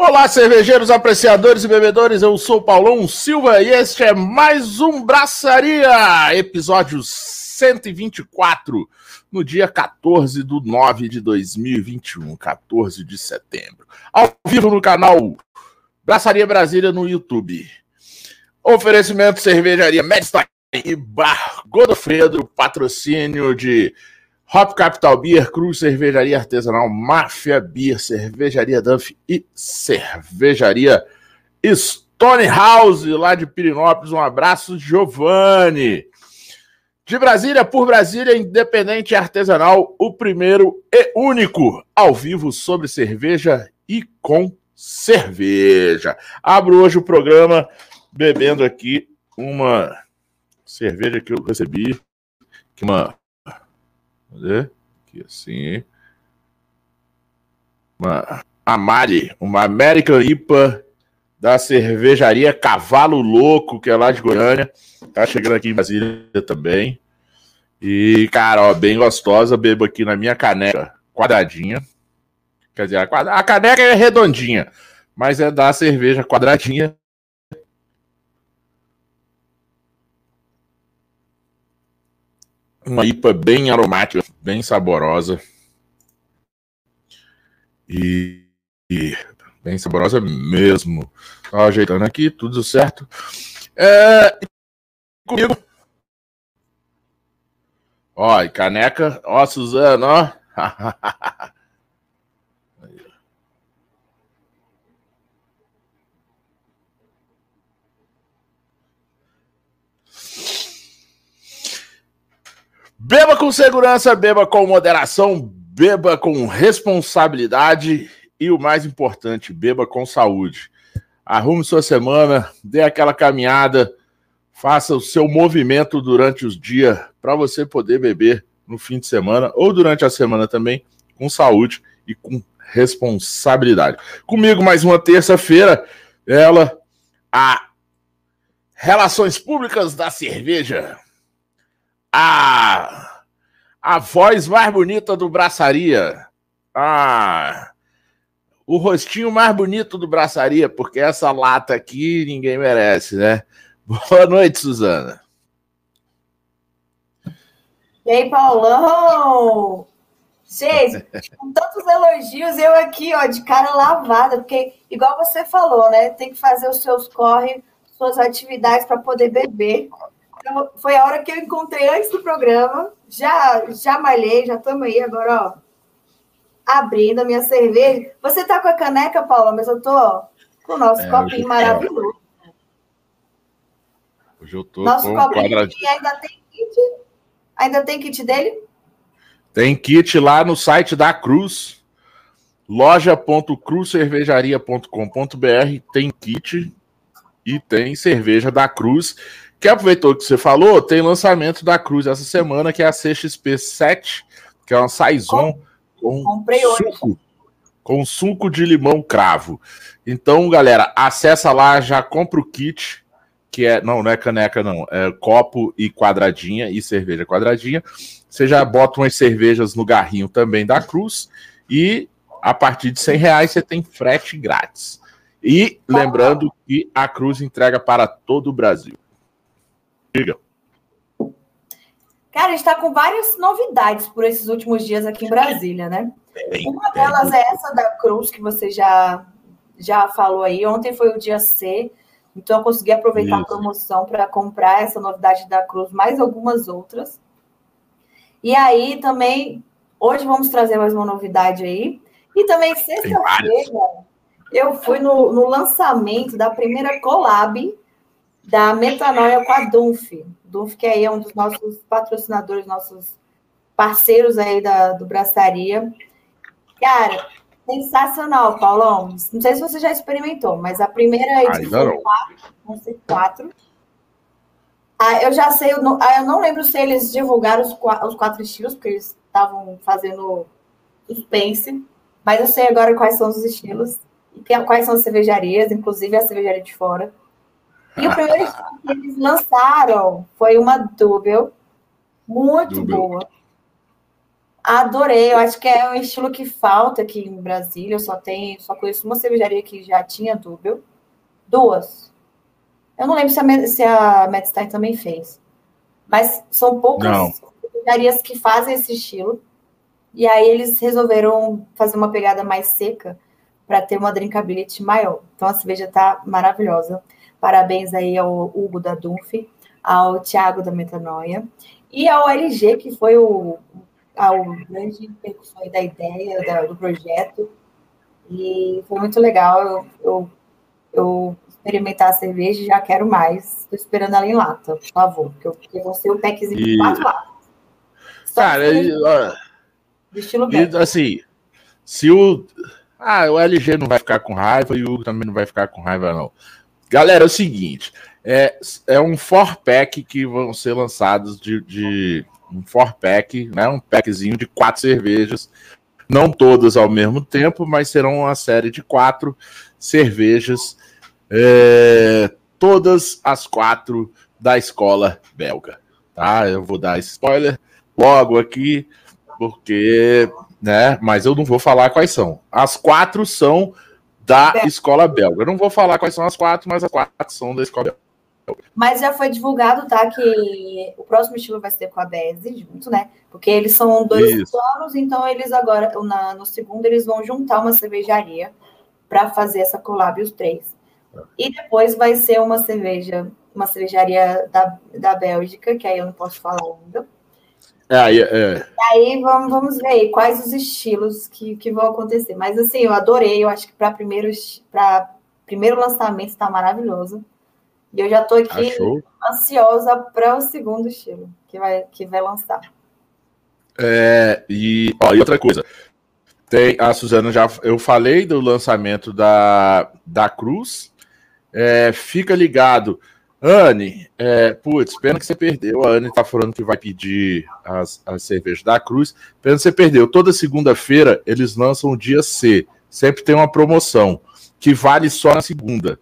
Olá, cervejeiros, apreciadores e bebedores. Eu sou Paulão Silva e este é mais um Braçaria, episódio 124, no dia 14 de 9 de 2021, 14 de setembro. Ao vivo no canal Braçaria Brasília no YouTube. Oferecimento Cervejaria Medstein e Bar Godofredo, patrocínio de Hop Capital Beer, Cruz Cervejaria Artesanal, Máfia Beer, Cervejaria Duff e Cervejaria Stonehouse, lá de Pirinópolis. Um abraço, Giovanni. De Brasília, por Brasília, independente artesanal, o primeiro e único ao vivo sobre cerveja e com cerveja. Abro hoje o programa bebendo aqui uma cerveja que eu recebi, uma Cadê? Aqui assim. Uma Amari, uma American IPA da cervejaria Cavalo Louco, que é lá de Goiânia. Tá chegando aqui em Brasília também. E, cara, ó, bem gostosa. Bebo aqui na minha caneca quadradinha. Quer dizer, a, caneca é redondinha, mas é da cerveja quadradinha. Uma IPA bem aromática, bem saborosa. E, e bem saborosa mesmo. Ajeitando aqui, tudo certo. É, comigo. Ó, e caneca. Ó, Suzana, ó. Beba com segurança, beba com moderação, beba com responsabilidade e o mais importante, beba com saúde. Arrume sua semana, dê aquela caminhada, faça o seu movimento durante os dias para você poder beber no fim de semana ou durante a semana também com saúde e com responsabilidade. Comigo mais uma terça-feira, ela a Relações Públicas da Cerveja a, a voz mais bonita do Braçaria. Ah, o rostinho mais bonito do Braçaria, porque essa lata aqui ninguém merece, né? Boa noite, Suzana. E aí, Paulão? Gente, com tantos elogios, eu aqui, ó, de cara lavada, porque, igual você falou, né? Tem que fazer os seus corre, suas atividades para poder beber. Então, foi a hora que eu encontrei antes do programa. Já, já malhei, já estamos aí agora, ó. Abrindo a minha cerveja. Você tá com a caneca, Paula, mas eu tô ó, com o nosso é, copinho maravilhoso. Hoje eu tô nosso com copinho quadradinho. ainda tem kit. Ainda tem kit dele? Tem kit lá no site da Cruz, loja.cruzcervejaria.com.br. Tem kit e tem cerveja da Cruz. Que aproveitou que você falou, tem lançamento da Cruz essa semana, que é a CXP 7, que é uma Saison com Comprei suco, hoje. com suco de limão cravo. Então, galera, acessa lá, já compra o kit, que é, não, não é caneca não, é copo e quadradinha e cerveja quadradinha. Você já bota umas cervejas no garrinho também da Cruz e a partir de 100 reais você tem frete grátis. E lembrando que a Cruz entrega para todo o Brasil. Diga. Cara, a gente está com várias novidades por esses últimos dias aqui em Brasília, né? Uma delas é essa da Cruz, que você já, já falou aí. Ontem foi o dia C, então eu consegui aproveitar Isso. a promoção para comprar essa novidade da Cruz, mais algumas outras. E aí também, hoje vamos trazer mais uma novidade aí. E também sexta-feira eu fui no, no lançamento da primeira collab da Metanoia com a Dunf. Dunf, que aí é um dos nossos patrocinadores, nossos parceiros aí da, do Braçaria. Cara, sensacional, Paulão. Não sei se você já experimentou, mas a primeira edição ser quatro. Ah, eu já sei, eu não, ah, eu não lembro se eles divulgaram os, os quatro estilos, porque eles estavam fazendo suspense, mas eu sei agora quais são os estilos e quais são as cervejarias, inclusive a cervejaria de fora. E o primeiro que eles lançaram foi uma Double, muito boa. Adorei, eu acho que é um estilo que falta aqui em Brasília. Eu só tenho, só conheço uma cervejaria que já tinha Dubel. Duas. Eu não lembro se a, se a Medstein também fez. Mas são poucas não. cervejarias que fazem esse estilo. E aí eles resolveram fazer uma pegada mais seca para ter uma drinkability maior. Então a cerveja está maravilhosa. Parabéns aí ao Hugo da Dunf, ao Thiago da Metanoia e ao LG, que foi o ao grande percussor da ideia da, do projeto. E foi muito legal. Eu, eu, eu experimentar a cerveja e já quero mais. Estou esperando ela em lata, por favor, porque, eu, porque vou ser o packzinho de quatro latas. Cara, e, ó, estilo e, assim, se o. Ah, o LG não vai ficar com raiva e o Hugo também não vai ficar com raiva, não. Galera, é o seguinte: é, é um four pack que vão ser lançados de, de um four pack, né, um packzinho de quatro cervejas, não todas ao mesmo tempo, mas serão uma série de quatro cervejas, é, todas as quatro da escola belga, tá? Eu vou dar spoiler logo aqui, porque, né, mas eu não vou falar quais são. As quatro são da escola belga. Eu não vou falar quais são as quatro, mas as quatro são da escola belga. Mas já foi divulgado, tá? Que o próximo estilo vai ser com a BESE junto, né? Porque eles são dois Isso. planos, então eles agora, na, no segundo, eles vão juntar uma cervejaria para fazer essa collab, os três. E depois vai ser uma cerveja, uma cervejaria da, da Bélgica, que aí eu não posso falar ainda. É, é. Aí vamos, vamos ver quais os estilos que, que vão acontecer. Mas assim, eu adorei, eu acho que para primeiro, primeiro lançamento está maravilhoso. E eu já estou aqui Achou? ansiosa para o segundo estilo que vai, que vai lançar. É, e, ó, e outra coisa. Tem, a Suzana já. Eu falei do lançamento da, da Cruz. É, fica ligado. Anne, é, putz, pena que você perdeu. A Anne tá falando que vai pedir as, as cervejas da Cruz. Pena que você perdeu. Toda segunda-feira eles lançam o dia C. Sempre tem uma promoção que vale só na segunda.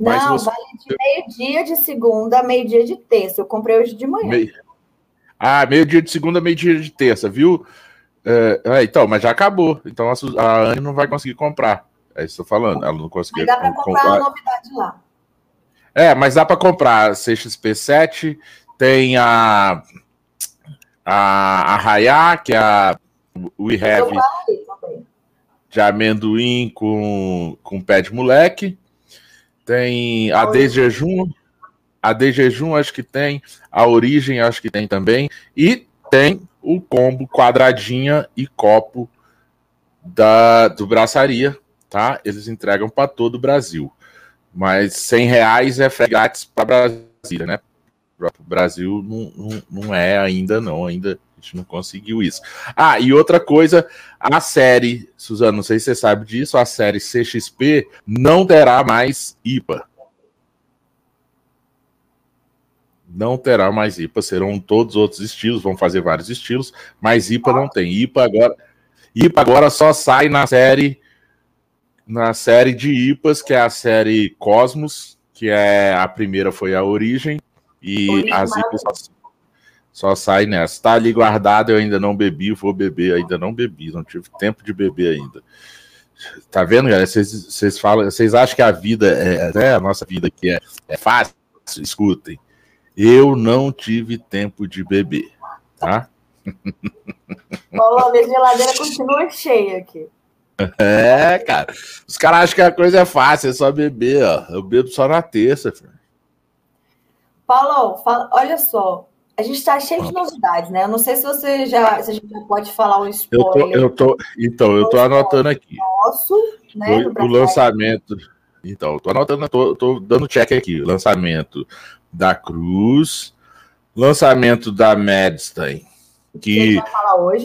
Mas não, você... vale de meio-dia de segunda a meio-dia de terça. Eu comprei hoje de manhã. Meio... Ah, meio-dia de segunda, meio-dia de terça, viu? É, é, então, mas já acabou. Então a, Anne não vai conseguir comprar. É isso que eu tô falando. Ela não conseguiu. Mas dá para comprar, comprar uma novidade lá. É, mas dá para comprar. CXP7, tem a a Arraiá, que é a We Have de amendoim com, com pé de moleque. Tem a de jejum, a de jejum acho que tem, a origem acho que tem também, e tem o combo quadradinha e copo da do braçaria, tá? Eles entregam para todo o Brasil, mas 100 reais é grátis para Brasília, né? O Brasil não, não, não é ainda não, ainda gente não conseguiu isso. Ah, e outra coisa, a série, Suzano, não sei se você sabe disso, a série CXP não terá mais IPA. Não terá mais IPA, serão todos outros estilos, vão fazer vários estilos, mas IPA não tem. IPA agora, IPA agora só sai na série na série de IPAs, que é a série Cosmos, que é a primeira foi a Origem e Origem as IPAs só sai nessa. Tá ali guardado, eu ainda não bebi, vou beber, ainda não bebi, não tive tempo de beber ainda. Tá vendo, galera? Vocês falam, vocês acham que a vida é, né, a nossa vida aqui é, é fácil? Escutem. Eu não tive tempo de beber, tá? Paulo, a minha geladeira continua cheia aqui. É, cara. Os caras acham que a coisa é fácil, é só beber, ó. Eu bebo só na terça, filho. Paulo, fala, olha só, a gente está cheio de novidades, né? Eu não sei se você já, se a gente já pode falar um spoiler. Eu tô, eu tô então, eu tô anotando aqui. Nosso, né? O, o lançamento. Então, eu tô anotando, tô, tô dando check aqui. Lançamento da Cruz, lançamento da Madstein, que vai falar hoje.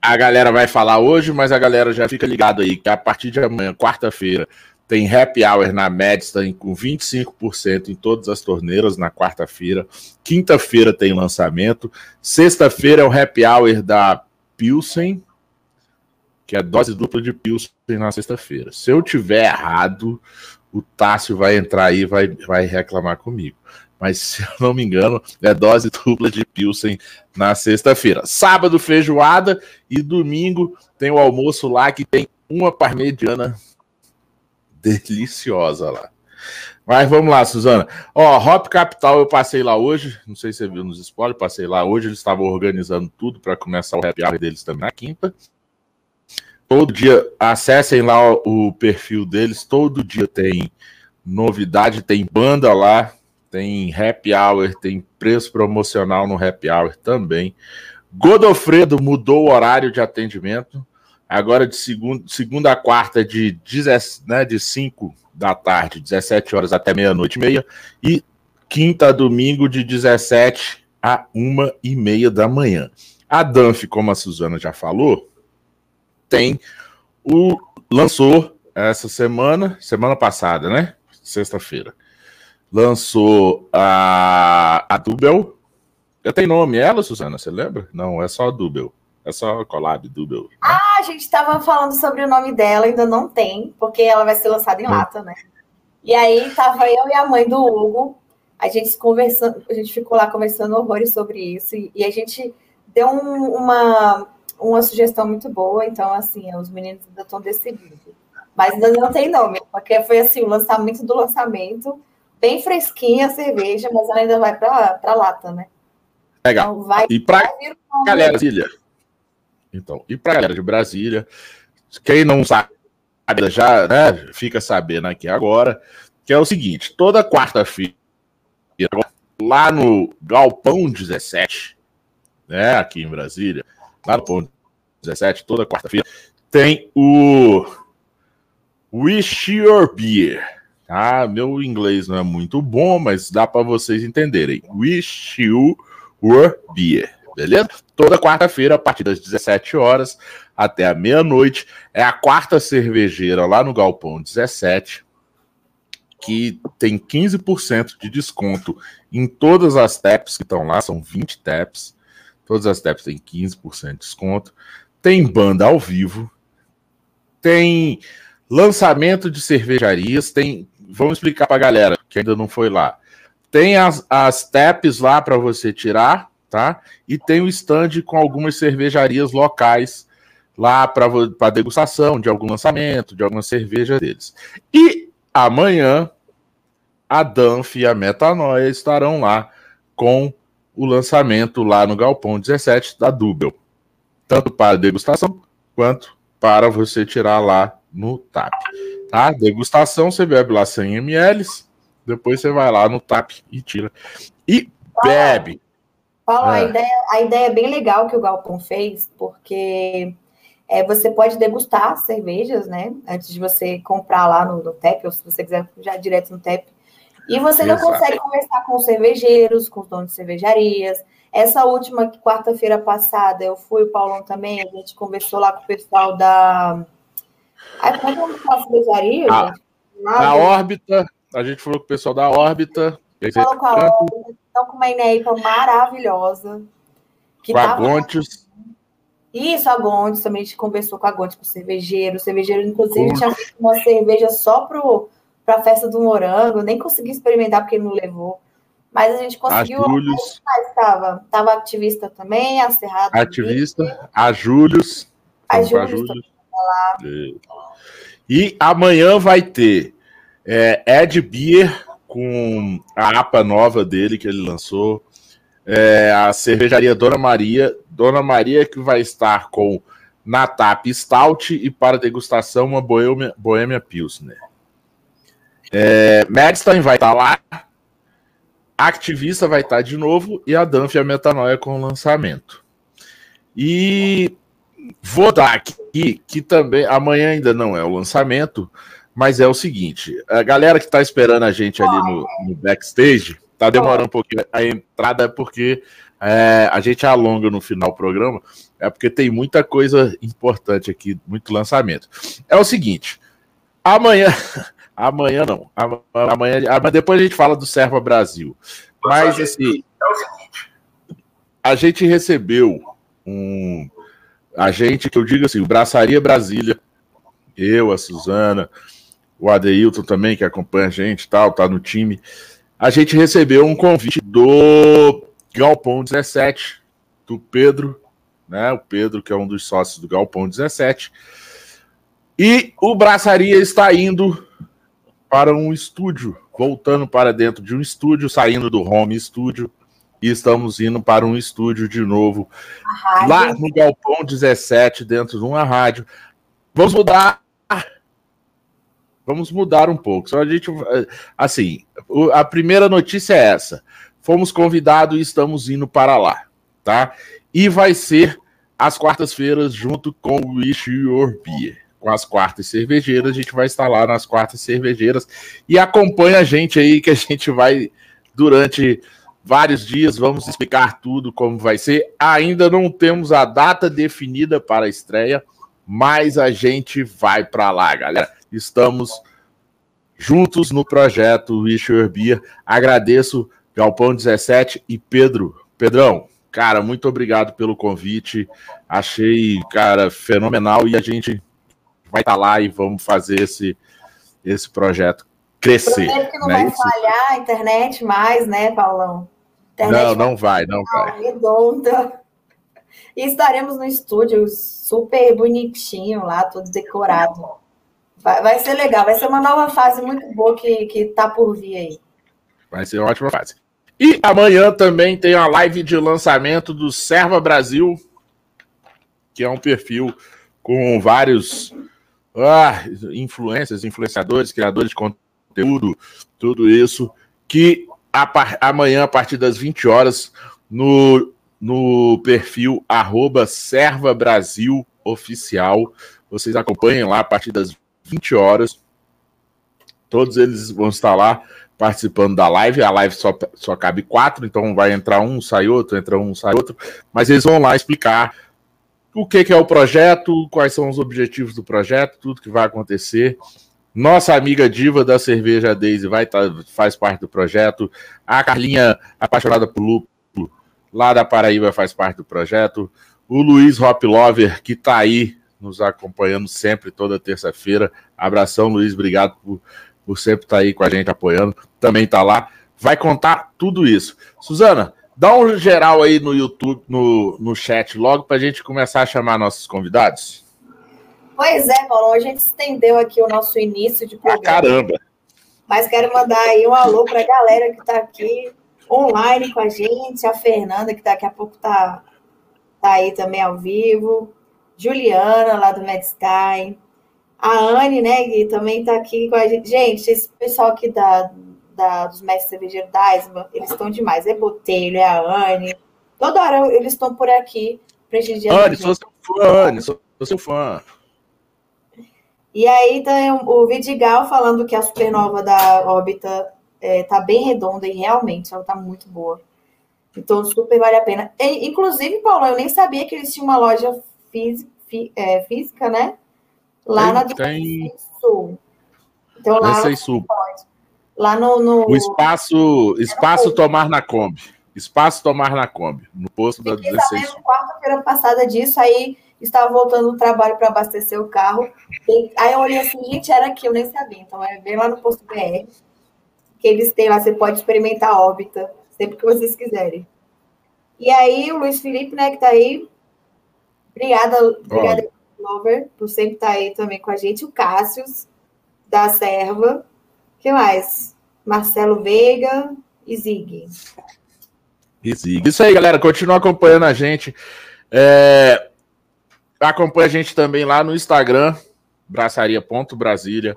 A, galera vai falar hoje, mas a galera já fica ligado aí que a partir de amanhã, quarta-feira, tem happy hour na Madstein com 25% em todas as torneiras na quarta-feira. Quinta-feira tem lançamento. Sexta-feira é o happy hour da Pilsen, que é dose dupla de Pilsen na sexta-feira. Se eu tiver errado, o Tássio vai entrar aí e vai, vai reclamar comigo. Mas se eu não me engano, é dose dupla de Pilsen na sexta-feira. Sábado, feijoada e domingo tem o almoço lá que tem uma parmegiana deliciosa lá. Mas vamos lá, Suzana. Ó, Hop Capital eu passei lá hoje, não sei se você viu nos spoilers, passei lá hoje, eles estavam organizando tudo para começar o happy hour deles também na quinta. Todo dia, acessem lá o perfil deles, todo dia tem novidade, tem banda lá, tem happy hour, tem preço promocional no happy hour também. Godofredo mudou o horário de atendimento, agora de segunda, segunda a quarta, de, 10, né, de 5 da tarde, 17 horas até meia-noite e meia, e quinta a domingo, de 17 a 1 e meia da manhã. A Danf, como a Suzana já falou, tem o lançou essa semana, semana passada, né? Sexta-feira. Lançou a, a Dubel. Eu tenho nome ela, Suzana, você lembra? Não, é só a Dubel. É só collab Dubel. Ah, a gente estava falando sobre o nome dela, ainda não tem, porque ela vai ser lançada em hum. lata, né? E aí tava eu e a mãe do Hugo, a gente conversando, a gente ficou lá conversando horrores sobre isso, e, e a gente deu um, uma, uma sugestão muito boa, então, assim, os meninos ainda estão decidindo. Mas ainda não tem nome, porque foi assim, o lançamento do lançamento, bem fresquinha a cerveja, mas ela ainda vai para lata, né? Legal. Então, vai, e para galera, Brasília. Então, e para galera de Brasília, quem não sabe, já né, fica sabendo aqui agora, que é o seguinte: toda quarta-feira, lá no Galpão 17, né, aqui em Brasília, lá no ponto 17, toda quarta-feira, tem o Wish Your Beer. Tá? Meu inglês não é muito bom, mas dá para vocês entenderem. Wish You Were Beer. Beleza? Toda quarta-feira, a partir das 17 horas até a meia-noite, é a quarta cervejeira lá no Galpão 17, que tem 15% de desconto em todas as taps que estão lá, são 20 taps. Todas as taps têm 15% de desconto. Tem banda ao vivo. Tem lançamento de cervejarias. Tem. Vamos explicar para a galera que ainda não foi lá. Tem as, as taps lá para você tirar, tá? E tem o stand com algumas cervejarias locais lá para degustação de algum lançamento, de alguma cerveja deles. E amanhã a Danf e a Metanoia estarão lá com o lançamento lá no Galpão 17 da Dubel. Tanto para degustação quanto para você tirar lá no TAP. Tá? Degustação, você bebe lá 100 ml, depois você vai lá no TAP e tira. E bebe. Paulo, ah. a, ideia, a ideia é bem legal que o Galpão fez, porque é, você pode degustar cervejas, né? Antes de você comprar lá no, no TEP, ou se você quiser já direto no TEP, e você não Exato. consegue conversar com os cervejeiros, com os donos de cervejarias. Essa última quarta-feira passada, eu fui, o Paulão também, a gente conversou lá com o pessoal da. Como é que é a gente? Na órbita, a gente falou com o pessoal da órbita. Falou com a órbita, estão com uma INEIPA maravilhosa. Que com a Gontes. Isso, a Gontes, também a gente conversou com a Gontes, com o cervejeiro. O cervejeiro, inclusive, tinha feito uma cerveja só para a festa do morango, nem consegui experimentar porque não levou. Mas a gente conseguiu. A Július. Estava, estava ativista também, a Cerrado. Ativista, a Július. A Július. Lá. E amanhã vai ter é, Ed Beer com a APA nova dele que ele lançou. É, a cervejaria Dona Maria. Dona Maria que vai estar com Natap Stout e para degustação uma Boêmia, Pilsner. É, Madstein vai estar lá, Activista vai estar de novo e a Danf e a Metanoia com o lançamento. E vou dar aqui que também amanhã ainda não é o lançamento, mas é o seguinte: a galera que está esperando a gente ali no, no backstage tá demorando um pouquinho a entrada porque é, a gente alonga no final do programa, é porque tem muita coisa importante aqui, muito lançamento. É o seguinte: amanhã Amanhã não. Amanhã, amanhã depois a gente fala do Serva Brasil. Mas assim, a gente recebeu um a gente que eu digo assim, o Braçaria Brasília, eu, a Suzana, o Adeilton também que acompanha a gente, tal, tá no time. a gente recebeu um convite do Galpão 17, do Pedro, né? O Pedro, que é um dos sócios do Galpão 17. E o Braçaria está indo para um estúdio, voltando para dentro de um estúdio, saindo do home estúdio, e estamos indo para um estúdio de novo, lá no Galpão 17, dentro de uma rádio. Vamos mudar. Vamos mudar um pouco. Só a gente, assim, a primeira notícia é essa. Fomos convidados e estamos indo para lá, tá? E vai ser às quartas-feiras junto com o Wish Your Beer com as quartas cervejeiras. A gente vai estar lá nas quartas cervejeiras e acompanha a gente aí que a gente vai durante vários dias. Vamos explicar tudo como vai ser. Ainda não temos a data definida para a estreia, mas a gente vai para lá, galera. Estamos juntos no projeto Wish Your Beer. Agradeço Galpão 17 e Pedro. Pedrão, cara, muito obrigado pelo convite. Achei, cara, fenomenal e a gente vai estar tá lá e vamos fazer esse, esse projeto crescer. que não né? vai falhar a internet mais, né, Paulão? Internet não, não vai, não vai. Redonda. E estaremos no estúdio super bonitinho lá, todo decorado. Vai, vai ser legal, vai ser uma nova fase muito boa que, que tá por vir aí. Vai ser uma ótima fase. E amanhã também tem a live de lançamento do Serva Brasil, que é um perfil com vários ah, influências, influenciadores, criadores de conteúdo, tudo isso, que a, amanhã, a partir das 20 horas, no, no perfil arroba Serva Brasil Oficial, vocês acompanhem lá a partir das 20 horas. Todos eles vão estar lá participando da live. A live só, só cabe quatro, então vai entrar um, sai outro, entra um, sai outro. Mas eles vão lá explicar o que, que é o projeto, quais são os objetivos do projeto, tudo que vai acontecer. Nossa amiga diva da cerveja Daisy vai tá, faz parte do projeto. A Carlinha, apaixonada por lúpulo, lá da Paraíba, faz parte do projeto. O Luiz Hop Lover, que está aí nos acompanhando sempre, toda terça-feira. Abração, Luiz, obrigado por, por sempre estar tá aí com a gente apoiando. Também está lá. Vai contar tudo isso. Suzana, Dá um geral aí no YouTube, no, no chat, logo para a gente começar a chamar nossos convidados. Pois é, Paulo, a gente estendeu aqui o nosso início de programa. Ah, caramba! Mas quero mandar aí um alô para a galera que está aqui online com a gente, a Fernanda, que daqui a pouco está tá aí também ao vivo, Juliana, lá do Medstein, a Anne, né, que também está aqui com a gente. Gente, esse pessoal aqui da, da, dos mestres cervejeiros da Aisma, eles estão demais. É Botelho, é a Anne. Toda hora eles estão por aqui prestigiando. Anne, sou seu fã, Anne, sou, sou seu fã. E aí tem o Vidigal falando que a supernova da órbita é, tá bem redonda e realmente ela tá muito boa. Então, super vale a pena. E, inclusive, Paulo, eu nem sabia que eles tinham uma loja física, é, física né? Lá tem, na tem... Sul. Então, lá Sul. Pode. Lá no. no... O espaço, espaço Tomar na Kombi. Espaço Tomar na Kombi, no posto da 16. quarta-feira passada disso, aí estava voltando do trabalho para abastecer o carro. Aí eu olhei assim, gente, era aqui, eu nem sabia. Então é bem lá no posto BR, que eles têm lá, você pode experimentar a órbita, sempre que vocês quiserem. E aí, o Luiz Felipe, né, que tá aí. Obrigada, obrigada, Lover, por sempre estar tá aí também com a gente. O Cássio, da Serva que mais? Marcelo Veiga e Zig. E Zig. Isso aí, galera. Continua acompanhando a gente. É... Acompanha a gente também lá no Instagram, braçaria.brasília.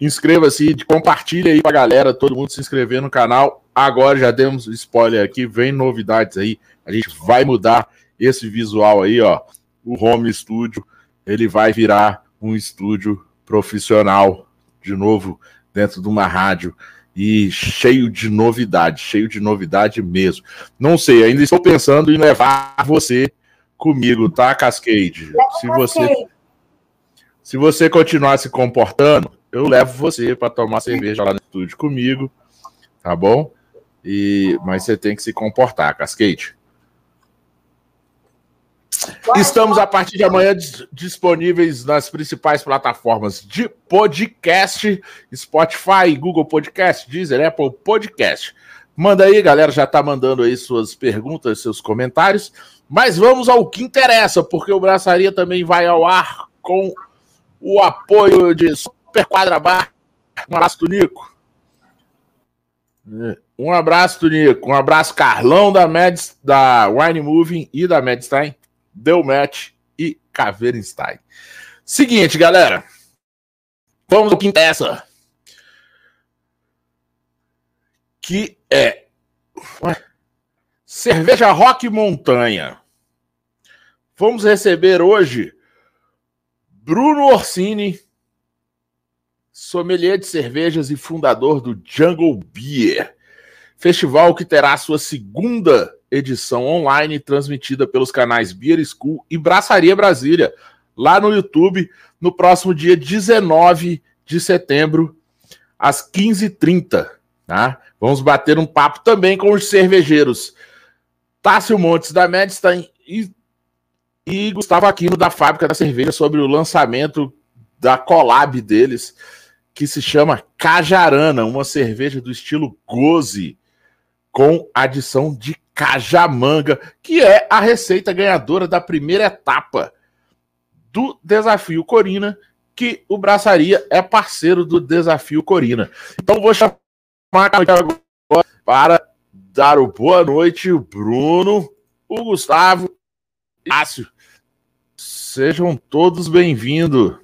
Inscreva-se, compartilha aí pra galera, todo mundo se inscrever no canal. Agora já demos spoiler aqui, vem novidades aí. A gente vai mudar esse visual aí, ó. O home studio, ele vai virar um estúdio profissional de novo dentro de uma rádio e cheio de novidade, cheio de novidade mesmo. Não sei, ainda estou pensando em levar você comigo, tá, Cascade? Se você se você continuar se comportando, eu levo você para tomar cerveja lá no estúdio comigo, tá bom? E mas você tem que se comportar, Cascade. Estamos a partir de amanhã disponíveis nas principais plataformas de podcast, Spotify, Google Podcast, Deezer, Apple Podcast. Manda aí, galera, já tá mandando aí suas perguntas, seus comentários. Mas vamos ao que interessa, porque o Braçaria também vai ao ar com o apoio de Super Quadra Bar. Um abraço do Nico. Um abraço do Nico. Um abraço, Carlão da, Meds, da Wine Moving e da Medstein. Deu match e Caveirenstein. Seguinte, galera. Vamos ao que interessa. Que é. Cerveja Rock Montanha. Vamos receber hoje Bruno Orsini, sommelier de cervejas e fundador do Jungle Beer. Festival que terá sua segunda edição online, transmitida pelos canais Beer School e Braçaria Brasília, lá no YouTube, no próximo dia 19 de setembro, às 15h30. Tá? Vamos bater um papo também com os cervejeiros Tássio Montes da Medstein e, e Gustavo Aquino da Fábrica da Cerveja sobre o lançamento da collab deles, que se chama Cajarana, uma cerveja do estilo Goze com adição de cajamanga, que é a receita ganhadora da primeira etapa do Desafio Corina, que o Braçaria é parceiro do Desafio Corina. Então vou chamar agora para dar o boa noite, o Bruno, o Gustavo e o Cássio. Sejam todos bem-vindos.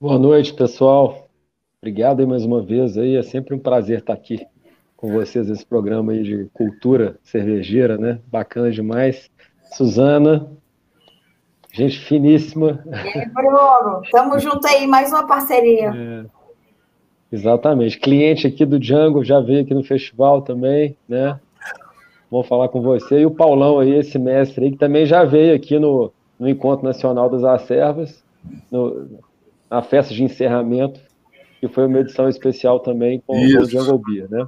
Boa noite, pessoal. Obrigado aí mais uma vez aí. É sempre um prazer estar aqui com vocês esse programa aí de cultura cervejeira, né? Bacana demais. Suzana, gente finíssima. E aí, Bruno, tamo junto aí, mais uma parceria. É, exatamente. Cliente aqui do Django já veio aqui no festival também, né? Vou falar com você. E o Paulão aí, esse mestre aí, que também já veio aqui no, no Encontro Nacional das Acervas, no, na festa de encerramento, que foi uma edição especial também com, com o Jungle Beer, né?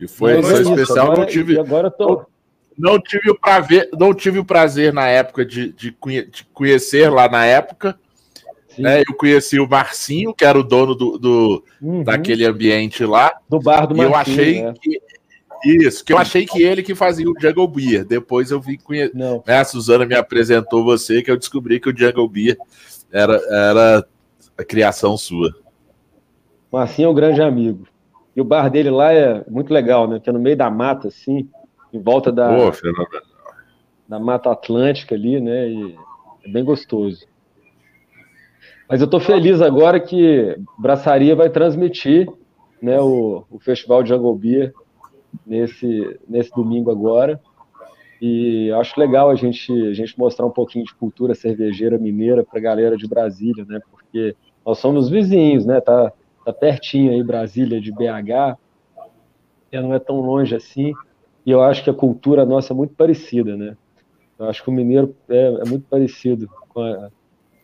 E foi edição especial, agora, não tive. Agora tô... Não tive o prazer, não tive o prazer na época de, de, de conhecer lá na época. Né, eu conheci o Marcinho, que era o dono do, do uhum. daquele ambiente lá. Do bar do Marcinho. Eu achei né? que isso, que eu achei que ele que fazia o Jungle Beer. Depois eu vi conhecer. Né, a Suzana me apresentou você, que eu descobri que o Jungle Beer era, era a criação sua. Marcinho é um grande amigo. E o bar dele lá é muito legal, né? Que é no meio da mata, assim, em volta da, oh, da Mata Atlântica ali, né? E é bem gostoso. Mas eu estou feliz agora que Braçaria vai transmitir né, o, o Festival de Jungle Beer nesse, nesse domingo agora. E acho legal a gente, a gente mostrar um pouquinho de cultura cervejeira mineira para a galera de Brasília, né? Porque nós somos vizinhos, né? Tá, tá pertinho aí, Brasília, de BH, não é tão longe assim, e eu acho que a cultura nossa é muito parecida, né? Eu acho que o mineiro é, é muito parecido com a,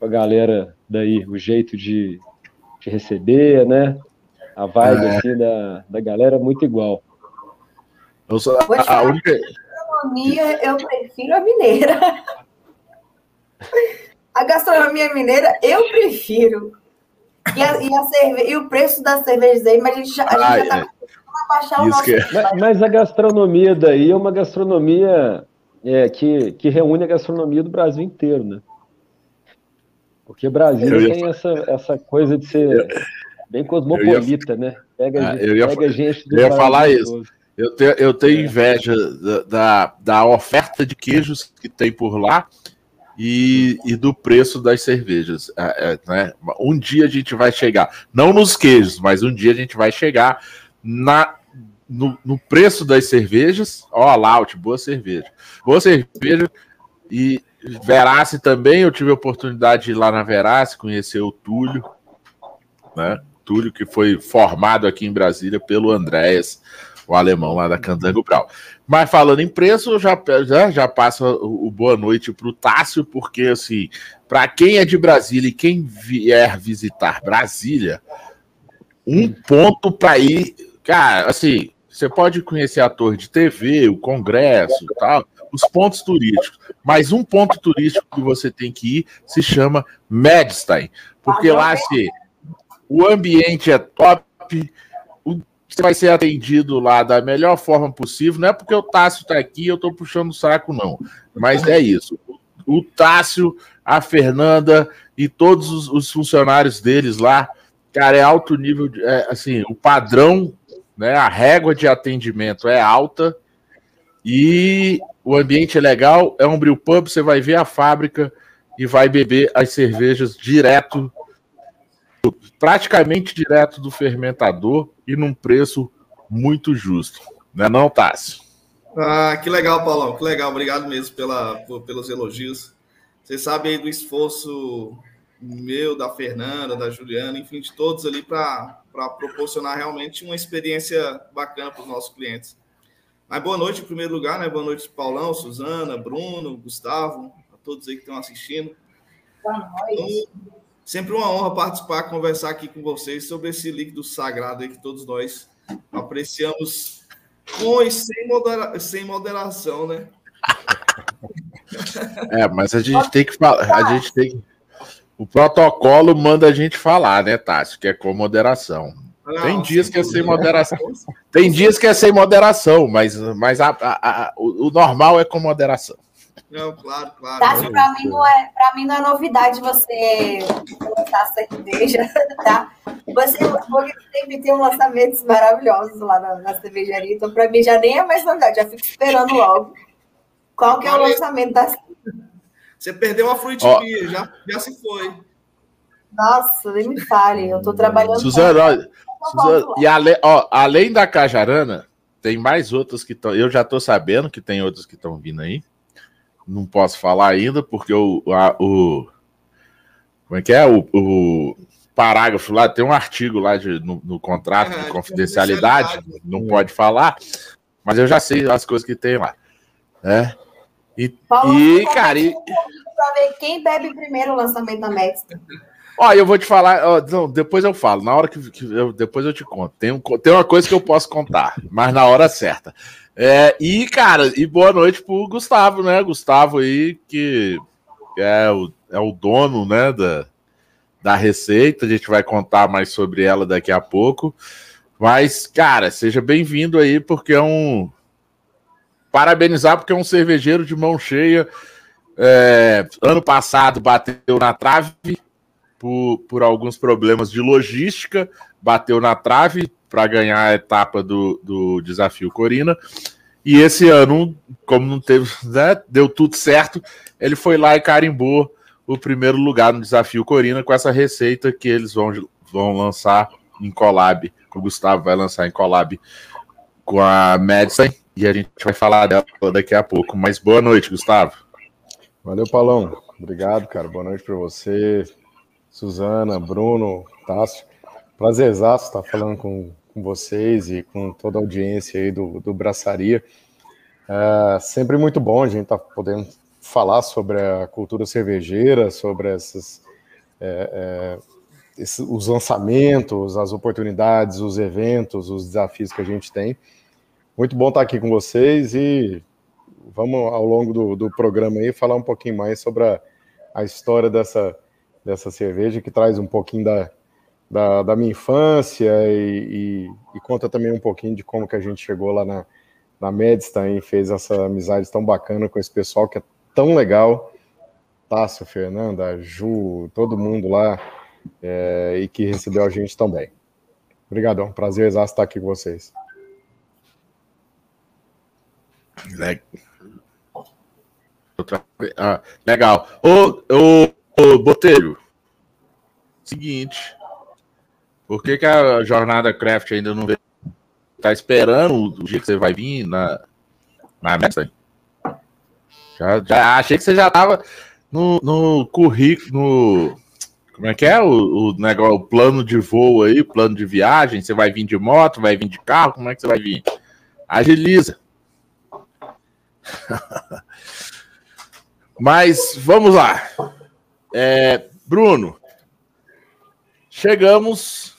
com a, galera daí, o jeito de, de receber, né? A vibe é. assim, da, da galera é muito igual. Eu sou a, a única... gastronomia, eu prefiro a mineira. A gastronomia mineira eu prefiro. E, a, e, a cerve... e o preço das cervejas aí, mas a gente já, a gente já tá é. baixar o nosso. É. Mas, mas, a gastronomia daí é uma gastronomia é, que, que reúne a gastronomia do Brasil inteiro, né? Porque Brasil ia... tem essa, essa coisa de ser bem cosmopolita, ia... né? Pega, ah, eu ia, pega gente do Eu ia falar isso. Eu tenho, eu tenho é. inveja da, da, da oferta de queijos que tem por lá e, e do preço das cervejas. É, é, né? Um dia a gente vai chegar, não nos queijos, mas um dia a gente vai chegar na, no, no preço das cervejas. Ó, oh, Laut, boa cerveja. Boa cerveja. E Verace também, eu tive a oportunidade de ir lá na Verace, conhecer o Túlio, né? Túlio, que foi formado aqui em Brasília pelo Andréas o alemão lá da Candango Brau. Mas falando em preço, já, já, já passa o, o boa noite para o Tássio, porque assim, para quem é de Brasília e quem vier visitar Brasília, um ponto para ir, cara, assim, você pode conhecer a torre de TV, o Congresso, tal, os pontos turísticos. Mas um ponto turístico que você tem que ir se chama Medstein, porque lá assim, o ambiente é top, você vai ser atendido lá da melhor forma possível. Não é porque o Tássio está aqui, eu estou puxando o saco, não. Mas é isso. O Tássio, a Fernanda e todos os, os funcionários deles lá, cara, é alto nível, de, é, assim, o padrão, né, a régua de atendimento é alta e o ambiente é legal. É um brew pub, você vai ver a fábrica e vai beber as cervejas direto praticamente direto do fermentador e num preço muito justo. Não é não, Tássio? Ah, que legal, Paulão, que legal. Obrigado mesmo pela, por, pelos elogios. Você sabe aí do esforço meu, da Fernanda, da Juliana, enfim, de todos ali para proporcionar realmente uma experiência bacana para os nossos clientes. Mas boa noite em primeiro lugar, né? Boa noite, Paulão, Suzana, Bruno, Gustavo, a todos aí que estão assistindo. Boa noite. Então, Sempre uma honra participar, conversar aqui com vocês sobre esse líquido sagrado aí que todos nós apreciamos com e sem, modera sem moderação, né? É, mas a gente tem que falar, a gente tem o protocolo manda a gente falar, né, Tássio, que é com moderação. Não, tem dias que é sem moderação. Tem dias que é sem moderação, mas, mas a, a, a, o, o normal é com moderação. Não, claro, claro. Tati, para mim não é, para mim não é novidade você lançar cerveja, tá? Você sempre tem lançamentos maravilhosos lá na, na cervejaria, então para mim já nem é mais novidade, já fico esperando logo. Qual que é o lançamento da Você perdeu a frutinha, já, já se foi. Nossa, nem me fale, eu tô trabalhando. Suzana, Suzana e ale, ó, além da Cajarana, tem mais outras que estão. Eu já tô sabendo que tem outras que estão vindo aí não posso falar ainda, porque o, a, o como é que é? O, o, parágrafo lá, tem um artigo lá de, no, no contrato de confidencialidade, não pode falar, mas eu já sei as coisas que tem lá. Né? E, Paulo, e cara. E... Pra ver quem bebe primeiro o lançamento da Mexican. Ó, eu vou te falar, ó, não, depois eu falo, na hora que, que eu, depois eu te conto. Tem, um, tem uma coisa que eu posso contar, mas na hora certa. É, e, cara, e boa noite pro Gustavo, né? Gustavo aí, que é o, é o dono, né, da, da receita. A gente vai contar mais sobre ela daqui a pouco. Mas, cara, seja bem-vindo aí, porque é um. Parabenizar, porque é um cervejeiro de mão cheia. É, ano passado bateu na trave por, por alguns problemas de logística, bateu na trave, para ganhar a etapa do, do desafio Corina. E esse ano, como não teve, né, deu tudo certo, ele foi lá e carimbou o primeiro lugar no desafio Corina com essa receita que eles vão, vão lançar em collab. O Gustavo vai lançar em collab com a Madison e a gente vai falar dela daqui a pouco. Mas boa noite, Gustavo. Valeu, Paulão. Obrigado, cara. Boa noite para você, Suzana, Bruno, Tássio. Prazerzaço estar falando com, com vocês e com toda a audiência aí do, do Braçaria. É sempre muito bom a gente estar tá podendo falar sobre a cultura cervejeira, sobre essas, é, é, esses, os lançamentos, as oportunidades, os eventos, os desafios que a gente tem. Muito bom estar aqui com vocês e vamos ao longo do, do programa aí falar um pouquinho mais sobre a, a história dessa, dessa cerveja que traz um pouquinho da, da, da minha infância e, e, e, conta também um pouquinho de como que a gente chegou lá na, na Medstein e fez essa amizade tão bacana com esse pessoal que é tão legal. Tássio, Fernanda, Ju, todo mundo lá é, e que recebeu a gente também. Obrigadão, prazer exato estar aqui com vocês. Legal. Ô, ô, ô Botelho, seguinte, por que, que a jornada craft ainda não veio? Tá esperando o dia que você vai vir na, na mesa? Já, já achei que você já tava no, no currículo. Como é que é o, o negócio, o plano de voo aí, plano de viagem? Você vai vir de moto, vai vir de carro? Como é que você vai vir? Agiliza. Mas vamos lá. É, Bruno, chegamos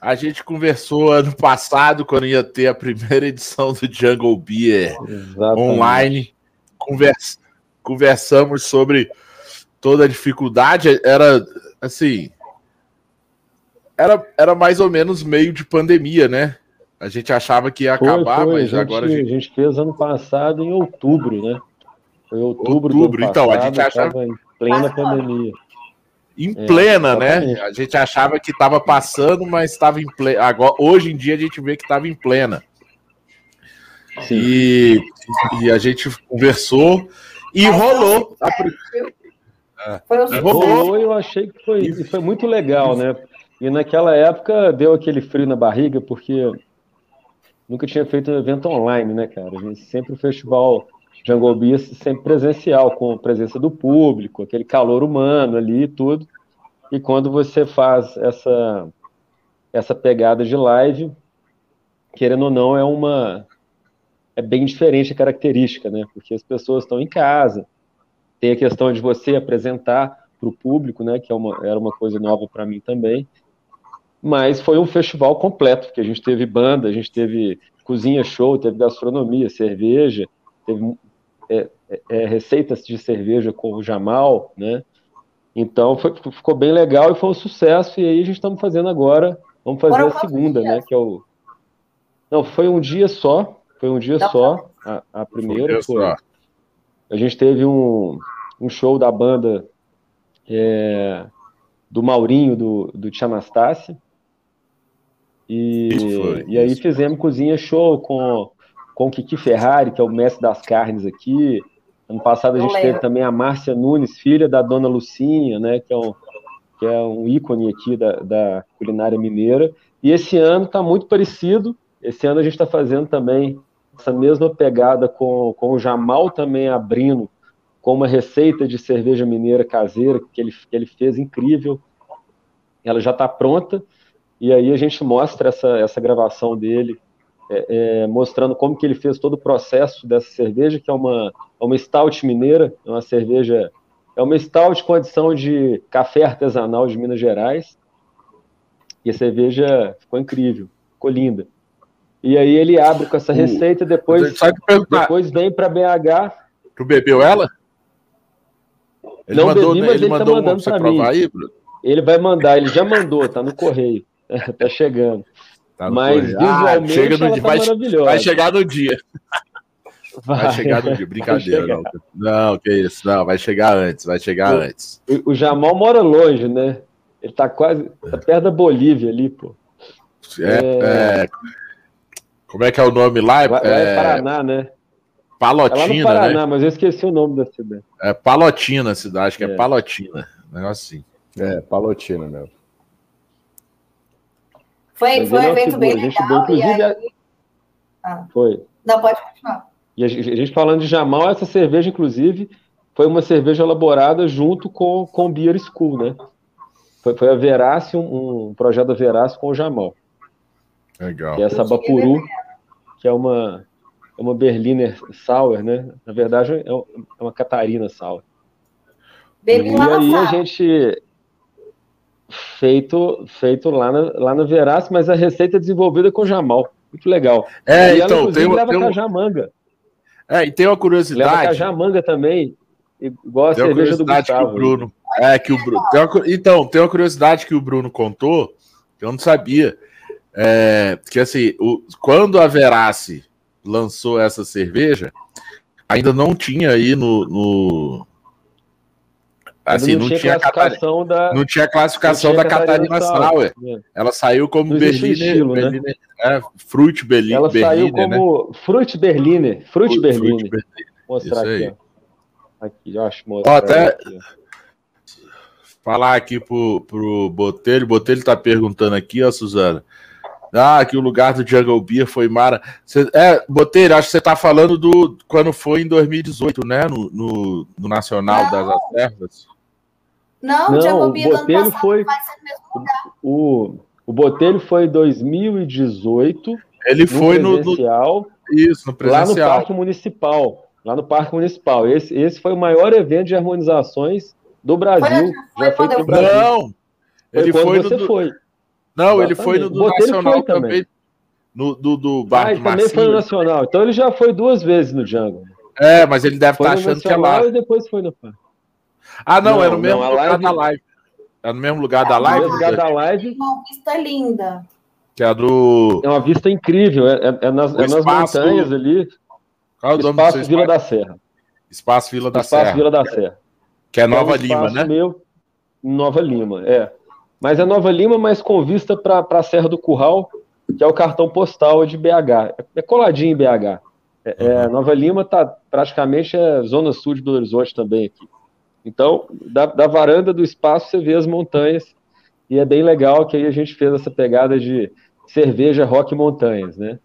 A gente conversou ano passado, quando ia ter a primeira edição do Jungle Beer Exatamente. online. Conversa, conversamos sobre toda a dificuldade. Era assim. Era, era mais ou menos meio de pandemia, né? A gente achava que ia acabar, foi. mas a gente, agora. A gente... a gente fez ano passado em outubro, né? Foi outubro. Outubro, então, a gente achava. Em plena pandemia. Em é, plena, né? A gente achava que estava passando, mas estava em plena. Agora, hoje em dia a gente vê que estava em plena. Sim. E, e a gente conversou e rolou. A... É. Foi rolou, eu achei que foi, foi muito legal, né? E naquela época deu aquele frio na barriga, porque nunca tinha feito um evento online, né, cara? A gente sempre o festival Jungle Beast sempre presencial, com a presença do público, aquele calor humano ali e tudo. E quando você faz essa, essa pegada de live, querendo ou não, é uma. É bem diferente a característica, né? Porque as pessoas estão em casa, tem a questão de você apresentar para o público, né? Que é uma, era uma coisa nova para mim também. Mas foi um festival completo, porque a gente teve banda, a gente teve cozinha show, teve gastronomia, cerveja, teve é, é, é, receitas de cerveja com o Jamal, né? Então foi, ficou bem legal e foi um sucesso. E aí a gente estamos fazendo agora, vamos fazer Foram a segunda, né? Que é o não foi um dia só, foi um dia só. A, a primeira foi. A gente teve um, um show da banda é, do Maurinho do do Tchanastácia. E, e aí fizemos cozinha show com com o Kiki Ferrari, que é o mestre das carnes aqui. Ano passado a gente teve também a Márcia Nunes, filha da dona Lucinha, né, que é um, que é um ícone aqui da, da culinária mineira. E esse ano está muito parecido. Esse ano a gente está fazendo também essa mesma pegada com, com o Jamal também abrindo com uma receita de cerveja mineira caseira que ele, que ele fez incrível. Ela já está pronta. E aí a gente mostra essa, essa gravação dele é, é, mostrando como que ele fez todo o processo dessa cerveja, que é uma, é uma stout mineira, é uma cerveja, é uma stout com adição de café artesanal de Minas Gerais, e a cerveja ficou incrível, ficou linda. E aí ele abre com essa receita, depois, depois vem para BH. Tu bebeu ela? Ele não mandou, bebi, mas ele, ele tá mandando para mim. Aí, ele vai mandar, ele já mandou, tá no correio, tá chegando. Tá Mas visualmente ah, chega no dia, tá vai, vai, chegar no dia. Vai, vai chegar no dia, brincadeira. Não. não, que isso, não, vai chegar antes, vai chegar o, antes. O, Jamal mora longe, né? Ele tá quase tá perto da Bolívia ali, pô. É, é... é... Como é que é o nome lá? Lá é, é Paraná, né? Palotina, é lá no Paraná, né? mas eu esqueci o nome da cidade. É Palotina a cidade, acho que é, é Palotina. Negócio assim. É, Palotina mesmo. Foi, foi um evento bem legal. Inclusive, aí... ah. Foi. Não, pode continuar. E a gente falando de Jamal, essa cerveja, inclusive, foi uma cerveja elaborada junto com, com o Beer School, né? Foi, foi a Verace, um, um projeto da Verace com o Jamal. Legal. Que é essa Bapuru, que é uma, é uma Berliner Sour, né? Na verdade, é, é uma Catarina Sour. Bem e aí a gente feito, feito lá na, lá na Veras, mas a receita é desenvolvida com Jamal. Muito legal. É, e então, ela, tem, leva tem cajamanga. É, e tem uma curiosidade. Leva cajamanga também, igual a tem cerveja do Gustavo. Bruno, é, que o Bruno. Tem uma, então, tem uma curiosidade que o Bruno contou, que eu não sabia. É, que assim, o, quando a Verace lançou essa cerveja, ainda não tinha aí no, no Assim, não, não, tinha classificação da, não tinha classificação da Catarina, Sauer. É. Ela saiu como Berliner, estilo, né? Berliner é, Fruit Berliner. Ela saiu né? como né? Fruit Berliner. Fruit, Berliner. Berliner. Vou mostrar aqui. Ó. Aqui, eu acho. Ó, até aqui. falar aqui pro, pro Botelho. Botelho tá perguntando aqui, ó, Suzana. Ah, que o lugar do Jungle Beer foi Mara. Cê, é, Botelho, acho que você tá falando do quando foi em 2018, né? No, no, no Nacional Não. das Reservas. Não, não o Botelho foi, vai ser no mesmo lugar. O, o Botelho foi em 2018. Ele foi no, no, Isso, no presencial. Lá no Parque Municipal. Lá no Parque Municipal. Esse, esse foi o maior evento de harmonizações do Brasil. Foi, já feito no Brasil. Não! Ele foi, foi quando você do... foi. Não, ele foi no do Nacional foi também. também. No, do, do bar ah, ele também foi no Nacional. Então ele já foi duas vezes no Django. É, mas ele deve estar tá achando que é lá. e depois foi no Ah, não, não é no mesmo não, lugar live... da live. É no mesmo lugar é, da live? No lugar da live. Uma vista linda. Que é do. É uma vista incrível. É, é, é nas, é nas montanhas ali. Qual é o nome Espaço Vila da Serra. Espaço Vila da Espaço Serra. Vila da Serra. Que é Nova é Lima, né? Meu, Nova Lima, é. Mas é Nova Lima, mas com vista para a Serra do Curral, que é o cartão postal de BH. É coladinho em BH. É, é, uhum. Nova Lima está praticamente é zona sul de Belo Horizonte também aqui. Então, da, da, varanda do espaço você vê as montanhas e é bem legal que aí a gente fez essa pegada de cerveja, rock e montanhas, né?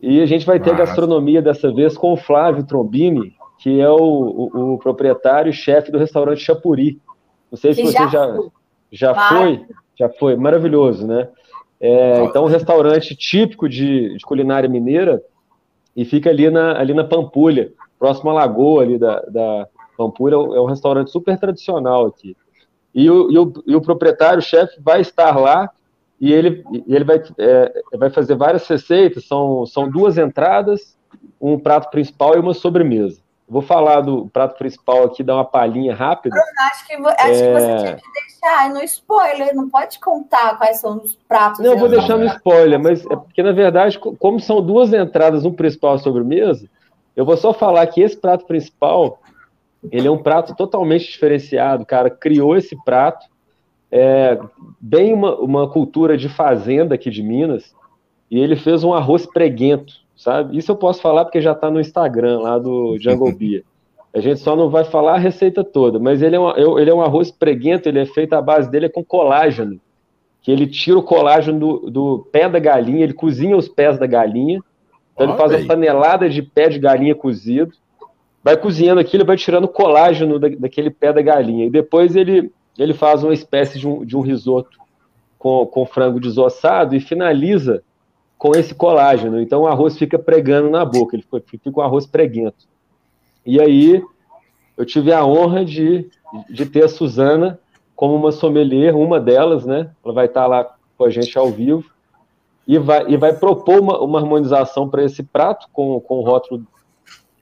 E a gente vai ter gastronomia dessa vez com o Flávio Trombini, que é o, o, o proprietário e chefe do restaurante Chapuri. Não sei se que você já, já, já foi, já foi, maravilhoso, né? É, então, um restaurante típico de, de, culinária mineira e fica ali na, ali na Pampulha, próximo à lagoa ali da, da Pampulha, é um restaurante super tradicional aqui. E o, e o, e o proprietário, o chefe, vai estar lá e ele, ele vai, é, vai fazer várias receitas, são, são duas entradas, um prato principal e uma sobremesa. Vou falar do prato principal aqui, dar uma palhinha rápida. Eu acho que, acho é... que você tinha que deixar no spoiler, não pode contar quais são os pratos. Não, eu vou deixar no spoiler, mas é porque, na verdade, como são duas entradas, um principal e sobremesa, eu vou só falar que esse prato principal, ele é um prato totalmente diferenciado, cara, criou esse prato, é, bem uma, uma cultura de fazenda aqui de Minas, e ele fez um arroz preguento, sabe? Isso eu posso falar porque já está no Instagram lá do Jungle Beer. A gente só não vai falar a receita toda, mas ele é, um, ele é um arroz preguento, ele é feito, a base dele é com colágeno, que ele tira o colágeno do, do pé da galinha, ele cozinha os pés da galinha, então ele faz uma panelada de pé de galinha cozido, vai cozinhando aquilo, vai tirando colágeno da, daquele pé da galinha, e depois ele, ele faz uma espécie de um, de um risoto com, com frango desossado e finaliza com esse colágeno. Então o arroz fica pregando na boca, ele fica com um arroz preguento. E aí eu tive a honra de, de ter a Suzana como uma sommelier, uma delas, né? Ela vai estar lá com a gente ao vivo e vai, e vai propor uma, uma harmonização para esse prato com, com o rótulo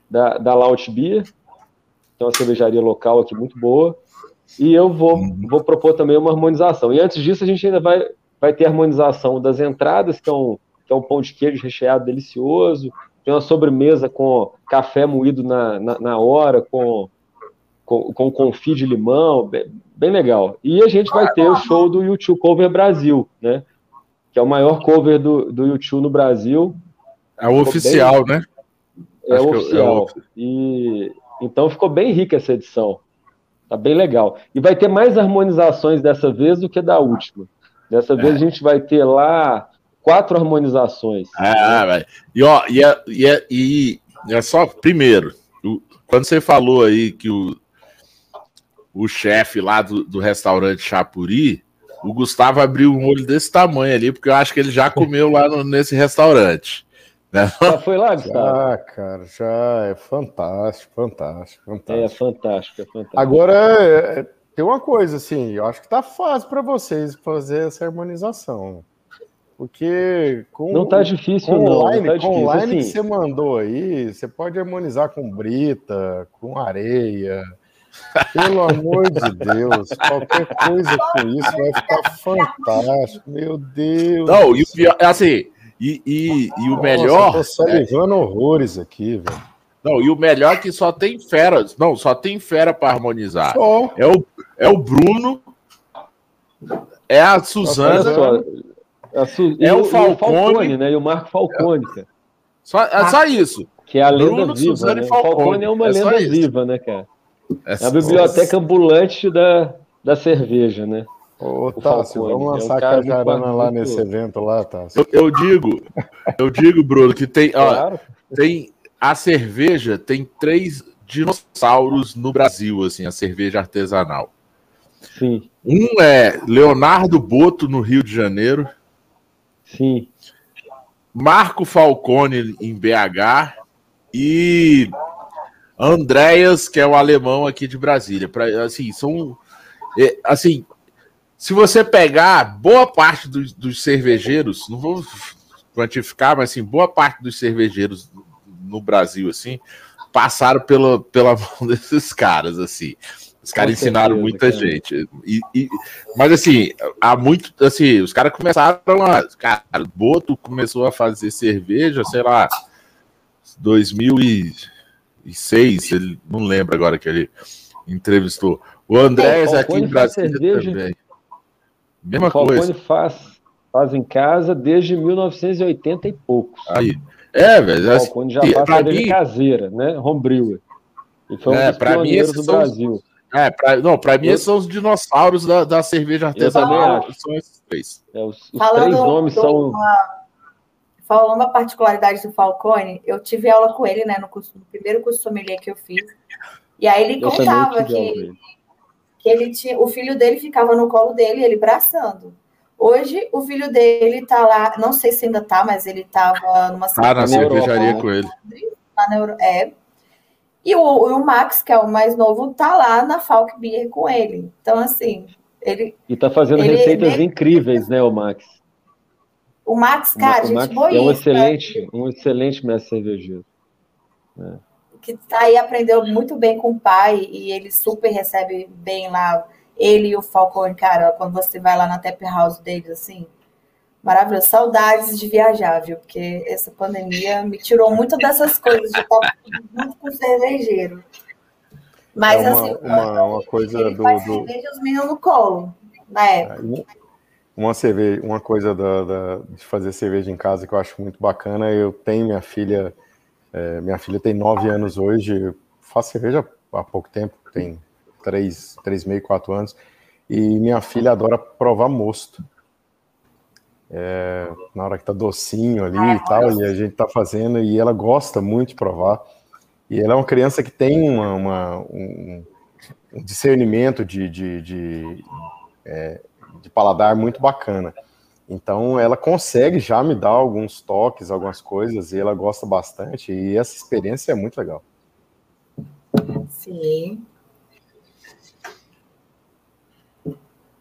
da, da Laut Beer, que é uma cervejaria local aqui muito boa. E eu vou, vou propor também uma harmonização. E antes disso, a gente ainda vai, vai ter harmonização das entradas, que é um, que é um pão de queijo recheado delicioso. Tem uma sobremesa com café moído na, na, na hora, com, com, com confit de limão, bem, bem, legal. E a gente vai ter o show do YouTube Cover Brasil, né? Que é o maior cover do, do YouTube no Brasil. É o oficial, bem... né? É o oficial. É o... E então ficou bem rica essa edição. Tá bem legal. E vai ter mais harmonizações dessa vez do que da última. Dessa vez é. a gente vai ter lá quatro harmonizações. Ah, né? e ó, e é, e, é, e é só, primeiro, o, quando você falou aí que o, o chefe lá do, do restaurante Chapuri, o Gustavo abriu um olho desse tamanho ali, porque eu acho que ele já comeu lá no, nesse restaurante. Né? Já foi lá, Gustavo? Ah, cara, já é fantástico, fantástico, fantástico. É fantástico, é fantástico. Agora, é, é tem uma coisa assim, eu acho que tá fácil para vocês fazer essa harmonização. Porque com, não tá difícil, com não. Online, não tá com o line assim. que você mandou aí, você pode harmonizar com brita, com areia. Pelo amor de Deus, qualquer coisa com isso vai ficar fantástico. Meu Deus. Não, e é assim, e, e, e o Nossa, melhor. Eu tô salivando é... horrores aqui, velho. Não, e o melhor é que só tem fera. Não, só tem fera para harmonizar. Só. É o, é o Bruno, é a Suzana. Su... É o, Falcone, o Falcone, né? E o Marco Falcone, cara. Só, é só isso. Que é a lenda Bruno, viva. Suzana né? Falcone. Falcone é uma é lenda viva, né, cara? É, é a biblioteca ambulante da, da cerveja, né? Ô, Tássio, vamos é lançar é a cajarana lá nesse evento lá, Tássio. Eu, eu, digo, eu digo, Bruno, que tem, claro. ó, tem a cerveja tem três dinossauros no Brasil, assim, a cerveja artesanal. Sim. Um é Leonardo Boto no Rio de Janeiro. Sim. Marco Falcone em BH e Andréas, que é o alemão aqui de Brasília. Pra, assim, são. É, assim, se você pegar boa parte dos, dos cervejeiros, não vou quantificar, mas assim, boa parte dos cervejeiros no Brasil, assim, passaram pela, pela mão desses caras, assim. Os caras ensinaram muita cara. gente. E, e, mas assim, há muito. Assim, os caras começaram a. Cara, Boto começou a fazer cerveja, sei lá, 2006, ele não lembra agora que ele entrevistou. O Andrés é, aqui em Brasília também. Mesma o coisa. faz, faz em casa desde 1980 e poucos. Aí. É, velho. O Falcone já faz cerveja mim... caseira, né? Homebrewer. E foi um é, dos pioneiros do Brasil. É, pra, não, para mim esses são os dinossauros da, da cerveja artesanal. São esses três. É, os, os três nomes do, são. Uma, falando uma particularidade do Falcone, eu tive aula com ele, né, no, curso, no primeiro curso sommelier que eu fiz. E aí ele eu contava que, que ele tinha, o filho dele ficava no colo dele, ele braçando. Hoje o filho dele tá lá, não sei se ainda tá, mas ele tava numa Tá na cervejaria com ele. Lá na Euro, é, e o, o, Max, que é o mais novo, tá lá na Falk Beer com ele. Então, assim, ele. E tá fazendo ele, receitas ele... incríveis, né, o Max? O Max, cara, o, gente Max boa. É um excelente, um excelente mestre cervejeiro. É. Que tá aí, aprendeu muito bem com o pai e ele super recebe bem lá. Ele e o Falcone, cara, quando você vai lá na tap house deles, assim, maravilhoso. Saudades de viajar, viu? Porque essa pandemia me tirou muito dessas coisas de estar junto com o cervejeiro. Mas é uma, assim, uma, uma coisa ele do, faz do... cerveja os meninos no colo, na época. Uma, cerveja, uma coisa da, da, de fazer cerveja em casa que eu acho muito bacana, eu tenho minha filha, é, minha filha tem nove anos hoje, faço cerveja há pouco tempo, tem três, três meio, quatro anos, e minha filha adora provar mosto é, na hora que tá docinho ali e tal, e a gente tá fazendo, e ela gosta muito de provar. E ela é uma criança que tem uma, uma um, um, discernimento de, de, de, é, de, paladar muito bacana. Então ela consegue já me dar alguns toques, algumas coisas, e ela gosta bastante, e essa experiência é muito legal. Sim.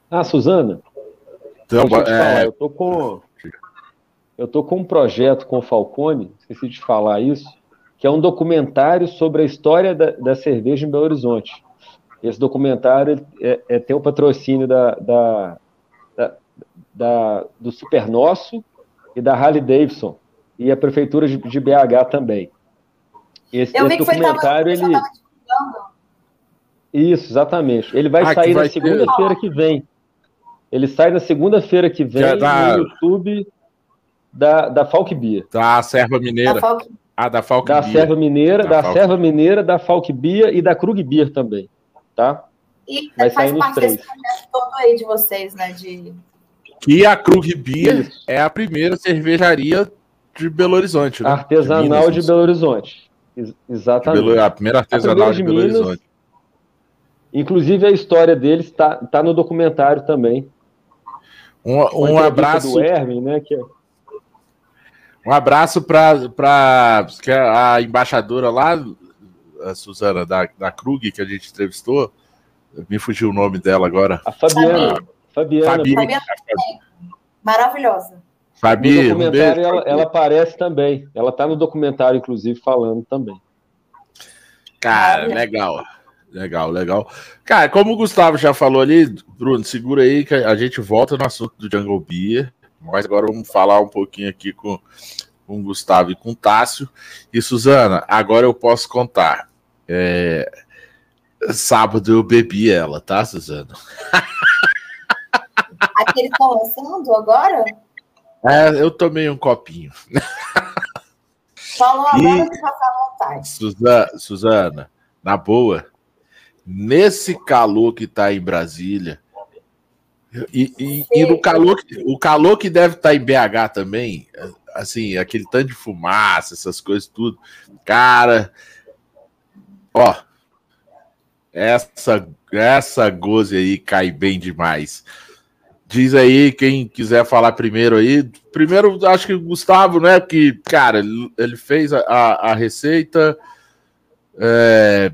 Ah, Suzana, então, eu, é... eu tô com eu tô com um projeto com o Falcone, esqueci de falar isso, que é um documentário sobre a história da, da cerveja em Belo Horizonte. Esse documentário é, é, tem o patrocínio da, da, da, do Super Nosso e da Harley Davidson e a prefeitura de, de BH também. Esse, esse documentário ele isso, exatamente. Ele vai ah, sair vai na segunda-feira que vem. Ele sai na segunda-feira que vem da... no YouTube da, da Falk Bia. Da Serva Mineira. Da Falk... Ah, da Falk Da Bia. Serva Mineira, da, da Falk... Serva Mineira, da Falk Bia e da Krug Beer também, tá? E Vai faz parte três. desse projeto todo aí de vocês, né? De... E a Krug Beer Isso. é a primeira cervejaria de Belo Horizonte, né? Artesanal de, de Belo Horizonte. Exatamente. Belo... a primeira artesanal a de, de Belo Minas, Horizonte. Inclusive a história deles está tá no documentário também. Um, um abraço. Do Erwin, né, que é... Um abraço para a embaixadora lá, a Suzana, da, da Krug, que a gente entrevistou. Me fugiu o nome dela agora. A Fabiana. Fabiana. Fabiana. Fabiana. Maravilhosa. Fabi, no documentário um ela, ela, aparece também. Ela está no documentário, inclusive, falando também. Cara, legal. Legal, legal. Cara, como o Gustavo já falou ali, Bruno, segura aí que a gente volta no assunto do Jungle Beer. Mas agora vamos falar um pouquinho aqui com, com o Gustavo e com o Tássio. E Suzana, agora eu posso contar. É... Sábado eu bebi ela, tá, Suzana? Aquele tá lançando agora? É, eu tomei um copinho. Falou agora e... que passar vontade. Suzana, Suzana, na boa, nesse calor que está em Brasília, e, e, e, no calor, o calor que deve estar tá em BH também, assim, aquele tanto de fumaça, essas coisas tudo, cara, ó, essa essa goze aí cai bem demais. Diz aí quem quiser falar primeiro aí. Primeiro, acho que o Gustavo, né? Que, cara, ele fez a, a receita. É,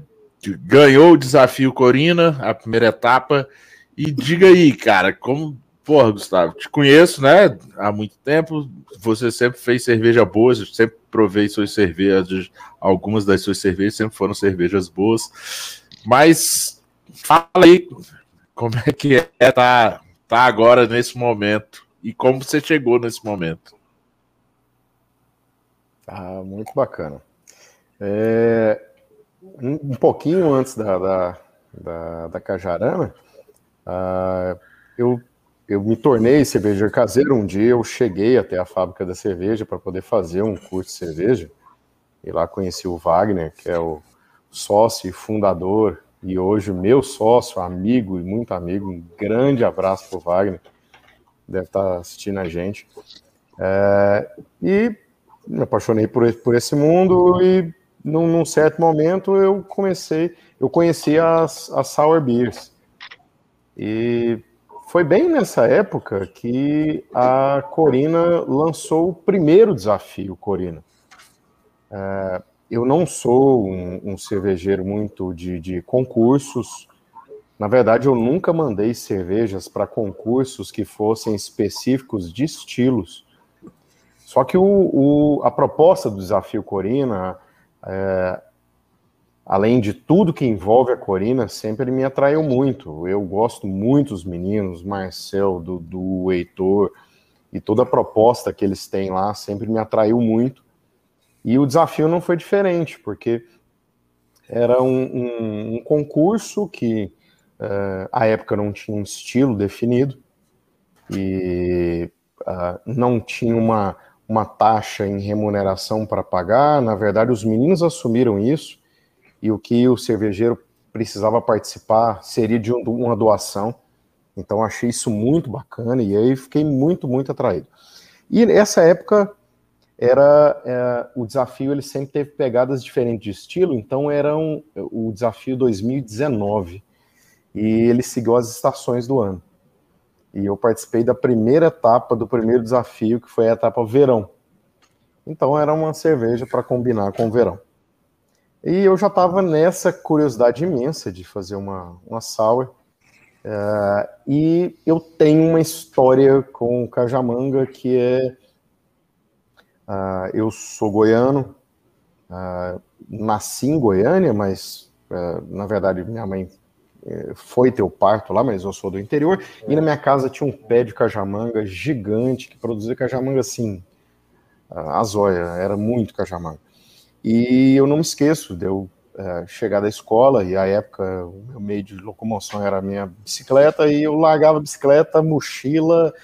ganhou o desafio Corina, a primeira etapa, E diga aí, cara, como. Porra, Gustavo, te conheço, né? Há muito tempo. Você sempre fez cerveja boa, sempre provei suas cervejas. Algumas das suas cervejas sempre foram cervejas boas. Mas fala aí como é que é tá, tá agora nesse momento e como você chegou nesse momento. Ah, muito bacana. É, um, um, pouquinho antes da, da, da, da Cajarana, uh, eu, eu me tornei cervejeiro caseiro. Um dia eu cheguei até a fábrica da cerveja para poder fazer um curso de cerveja. E lá conheci o Wagner, que é o sócio e fundador, e hoje meu sócio, amigo e muito amigo. Um grande abraço para o Wagner, deve estar assistindo a gente. É, e me apaixonei por, por esse mundo e num, num, certo momento eu comecei, eu conheci as, as Sour Beers. E foi bem nessa época que a Corina lançou o primeiro desafio, Corina. É, eu não sou um, um cervejeiro muito de, de, concursos. Na verdade, eu nunca mandei cervejas para concursos que fossem específicos de estilos. Só que o, o, a proposta do desafio Corina, é, além de tudo que envolve a Corina, sempre me atraiu muito. Eu gosto muito dos meninos, Marcel, do Heitor, e toda a proposta que eles têm lá sempre me atraiu muito. E o desafio não foi diferente, porque era um, um, um concurso que uh, à época não tinha um estilo definido e uh, não tinha uma, uma taxa em remuneração para pagar. Na verdade, os meninos assumiram isso e o que o cervejeiro precisava participar seria de uma doação. Então, achei isso muito bacana e aí fiquei muito, muito atraído. E nessa época era é, o desafio, ele sempre teve pegadas diferentes de estilo, então era um, o desafio 2019 e ele seguiu as estações do ano e eu participei da primeira etapa do primeiro desafio, que foi a etapa verão. Então era uma cerveja para combinar com o verão. E eu já estava nessa curiosidade imensa de fazer uma, uma sour. Uh, e eu tenho uma história com o Cajamanga que é. Uh, eu sou goiano, uh, nasci em Goiânia, mas na verdade minha mãe é, foi ter o parto lá, mas eu sou do interior, e na minha casa tinha um pé de cajamanga gigante, que produzia cajamanga assim, a zóia, era muito cajamanga. E eu não me esqueço de eu é, chegar da escola, e a época o meu meio de locomoção era a minha bicicleta, e eu largava a bicicleta, mochila,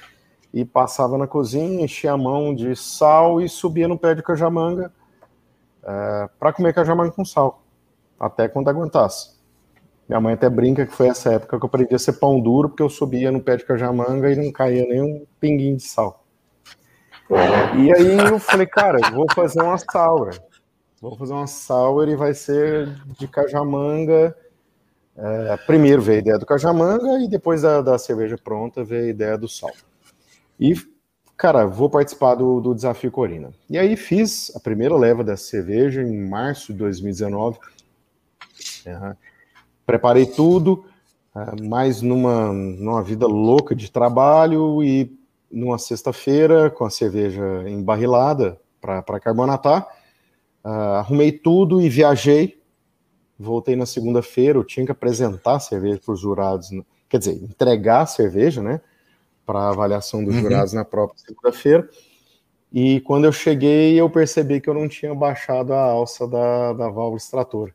e passava na cozinha, enchia a mão de sal e subia no pé de cajamanga é, para comer cajamanga com sal, até quando aguentasse. Minha mãe até brinca que foi essa época que eu aprendi a ser pão duro, porque eu subia no pé de cajamanga e não caía nem um pinguinho de sal. E aí eu falei, cara, vou fazer uma sour. Vou fazer uma sour e vai ser de cajamanga. É, primeiro veio a ideia do cajamanga e depois da, da, cerveja pronta veio a ideia do sal. E, cara, vou participar do, do desafio Corina. E aí fiz a primeira leva dessa cerveja em março de 2019. Uhum preparei tudo, é, mais numa, numa vida louca de trabalho e numa sexta-feira com a cerveja embarrilada para carbonatar, uh, arrumei tudo e viajei. Voltei na segunda-feira, eu tinha que apresentar a cerveja para os jurados, quer dizer, entregar a cerveja, né, para avaliação dos uhum. jurados na própria segunda-feira. E quando eu cheguei, eu percebi que eu não tinha baixado a alça da, da válvula extratora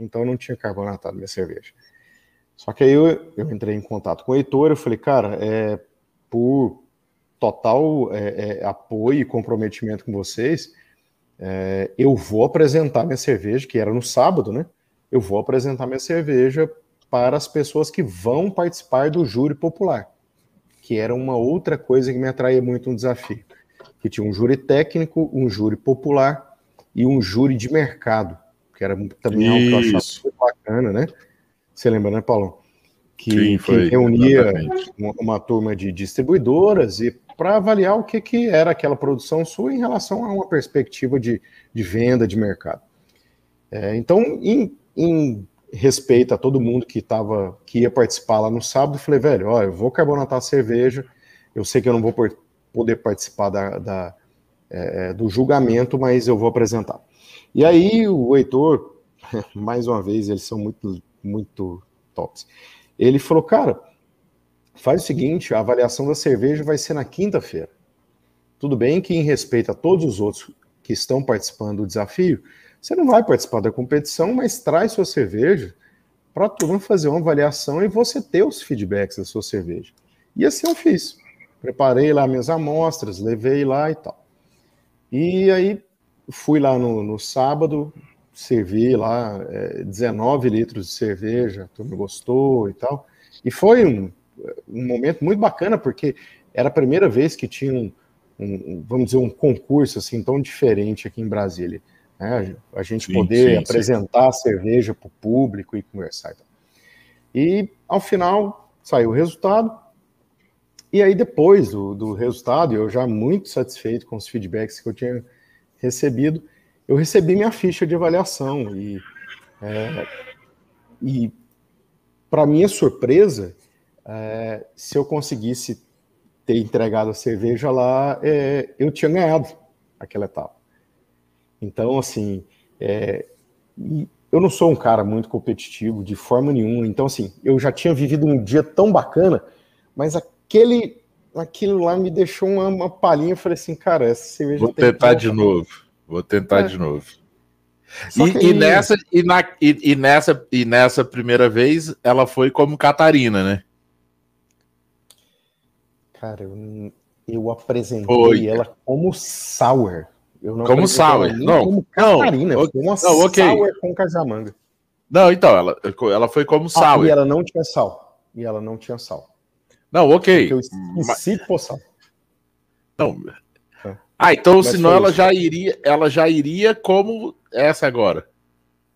então não tinha carbonatado minha cerveja. Só que aí eu, eu entrei em contato com o Heitor, eu falei, cara, é, por total é, é, apoio e comprometimento com vocês, é, eu vou apresentar minha cerveja, que era no sábado, né? Eu vou apresentar minha cerveja para as pessoas que vão participar do júri popular, que era uma outra coisa que me atraía muito no desafio. Que tinha um júri técnico, um júri popular e um júri de mercado que era também algo que eu achava muito bacana, né? Você lembra, né, Paulo? Que, Sim, foi, que reunia uma, uma, turma de distribuidoras e para avaliar o que, que era aquela produção sua em relação a uma perspectiva de, de venda de mercado. É, então, em, em respeito a todo mundo que tava, que ia participar lá no sábado. Falei, velho, ó, eu vou carbonatar a cerveja. Eu sei que eu não vou poder participar da, da é, do julgamento, mas eu vou apresentar. E aí o Heitor, mais uma vez, eles são muito, muito tops. Ele falou, cara, faz o seguinte, a avaliação da cerveja vai ser na quinta-feira. Tudo bem que em respeito a todos os outros que estão participando do desafio, você não vai participar da competição, mas traz sua cerveja para a turma fazer uma avaliação e você ter os feedbacks da sua cerveja. E assim eu fiz. Preparei lá minhas amostras, levei lá e tal. E aí fui lá no, no sábado, servi lá é, 19 litros de cerveja, a turma gostou e tal. E foi um, um momento muito bacana, porque era a primeira vez que tinha um, um vamos dizer, um concurso assim tão diferente aqui em Brasília. Né? A gente sim, poder sim, apresentar sim. a cerveja para o público e conversar. E ao final saiu o resultado. E aí, depois do, do resultado, eu já muito satisfeito com os feedbacks que eu tinha recebido, eu recebi minha ficha de avaliação. E, é, e para minha surpresa, é, se eu conseguisse ter entregado a cerveja lá, é, eu tinha ganhado aquela etapa. Então, assim, é, eu não sou um cara muito competitivo de forma nenhuma. Então, assim, eu já tinha vivido um dia tão bacana, mas aquele, aquilo lá me deixou uma, uma palhinha. Eu falei assim, cara, essa cerveja. Vou tentar de novo. Vou tentar é. de novo. E, e, nessa, e, na, e, e, nessa, e nessa primeira vez, ela foi como Catarina, né? Cara, eu, eu apresentei foi. ela como sour. Eu não como sour. Não, como Catarina. Não, uma não, okay. sour com casamanga. Não, então, ela, ela foi como sour. Ah, e ela não tinha sal. E ela não tinha sal. Não, ok. Porque eu esqueci de pôr sal. Não. É. Ah, então Mas senão ela já iria, ela já iria como essa agora.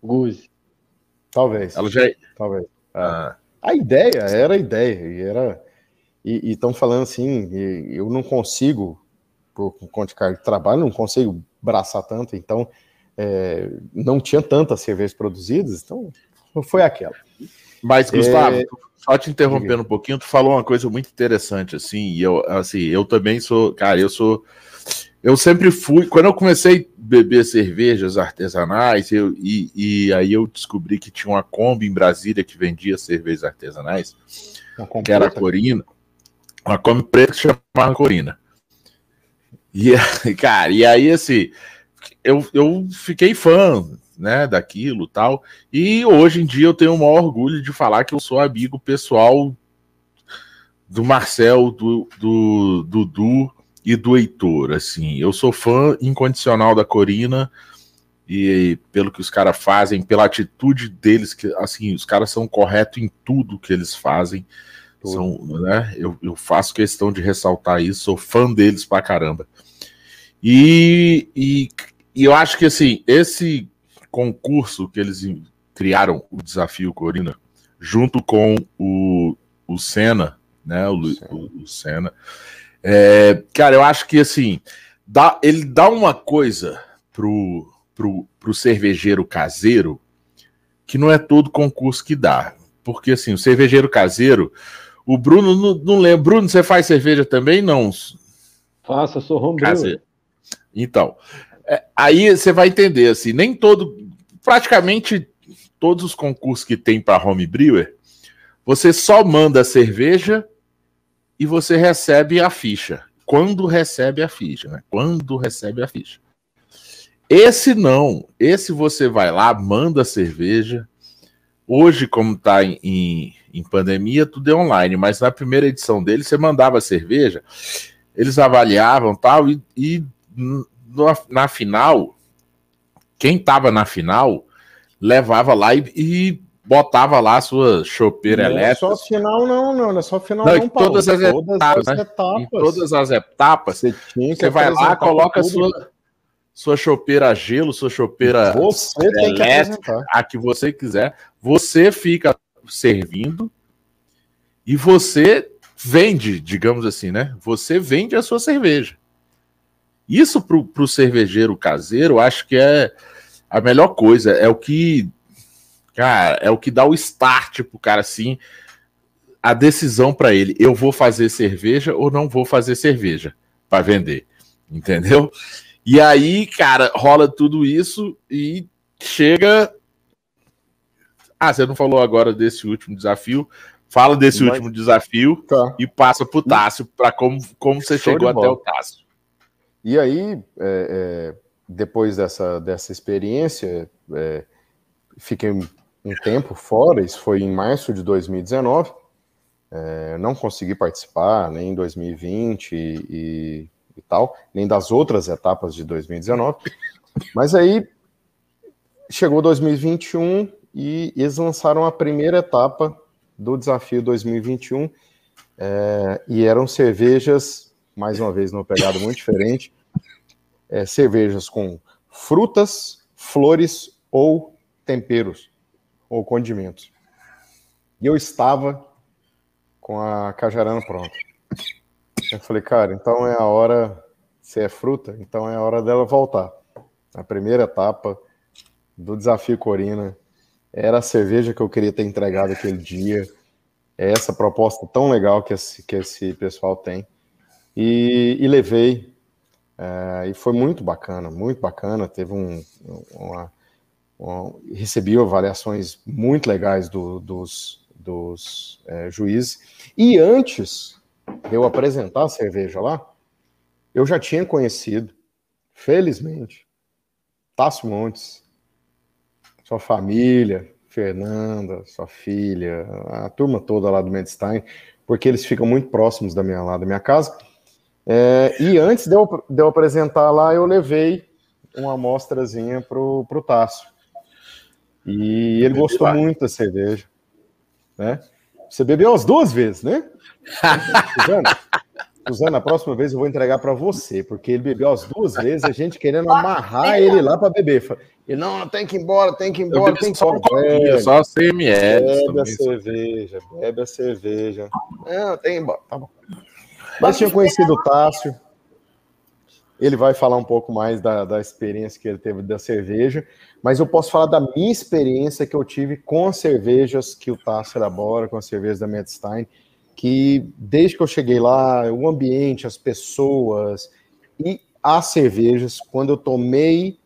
Guzi. Talvez. Ela já talvez. Ah. A ideia era a ideia e era e estão falando assim, eu não consigo por conta de carga de trabalho, não consigo braçar tanto, então é, não tinha tantas cervejas produzidas, então foi aquela. Mas, Gustavo, é... só te interrompendo um pouquinho, tu falou uma coisa muito interessante, assim, e eu, assim, eu também sou, cara, eu sou, eu sempre fui, quando eu comecei a beber cervejas artesanais, eu, e, e aí eu descobri que tinha uma Kombi em Brasília que vendia cervejas artesanais, que era a Corina, uma Kombi preta que chamava Corina. E, cara, e aí, assim, eu, eu fiquei fã, né, daquilo tal. E hoje em dia eu tenho o maior orgulho de falar que eu sou amigo pessoal do Marcel, do, do Dudu e do Heitor. Assim, eu sou fã incondicional da Corina e pelo que os caras fazem, pela atitude deles, que assim, os caras são corretos em tudo que eles fazem. São, né, eu, eu faço questão de ressaltar isso, sou fã deles pra caramba. E, e, e eu acho que assim, esse concurso que eles criaram, o Desafio Corina, junto com o, o Senna, né? O, o, o Senna. É, cara, eu acho que assim, dá, ele dá uma coisa pro, pro, pro cervejeiro caseiro que não é todo concurso que dá. Porque assim, o cervejeiro caseiro, o Bruno não, não lembra. Bruno, você faz cerveja também? Não. Faça, sou homebrew. Então, é, aí você vai entender assim, nem todo, praticamente todos os concursos que tem para home brewer, você só manda a cerveja e você recebe a ficha. Quando recebe a ficha, né? Quando recebe a ficha. Esse não, esse você vai lá, manda a cerveja. Hoje, como está em, em, em, pandemia, tudo é online, mas na primeira edição dele, você mandava a cerveja, eles avaliavam tal, e, e na final, quem tava na final levava lá e, e botava lá a sua chopeira não elétrica. Não é só final, não, não, não é só final, não. não todas, as todas etapas, as né? etapas. Em todas as etapas, você, você vai lá, coloca a sua, sua chopeira a gelo, sua chopeira você elétrica, a que você quiser. Você fica servindo e você vende, digamos assim, né? Você vende a sua cerveja. Isso para o cervejeiro caseiro, acho que é a melhor coisa. É o que Cara, é o que dá o start pro cara assim, a decisão para ele, eu vou fazer cerveja ou não vou fazer cerveja para vender. Entendeu? E aí, cara, rola tudo isso e chega Ah, você não falou agora desse último desafio, Fala desse Mas... último desafio tá. e passa para o Tássio, para como, como você Show chegou até o Tássio. E aí, é, é, depois dessa, dessa experiência, é, fiquei um tempo fora, isso foi em março de 2019. É, não consegui participar nem em 2020 e, e, e, tal, nem das outras etapas de 2019. Mas aí chegou 2021 e eles lançaram a primeira etapa do desafio 2021 é, e eram cervejas, mais uma vez, numa pegada muito diferente, é, cervejas com frutas, flores ou temperos ou condimentos. E eu estava com a cajarana pronta. Eu falei, cara, então é a hora, se é fruta, então é a hora dela voltar. A primeira etapa do desafio Corina era a cerveja que eu queria ter entregado aquele dia. É essa proposta tão legal que esse, que esse pessoal tem. E, e levei. É, e foi muito bacana, muito bacana. Teve um. Uma, uma, recebi avaliações muito legais do, dos, dos é, juízes. E antes de eu apresentar a cerveja lá, eu já tinha conhecido, felizmente, Tássio Montes, sua família, Fernanda, sua filha, a turma toda lá do Medstein, porque eles ficam muito próximos da minha, lá da minha casa. É, e antes de eu, de eu apresentar lá, eu levei uma amostrazinha pro, pro Tássio. E ele gostou muito da cerveja. Né? Você bebeu as duas vezes, né? Suzana, a próxima vez eu vou entregar para você, porque ele bebeu as duas vezes, a gente querendo amarrar ele lá para beber. E não, tem que ir embora, tem que ir embora, tem que ir embora. só 100 ml. Bebe a cerveja, bebe a cerveja. Não, tem que ir embora, tá bom. Mas tinha conhecido o Tássio. Ele vai falar um pouco mais da, da experiência que ele teve da cerveja, mas eu posso falar da minha experiência que eu tive com as cervejas que o Tássio elabora, com as cervejas da Medstein que desde que eu cheguei lá, o ambiente, as pessoas e as cervejas, quando eu tomei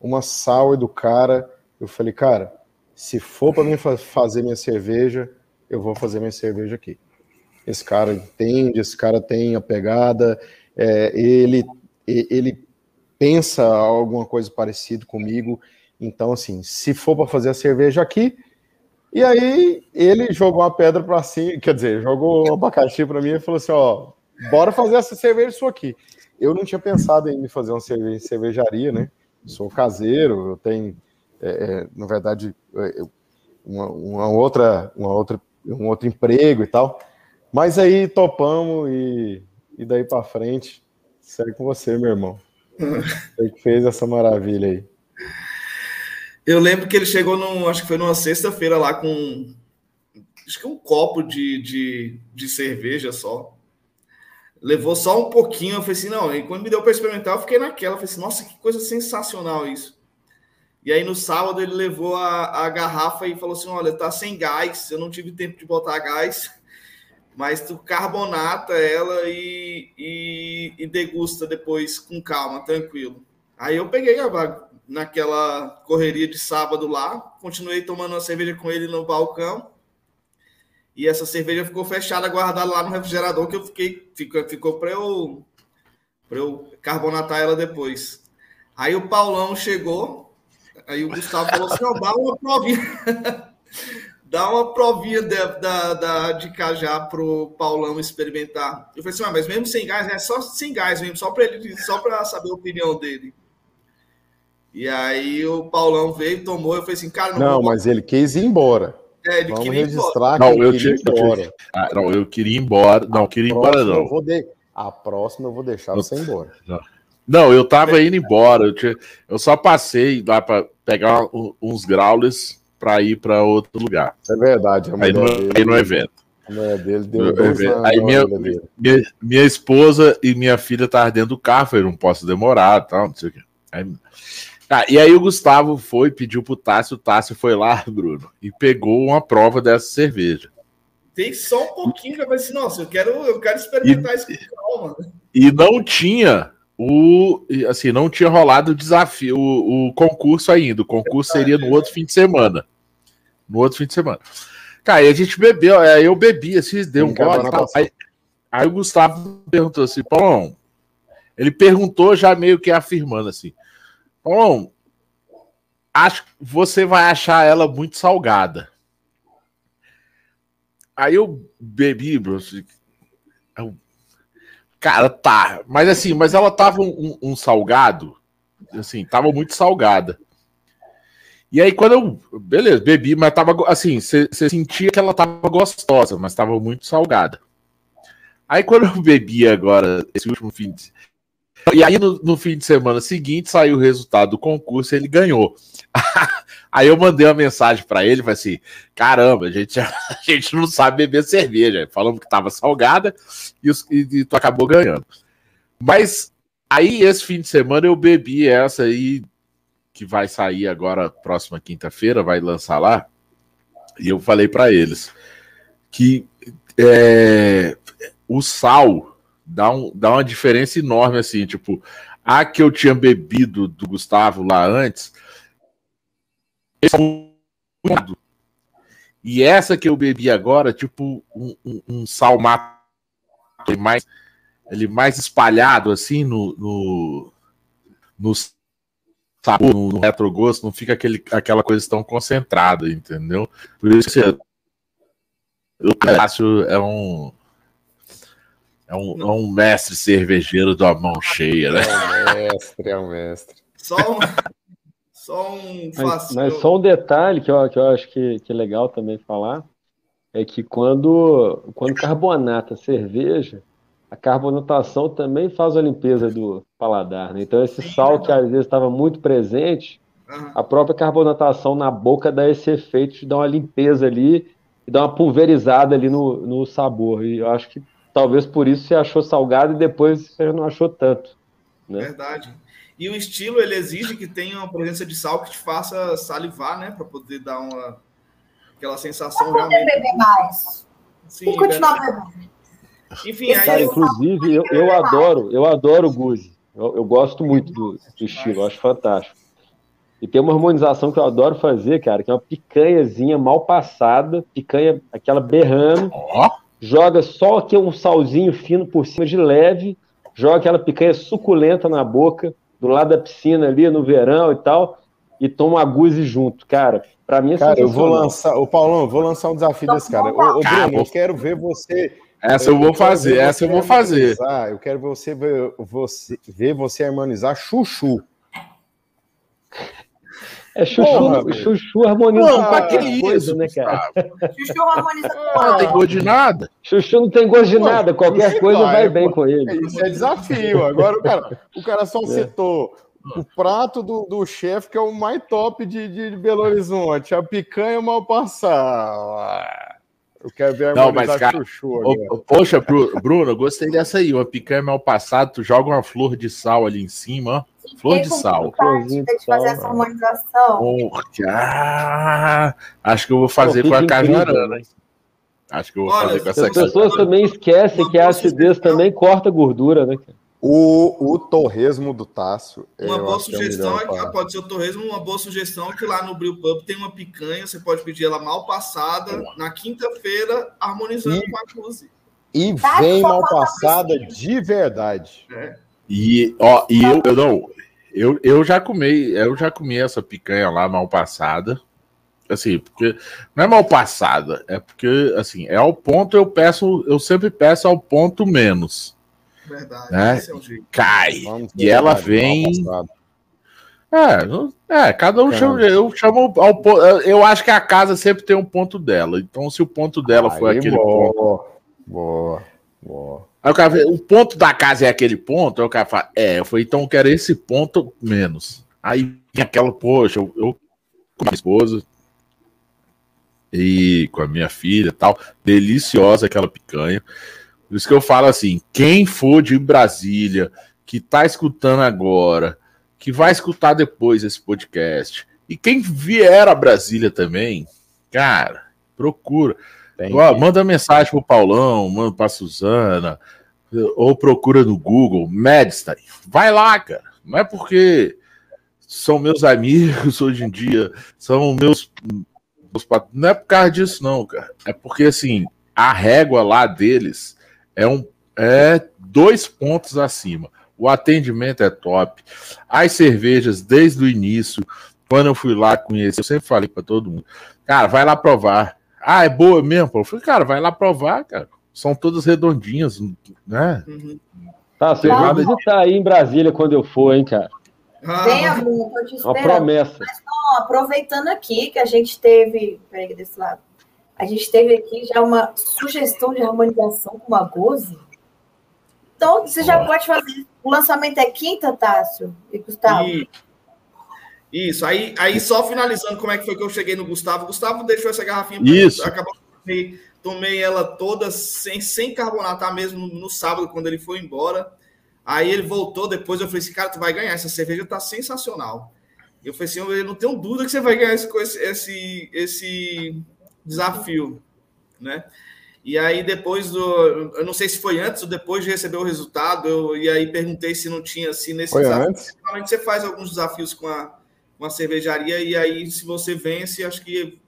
uma sour do cara, eu falei, cara, se for para mim fazer minha cerveja, eu vou fazer minha cerveja aqui. Esse cara entende, esse cara tem a pegada, é, ele, ele pensa alguma coisa parecida comigo. Então, assim, se for para fazer a cerveja aqui, e aí ele jogou uma pedra para cima, quer dizer, jogou um abacaxi para mim e falou assim: ó, bora fazer essa cerveja isso aqui. Eu não tinha pensado em fazer uma cerveja, cervejaria, né? Sou caseiro, eu tenho, é, é, na verdade, uma, uma, outra, uma outra, um outro emprego e tal. Mas aí topamos e, e daí para frente segue com você, meu irmão. Você que fez essa maravilha aí. Eu lembro que ele chegou num, acho que foi numa sexta-feira lá com acho que um copo de, de, de cerveja só. Levou só um pouquinho, eu falei assim, não, e quando me deu para experimentar, eu fiquei naquela, eu falei assim, nossa, que coisa sensacional isso. E aí no sábado ele levou a, a garrafa e falou assim, olha, tá sem gás, eu não tive tempo de botar gás, mas tu carbonata ela e, e, e degusta depois com calma, tranquilo. Aí eu peguei a naquela correria de sábado lá, continuei tomando uma cerveja com ele no balcão. E essa cerveja ficou fechada, guardada lá no refrigerador, que eu fiquei, ficou, ficou para eu, eu carbonatar ela depois. Aí o Paulão chegou, aí o Gustavo falou assim: oh, dá uma provinha, dá uma provinha de, da, da, de cajá pro Paulão experimentar. Eu falei assim: ah, mas mesmo sem gás, é só sem gás mesmo, só para ele, só para saber a opinião dele. E aí o Paulão veio, tomou, eu falei assim, cara, não. Não, mas ele quis ir embora. É, ele Vamos queria registrar não, eu queria ir embora. Ah, não, eu queria ir embora. Não, a queria ir embora, não. Eu de... A próxima eu vou deixar você embora. Não. Não, eu tava indo embora. Eu, tinha, eu só passei lá para pegar uns graules para ir para outro lugar. É verdade. Aí no, dele, aí no evento. É dele, deu dois aí minha, minha, minha, esposa e minha filha estavam dentro do carro. Eu não posso demorar, tal, não sei o quê. Aí, Ah, e aí o Gustavo foi, pediu pro Tássio, o Tássio foi lá, Bruno, e pegou uma prova dessa cerveja. Tem só um pouquinho, eu falei assim, nossa, eu quero, eu quero experimentar e, isso com calma. E não tinha o assim, não tinha rolado o desafio, o, o concurso ainda. O concurso seria no outro fim de semana. No outro fim de semana. Cara, aí a gente bebeu, aí eu bebi, assim, deu um gole. Aí, aí o Gustavo perguntou assim, Paulão, ele perguntou já meio que afirmando assim, Paulão, acho que você vai achar ela muito salgada. Aí eu bebi, bro, assim, eu Cara, tá. Mas assim, mas ela tava um, um, salgado. Assim, tava muito salgada. E aí, quando eu. Beleza, bebi, mas tava. Assim, você sentia que ela tava gostosa, mas tava muito salgada. Aí, quando eu bebi agora, esse último fim de. E aí, no, no fim de semana seguinte, saiu o resultado do concurso e ele ganhou. Aí eu mandei uma mensagem para ele, falei assim: caramba, a gente, a gente não sabe beber cerveja. Falamos que tava salgada e, e, e tu acabou ganhando. Mas aí, esse fim de semana, eu bebi essa aí, que vai sair agora, próxima quinta-feira, vai lançar lá. E eu falei para eles que é, o sal dá, um, dá uma diferença enorme, assim, tipo, a que eu tinha bebido do Gustavo lá antes e essa que eu bebi agora, tipo um, um, um salmato mais, ele mais espalhado assim no, no, no sabor, no, no retrogosto, não fica aquele, aquela coisa tão concentrada, entendeu? Por isso que o Cássio é um, é um, é um mestre cervejeiro da mão cheia, né? É um mestre, é um mestre. Só um, só um mas, mas, só um detalhe que eu, que eu acho que, que é legal também falar é que quando, quando carbonata cerveja, a carbonatação também faz a limpeza do paladar. Né? Então, esse Sim, sal que às vezes estava muito presente, uhum. a própria carbonatação na boca dá esse efeito de dar uma limpeza ali e dar uma pulverizada ali no, no sabor. E eu acho que talvez por isso você achou salgado e depois você não achou tanto. Né? Verdade. E o estilo ele exige que tenha uma presença de sal que te faça salivar, né, para poder dar uma aquela sensação pra realmente. beber mais. Sim, e continuar bebendo. Enfim, aí Cara, eu... inclusive eu, eu adoro, eu adoro o Guzi. Eu, eu, gosto muito do, do estilo, eu acho fantástico. E tem uma harmonização que eu adoro fazer, cara, que é uma picanhazinha mal passada, picanha aquela berrando, oh. Joga só aqui um salzinho fino por cima de leve, joga aquela picanha suculenta na boca, do lado da piscina ali no verão e tal, e toma a guze junto. Cara, para mim é Cara, eu vou lançar, o Paulão, eu vou lançar um desafio desse cara. Ô, ô Bruno, eu quero ver você. Essa eu, vou fazer, essa eu vou fazer. Eu quero você ver você, ver você harmonizar chuchu. É chuchu, Porra, chuchu harmoniza. Não, pra que isso, né, cara? Chuchu harmoniza com Não tem gosto de nada. Chuchu não tem gosto de nada, qualquer coisa vai, vai bem com ele. Isso é desafio. Agora o cara, o cara só é. citou o prato do, do chefe, que é o mais top de, de Belo Horizonte, a picanha mal passar. Eu quero ver a Não, mas, cara, chuchu agora. Poxa, Bruno, eu gostei dessa aí. Uma picanha mal passada, tu joga uma flor de sal ali em cima, ó. Flor de sal. De fazer essa harmonização. Oh, ah, acho que eu vou fazer Pô, com a cajarana. Acho que eu vou Olha, fazer com essa As pessoas também esquecem que a acidez também corta gordura, né? O, o torresmo do Tássio. Uma boa sugestão é, é pode ser o torresmo, uma boa sugestão é que lá no Brew Pub tem uma picanha, você pode pedir ela mal passada, na quinta-feira, harmonizando e, com a cozinha. E vem mal passada de verdade. É. E, ó, e eu, eu não, eu, eu já comi, eu já comi essa picanha lá mal passada. Assim, porque não é mal passada, é porque assim, é ao ponto eu peço, eu sempre peço ao ponto menos. Verdade, né? é um Cai. Vamos e ela vem é, é, cada um chama, eu chamo ao eu acho que a casa sempre tem um ponto dela. Então se o ponto dela Aí, foi aquele boa, ponto, boa, boa. Aí o cara o ponto da casa é aquele ponto, aí o cara fala, é, eu falei, então eu quero esse ponto menos. Aí vem aquela, poxa, eu, eu com a minha esposa e com a minha filha tal, deliciosa aquela picanha. Por isso que eu falo assim, quem for de Brasília, que tá escutando agora, que vai escutar depois esse podcast. E quem vier a Brasília também, cara, procura. Ó, manda mensagem pro Paulão, manda pra Suzana, ou procura no Google, Medstein. Vai lá, cara. Não é porque são meus amigos hoje em dia, são meus, meus. Não é por causa disso, não, cara. É porque, assim, a régua lá deles é um. É dois pontos acima. O atendimento é top. As cervejas, desde o início, quando eu fui lá conhecer, eu sempre falei para todo mundo: cara, vai lá provar. Ah, é boa mesmo? Eu falei, cara, vai lá provar, cara. São todas redondinhas, né? Uhum. Tá, você vai visitar aí em Brasília quando eu for, hein, cara? Venha muito, eu te espero. Uma promessa. Mas, ó, aproveitando aqui que a gente teve. Peraí, desse lado. A gente teve aqui já uma sugestão de harmonização com uma Goze. Então, você já pode fazer. O lançamento é quinta, Tássio e Gustavo? E... Isso, aí, aí só finalizando como é que foi que eu cheguei no Gustavo. Gustavo deixou essa garrafinha Isso. acabou tomei, tomei ela toda sem, sem carbonatar mesmo no sábado, quando ele foi embora. Aí ele voltou depois, eu falei assim, cara, tu vai ganhar, essa cerveja tá sensacional. Eu falei assim, eu não tenho dúvida que você vai ganhar esse, esse, esse desafio, né? E aí depois do, eu não sei se foi antes ou depois de receber o resultado, eu, e aí perguntei se não tinha assim nesse foi desafio. Antes. Normalmente você faz alguns desafios com a, com a cervejaria e aí se você vence, acho que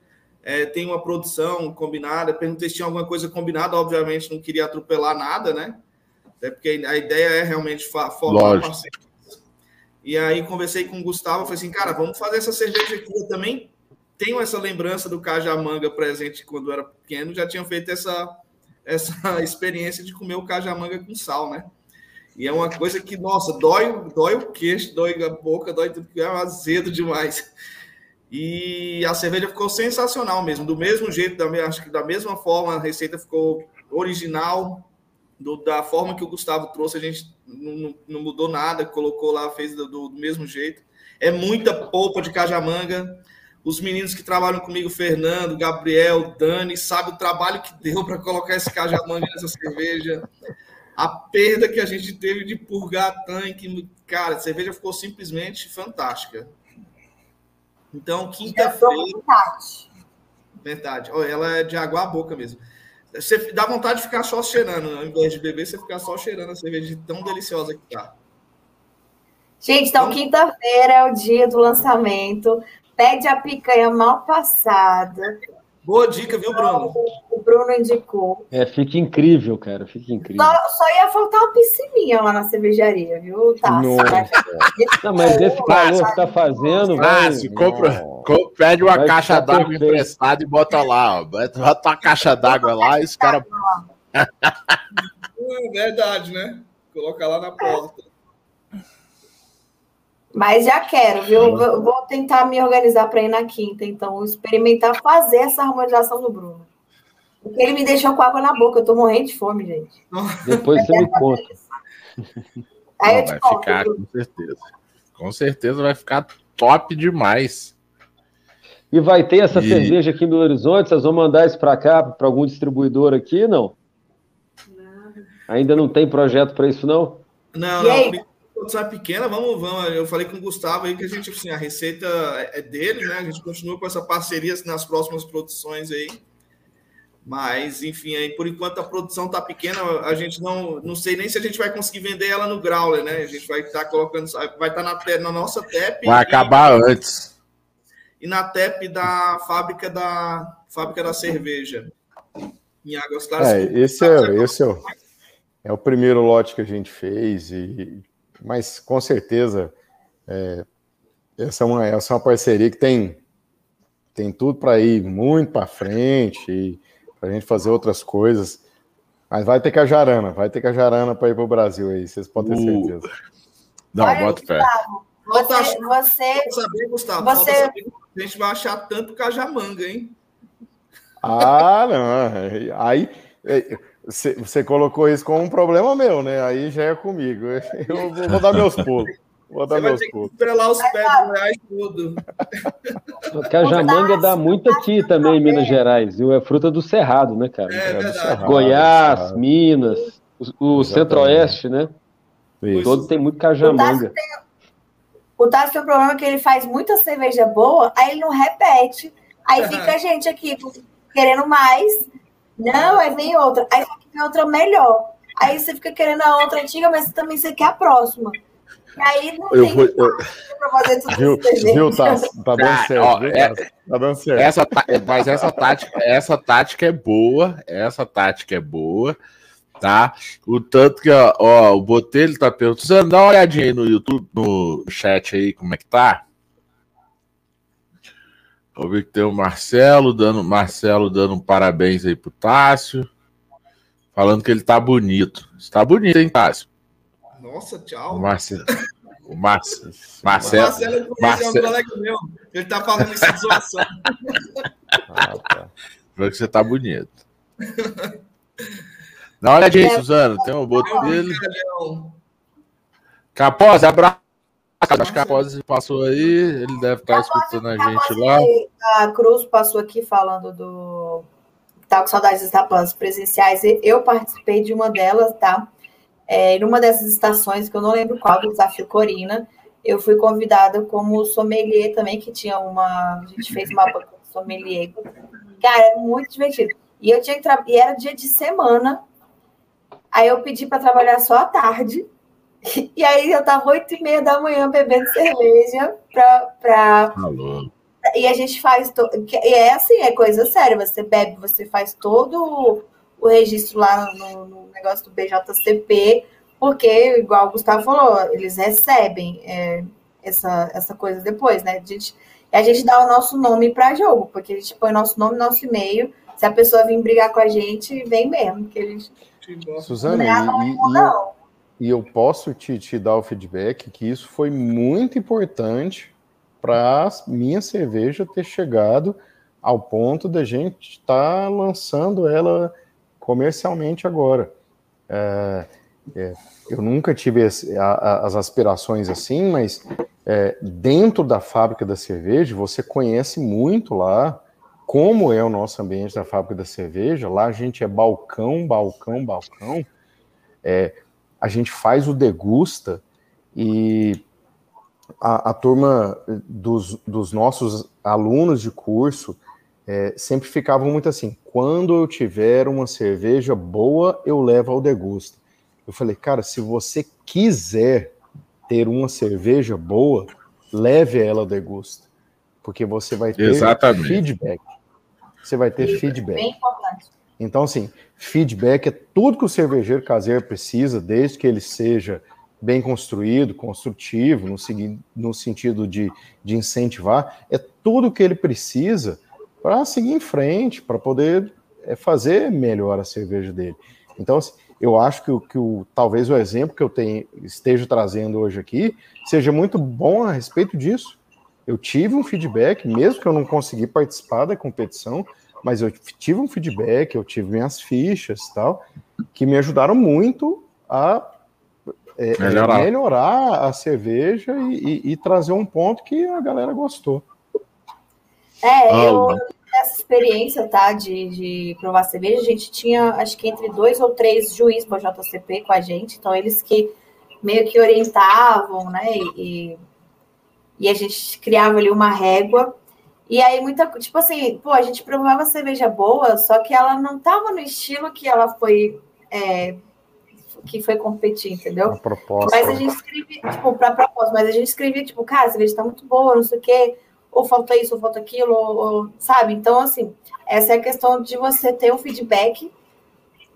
é, tem uma produção combinada. Perguntei se tinha alguma coisa combinada, obviamente não queria atropelar nada, né? Até porque a ideia é realmente formar parceiros. E aí conversei com o Gustavo, falei assim, cara, vamos fazer essa cerveja aqui. Eu também tenho essa lembrança do cajamanga presente quando eu era pequeno, já tinha feito essa, essa experiência de comer o cajamanga com sal, né? E é uma coisa que, nossa, dói, dói o queixo, dói a boca, dói tudo, é azedo demais. E a cerveja ficou sensacional mesmo, do mesmo jeito, da, acho que da mesma forma, a receita ficou original, do, da forma que o Gustavo trouxe, a gente não, não mudou nada, colocou lá, fez do, do, mesmo jeito. É muita polpa de cajamanga. Os meninos que trabalham comigo, Fernando, Gabriel, Dani, sabe o trabalho que deu para colocar esse cajamanga nessa cerveja. A perda que a gente teve de purgar tanque. Cara, a cerveja ficou simplesmente fantástica. Então, quinta-feira. Verdade. Ela é de água à boca mesmo. Você dá vontade de ficar só cheirando, ao invés de beber, você ficar só cheirando a cerveja tão deliciosa que tá. Gente, então, então quinta-feira é o dia do lançamento. Pede a picanha mal passada. Boa dica, viu, Bruno? O Bruno indicou. É, fica incrível, cara, fica incrível. Só, só ia faltar uma piscininha lá na cervejaria, viu? Tá. Não, mas esse calor que tá fazendo. Ah, se compra, compra, pede uma caixa d'água emprestada e bota lá, ó. Bota uma caixa d'água lá e os caras. é verdade, né? Coloca lá na porta. Mas já quero, viu? Vou tentar me organizar para ir na quinta, então, experimentar fazer essa harmonização do Bruno. Porque ele me deixou com água na boca, eu tô morrendo de fome, gente. Depois você me conta. Aí Não, eu te vai conto, ficar, com certeza. Com certeza vai ficar top demais. E vai ter essa e... cerveja aqui em Belo Horizonte? Vocês vão mandar isso para cá, para algum distribuidor aqui, não? não? Ainda não tem projeto para isso, não? Não, não produção é pequena, vamos, vamos. Eu falei com o Gustavo aí que a gente, assim, a receita é dele, né? A gente continua com essa parceria assim, nas próximas produções aí. Mas, enfim, aí, por enquanto a produção está pequena, a gente não, não sei nem se a gente vai conseguir vender ela no Growler, né? A gente vai estar tá colocando, vai estar tá na, na nossa TEP. Vai acabar antes. E na TEP da fábrica da fábrica da cerveja. Em Águas Claras. É, esse é, esse é o, é o primeiro lote que a gente fez e mas com certeza é, essa, é uma, essa é uma parceria que tem, tem tudo para ir muito para frente e para a gente fazer outras coisas. Mas vai ter cajarana, vai ter cajarana para ir para o Brasil aí, vocês podem ter uh. certeza. Não, Olha, bota fé. Você, você, saber, Gustavo, você... Saber, a gente vai achar tanto cajamanga, hein? Ah, não. Aí, é, você colocou isso como um problema meu, né? Aí já é comigo. Eu vou, vou dar meus pulos. Vou dar meus pulos. Estrelar os pés do Goiás tudo. Cajamanga dá muito aqui também em Minas Gerais, viu? É fruta do Cerrado, né, cara? É, verdade. Goiás, Minas, o, o Centro-Oeste, né? Isso. Todo tem muito cajamanga. O Tassi tem um problema que ele faz muita cerveja boa, aí ele não repete. Aí fica a gente aqui querendo mais. Não, aí vem outra. Aí vem outra melhor. Aí você fica querendo a outra antiga, mas também você quer a próxima. E aí não eu tem vou, eu... pra fazer tudo viu, viu tá, tá dando ah, certo. Ó, é, tá dando certo. Essa, mas essa tática, essa tática é boa. Essa tática é boa tá? O tanto que, ó, ó o Botelho tá perguntando, dá uma olhadinha aí no YouTube, no chat aí, como é que tá? Vou ver que tem o Marcelo dando, Marcelo dando um parabéns aí pro Tássio, falando que ele tá bonito. Está bonito, hein, Tássio? Nossa, tchau. O Marcelo. O Marcelo. Marcelo, Marcelo, Marcelo. É um colega meu. Ele tá falando isso de zoação. Ah, tá. Vê que você tá bonito. Dá uma olhadinha aí, é, Suzano. Tem um boto dele. Capós, abraço. Acho que Capós passou aí. Ele deve estar escutando a gente lá. A Cruz passou aqui falando do. Tá com saudades das etapas presenciais. Eu participei de uma delas, tá? É, numa dessas estações, que eu não lembro qual, do Desafio Corina, eu fui convidada como sommelier também, que tinha uma. A gente fez uma banca de sommelier. Cara, muito divertido. E eu tinha que tra... e era dia de semana, Aí eu pedi para trabalhar só à tarde. E aí eu tava oito e meia da manhã bebendo cerveja pra. pra... Alô. E a gente faz. To... E é assim, é coisa séria. Você bebe, você faz todo o registro lá no, no negócio do BJCP, porque, igual o Gustavo falou, eles recebem é, essa, essa coisa depois, né? A gente, a gente dá o nosso nome para jogo, porque a gente põe nosso nome, nosso e-mail. Se a pessoa vir brigar com a gente, vem mesmo, que a gente Suzana, e, e, e, eu, e, eu, posso te, te dar o feedback que isso foi muito importante para minha cerveja ter chegado ao ponto da gente estar tá lançando ela comercialmente agora. É, é, eu nunca tive as, as, aspirações assim, mas é, dentro da fábrica da cerveja, você conhece muito lá como é o nosso ambiente da fábrica da cerveja, lá a gente é balcão, balcão, balcão, é, a gente faz o degusta e a, a turma dos, dos, nossos alunos de curso é, sempre ficavam muito assim: quando eu tiver uma cerveja boa, eu levo ao degusta. Eu falei, cara, se você quiser ter uma cerveja boa, leve ela ao degusta, porque você vai ter Exatamente. feedback você vai ter Isso, feedback. Bem importante. Então, assim, feedback é tudo que o cervejeiro caseiro precisa, desde que ele seja bem construído, construtivo, no, no sentido de, de incentivar, é tudo que ele precisa para seguir em frente, para poder é, fazer melhor a cerveja dele. Então, assim, eu acho que, que o, talvez o exemplo que eu tenho, esteja trazendo hoje aqui seja muito bom a respeito disso. Eu tive um feedback, mesmo que eu não consegui participar da competição, mas eu tive um feedback, eu tive minhas fichas tal, que me ajudaram muito a é, é melhorar. melhorar. a cerveja e, e, e, trazer um ponto que a galera gostou. É, eu essa experiência, tá, de, de provar cerveja, a gente tinha, acho que entre dois ou três juízes para JCP com a gente, então eles que meio que orientavam, né, e, e a gente criava ali uma régua. E aí, muita, tipo assim, pô, a gente provava cerveja boa, só que ela não tava no estilo que ela foi. É, que foi competir, entendeu? Proposta. Mas a gente escrevia, tipo, pra propósito, mas a gente escrevia, tipo, cara, a cerveja tá muito boa, não sei o quê, ou falta isso, ou falta aquilo, ou, ou, sabe? Então, assim, essa é a questão de você ter um feedback,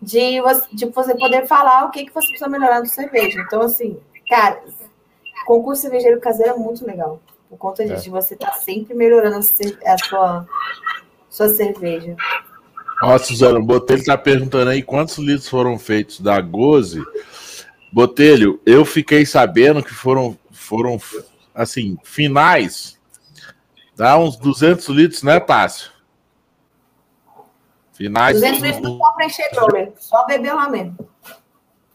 de você, de você poder falar o que, que você precisa melhorar no cerveja. Então, assim, cara, concurso cervejeiro caseiro é muito legal. Por conta disso, é. você tá sempre melhorando a sua, sua cerveja. Ó, Suzana, o Botelho tá perguntando aí quantos litros foram feitos da Goze. Botelho, eu fiquei sabendo que foram, foram assim, finais. Dá uns 200 litros, né, Tássio? Finais. 200 litros não pode preencher, só beber lá mesmo.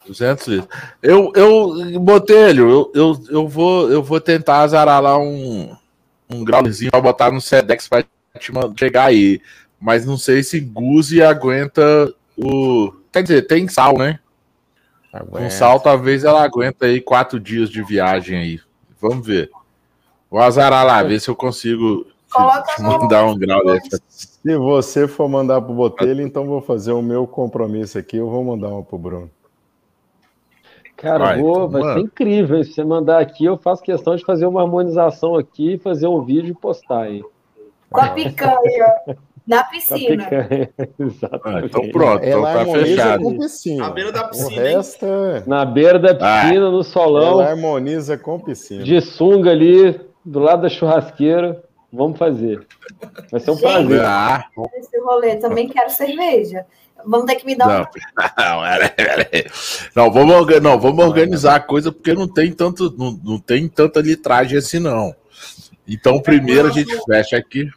200 litros. Eu, eu Botelho, eu, eu, eu, vou, eu vou tentar azarar lá um, um grauzinho para botar no Sedex para te chegar aí. Mas não sei se Guzi aguenta o. Quer dizer, tem sal, né? Aguenta. Com sal, talvez ela aguenta aí quatro dias de viagem aí. Vamos ver. Vou azarar lá, ver se eu consigo te mandar um grau desse. Se você for mandar pro Botelho, então vou fazer o meu compromisso aqui, eu vou mandar uma pro Bruno. Cara, vai, vou, então, vai ser incrível. Se você mandar aqui, eu faço questão de fazer uma harmonização aqui, fazer um vídeo e postar aí. Com a picanha. Na piscina. Ah, então pronto, então tá fechado. Com piscina. Na beira da piscina. O resto é... Na beira da piscina, ah. no solão. Ela harmoniza com piscina. De sunga ali, do lado da churrasqueira. Vamos fazer. Vai ser um Gente, prazer. Ah. Esse rolê, também quero cerveja. Vamos ter que me dar não, não, não, vamos, não, vamos organizar a coisa porque não tem tanto, não, não tem tanta litragem assim, não. Então, primeiro a gente fecha aqui.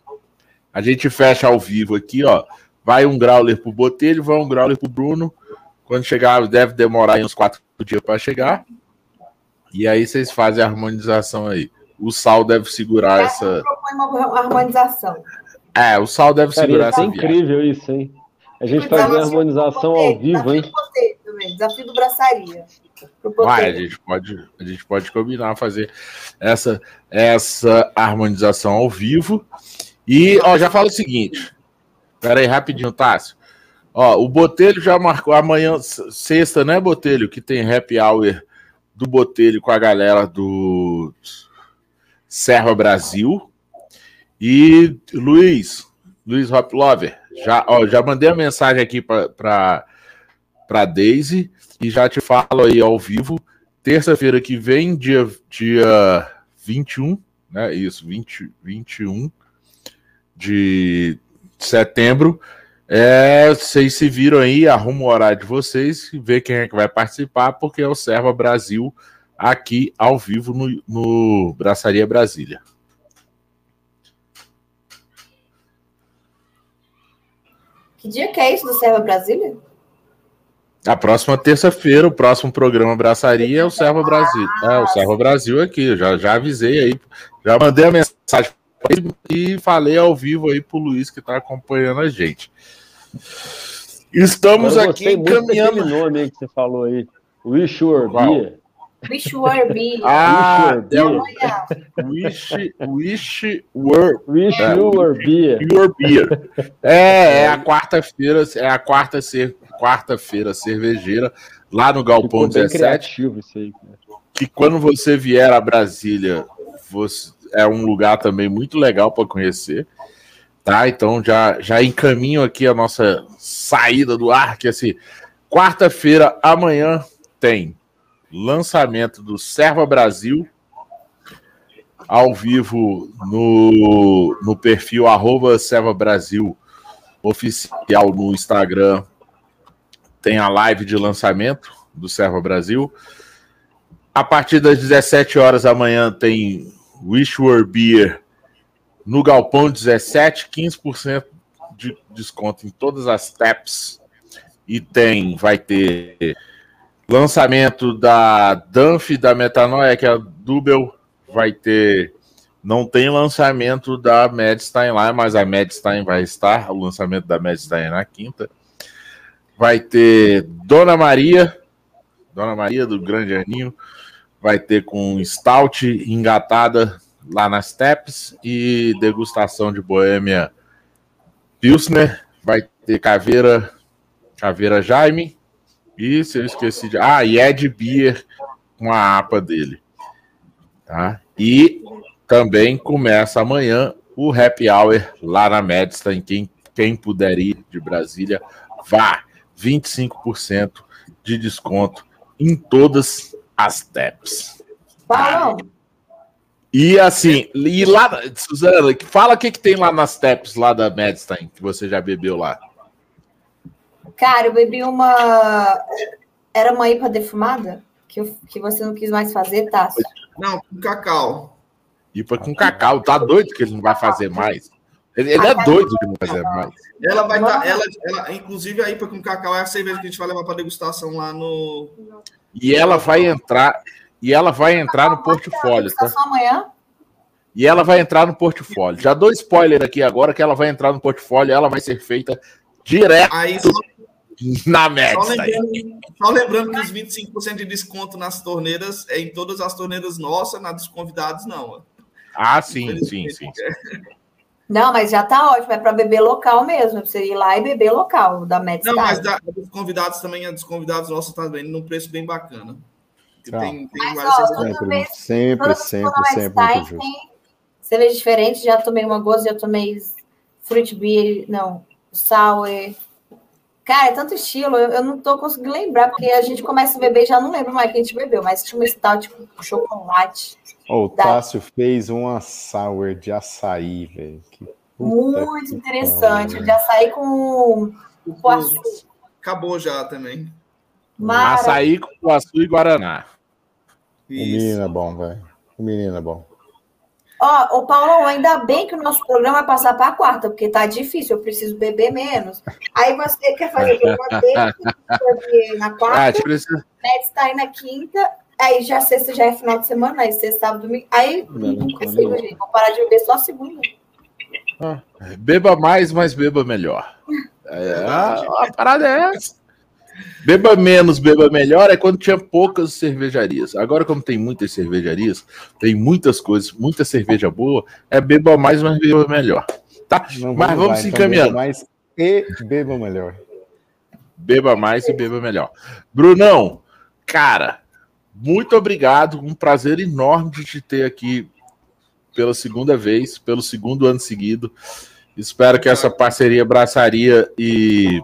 A gente fecha ao vivo aqui, ó. Vai um Grauler pro Botelho, vai um Grauler pro Bruno. Quando chegar, deve demorar uns quatro dias para chegar. E aí vocês fazem a harmonização aí. O Sal deve segurar essa. uma harmonização. É, o Sal deve Cara, segurar essa. É incrível isso, hein? A gente fazer a harmonização ao vivo, hein? Desafio do braçaria. Vai, a gente pode, a gente pode combinar fazer essa, essa harmonização ao vivo. E ó, já fala o seguinte. Pera aí, rapidinho, Tássio. Ó, o Botelho já marcou amanhã, sexta, né, Botelho? Que tem happy hour do Botelho com a galera do Serra Brasil. E Luiz, Luiz Hop Lover, já, ó, já mandei a mensagem aqui para Daisy e já te falo aí ao vivo. Terça-feira que vem, dia, dia 21, né? Isso, 20, 21 de setembro. É, vocês se viram aí, arruma o horário de vocês e vê quem é que vai participar, porque é o Serva Brasil aqui ao vivo no, no Braçaria Brasília. Que dia que é isso do Serva Brasília? A próxima terça-feira, o próximo programa Braçaria é o Serva Brasil. É, o Serva Brasil aqui. já, já avisei aí. Já mandei a mensagem e falei ao vivo aí pro Luiz que está acompanhando a gente. Estamos aqui caminhando. nome aí que você falou aí. Wish You Were Wish Were Be. Ah, é o Wish, Wish Were. Wish é, You Were Beer. Your Beer. É, é a quarta-feira, é a quarta ser quarta-feira cervejeira lá no Galpão Ficou 17. Isso aí, que quando você vier a Brasília, você, é um lugar também muito legal para conhecer. Tá? Então já, já encaminho aqui a nossa saída do ar, que assim, quarta-feira, amanhã, tem lançamento do Serva Brasil ao vivo no, no perfil arroba Serva Brasil oficial no Instagram. Tem a live de lançamento do Serva Brasil. A partir das 17 horas da manhã tem Wishward Beer no Galpão 17, 15% de desconto em todas as taps. E tem, vai ter lançamento da Danf da Metanoia, que é a Dubel, vai ter. Não tem lançamento da Medstein lá, mas a Medstein vai estar. O lançamento da Medstein é na quinta. Vai ter Dona Maria, Dona Maria do Grande Aninho vai ter com stout engatada lá nas Steps e degustação de Boêmia Pilsner. Vai ter caveira, caveira Jaime. Se eu esqueci de. Ah, e Ed Beer com a APA dele. Tá? E também começa amanhã o Happy Hour lá na Medstein. Quem, quem puder ir de Brasília, vá. 25% de desconto em todas as taps. Paulo! E assim, e lá, Suzana, fala o que, que tem lá nas taps lá da Medstein, que você já bebeu lá. Cara, eu bebi uma. Era uma IPA defumada? Que, eu, que você não quis mais fazer, Tássio? Não, com cacau. IPA com cacau, tá doido que ele não vai fazer mais. Ele, ele é doido de não fazer mais. Ela vai estar. Tá, ela, ela, inclusive, a IPA com cacau é a cerveja que a gente vai levar para degustação lá no. E ela vai entrar. E ela vai entrar no portfólio, tá? amanhã? E ela vai entrar no portfólio. Já dou spoiler aqui agora que ela vai entrar no portfólio, ela vai ser feita direto Aí, só, na média. Só lembrando, só lembrando que os 25% de desconto nas torneiras é em todas as torneiras nossas, nas dos convidados não. Ah, sim, sim, sim. Não, mas já tá ótimo, é para beber local mesmo, é você ir lá e beber local, da Met Não, mas da, dos convidados também, dos convidados nossos tá vendo num preço bem bacana. Tem, tem mas, ó, sempre, vez, sempre, sempre, sempre, Tem cerveja diferente, já tomei uma goza, já tomei fruit beer, não, sour. Cara, é tanto estilo, eu, eu, não tô conseguindo lembrar, porque a gente começa a beber e já não lembro mais que a gente bebeu, mas tinha uma stout com tipo, chocolate. Oh, o Tássio fez uma sour de açaí, velho. Muito interessante. Cara. De açaí com, com açúcar. Acabou já também. Mara... Açaí com açúcar e Guaraná. O menino é bom, velho. O menino é bom. Ó, o Paulo, ainda bem que o nosso programa vai passar para a quarta, porque tá difícil, eu preciso beber menos. Aí você quer fazer o programa na quarta, ah, precisa... está aí na quinta, aí já sexta já é final de semana, aí sexta, sábado, domingo. Aí não, não consigo, gente. Vou parar de beber só segunda. Ah, beba mais, mas beba melhor. É, a, a parada é essa. Beba menos, beba melhor é quando tinha poucas cervejarias. Agora, como tem muitas cervejarias, tem muitas coisas, muita cerveja boa, é beba mais, mas beba melhor. Tá? Não mas vamos, se então encaminhando. Beba mais e beba melhor. Beba mais e beba melhor. Brunão, cara, muito obrigado. Um prazer enorme de te ter aqui pela segunda vez, pelo segundo ano seguido. Espero que essa parceria Braçaria e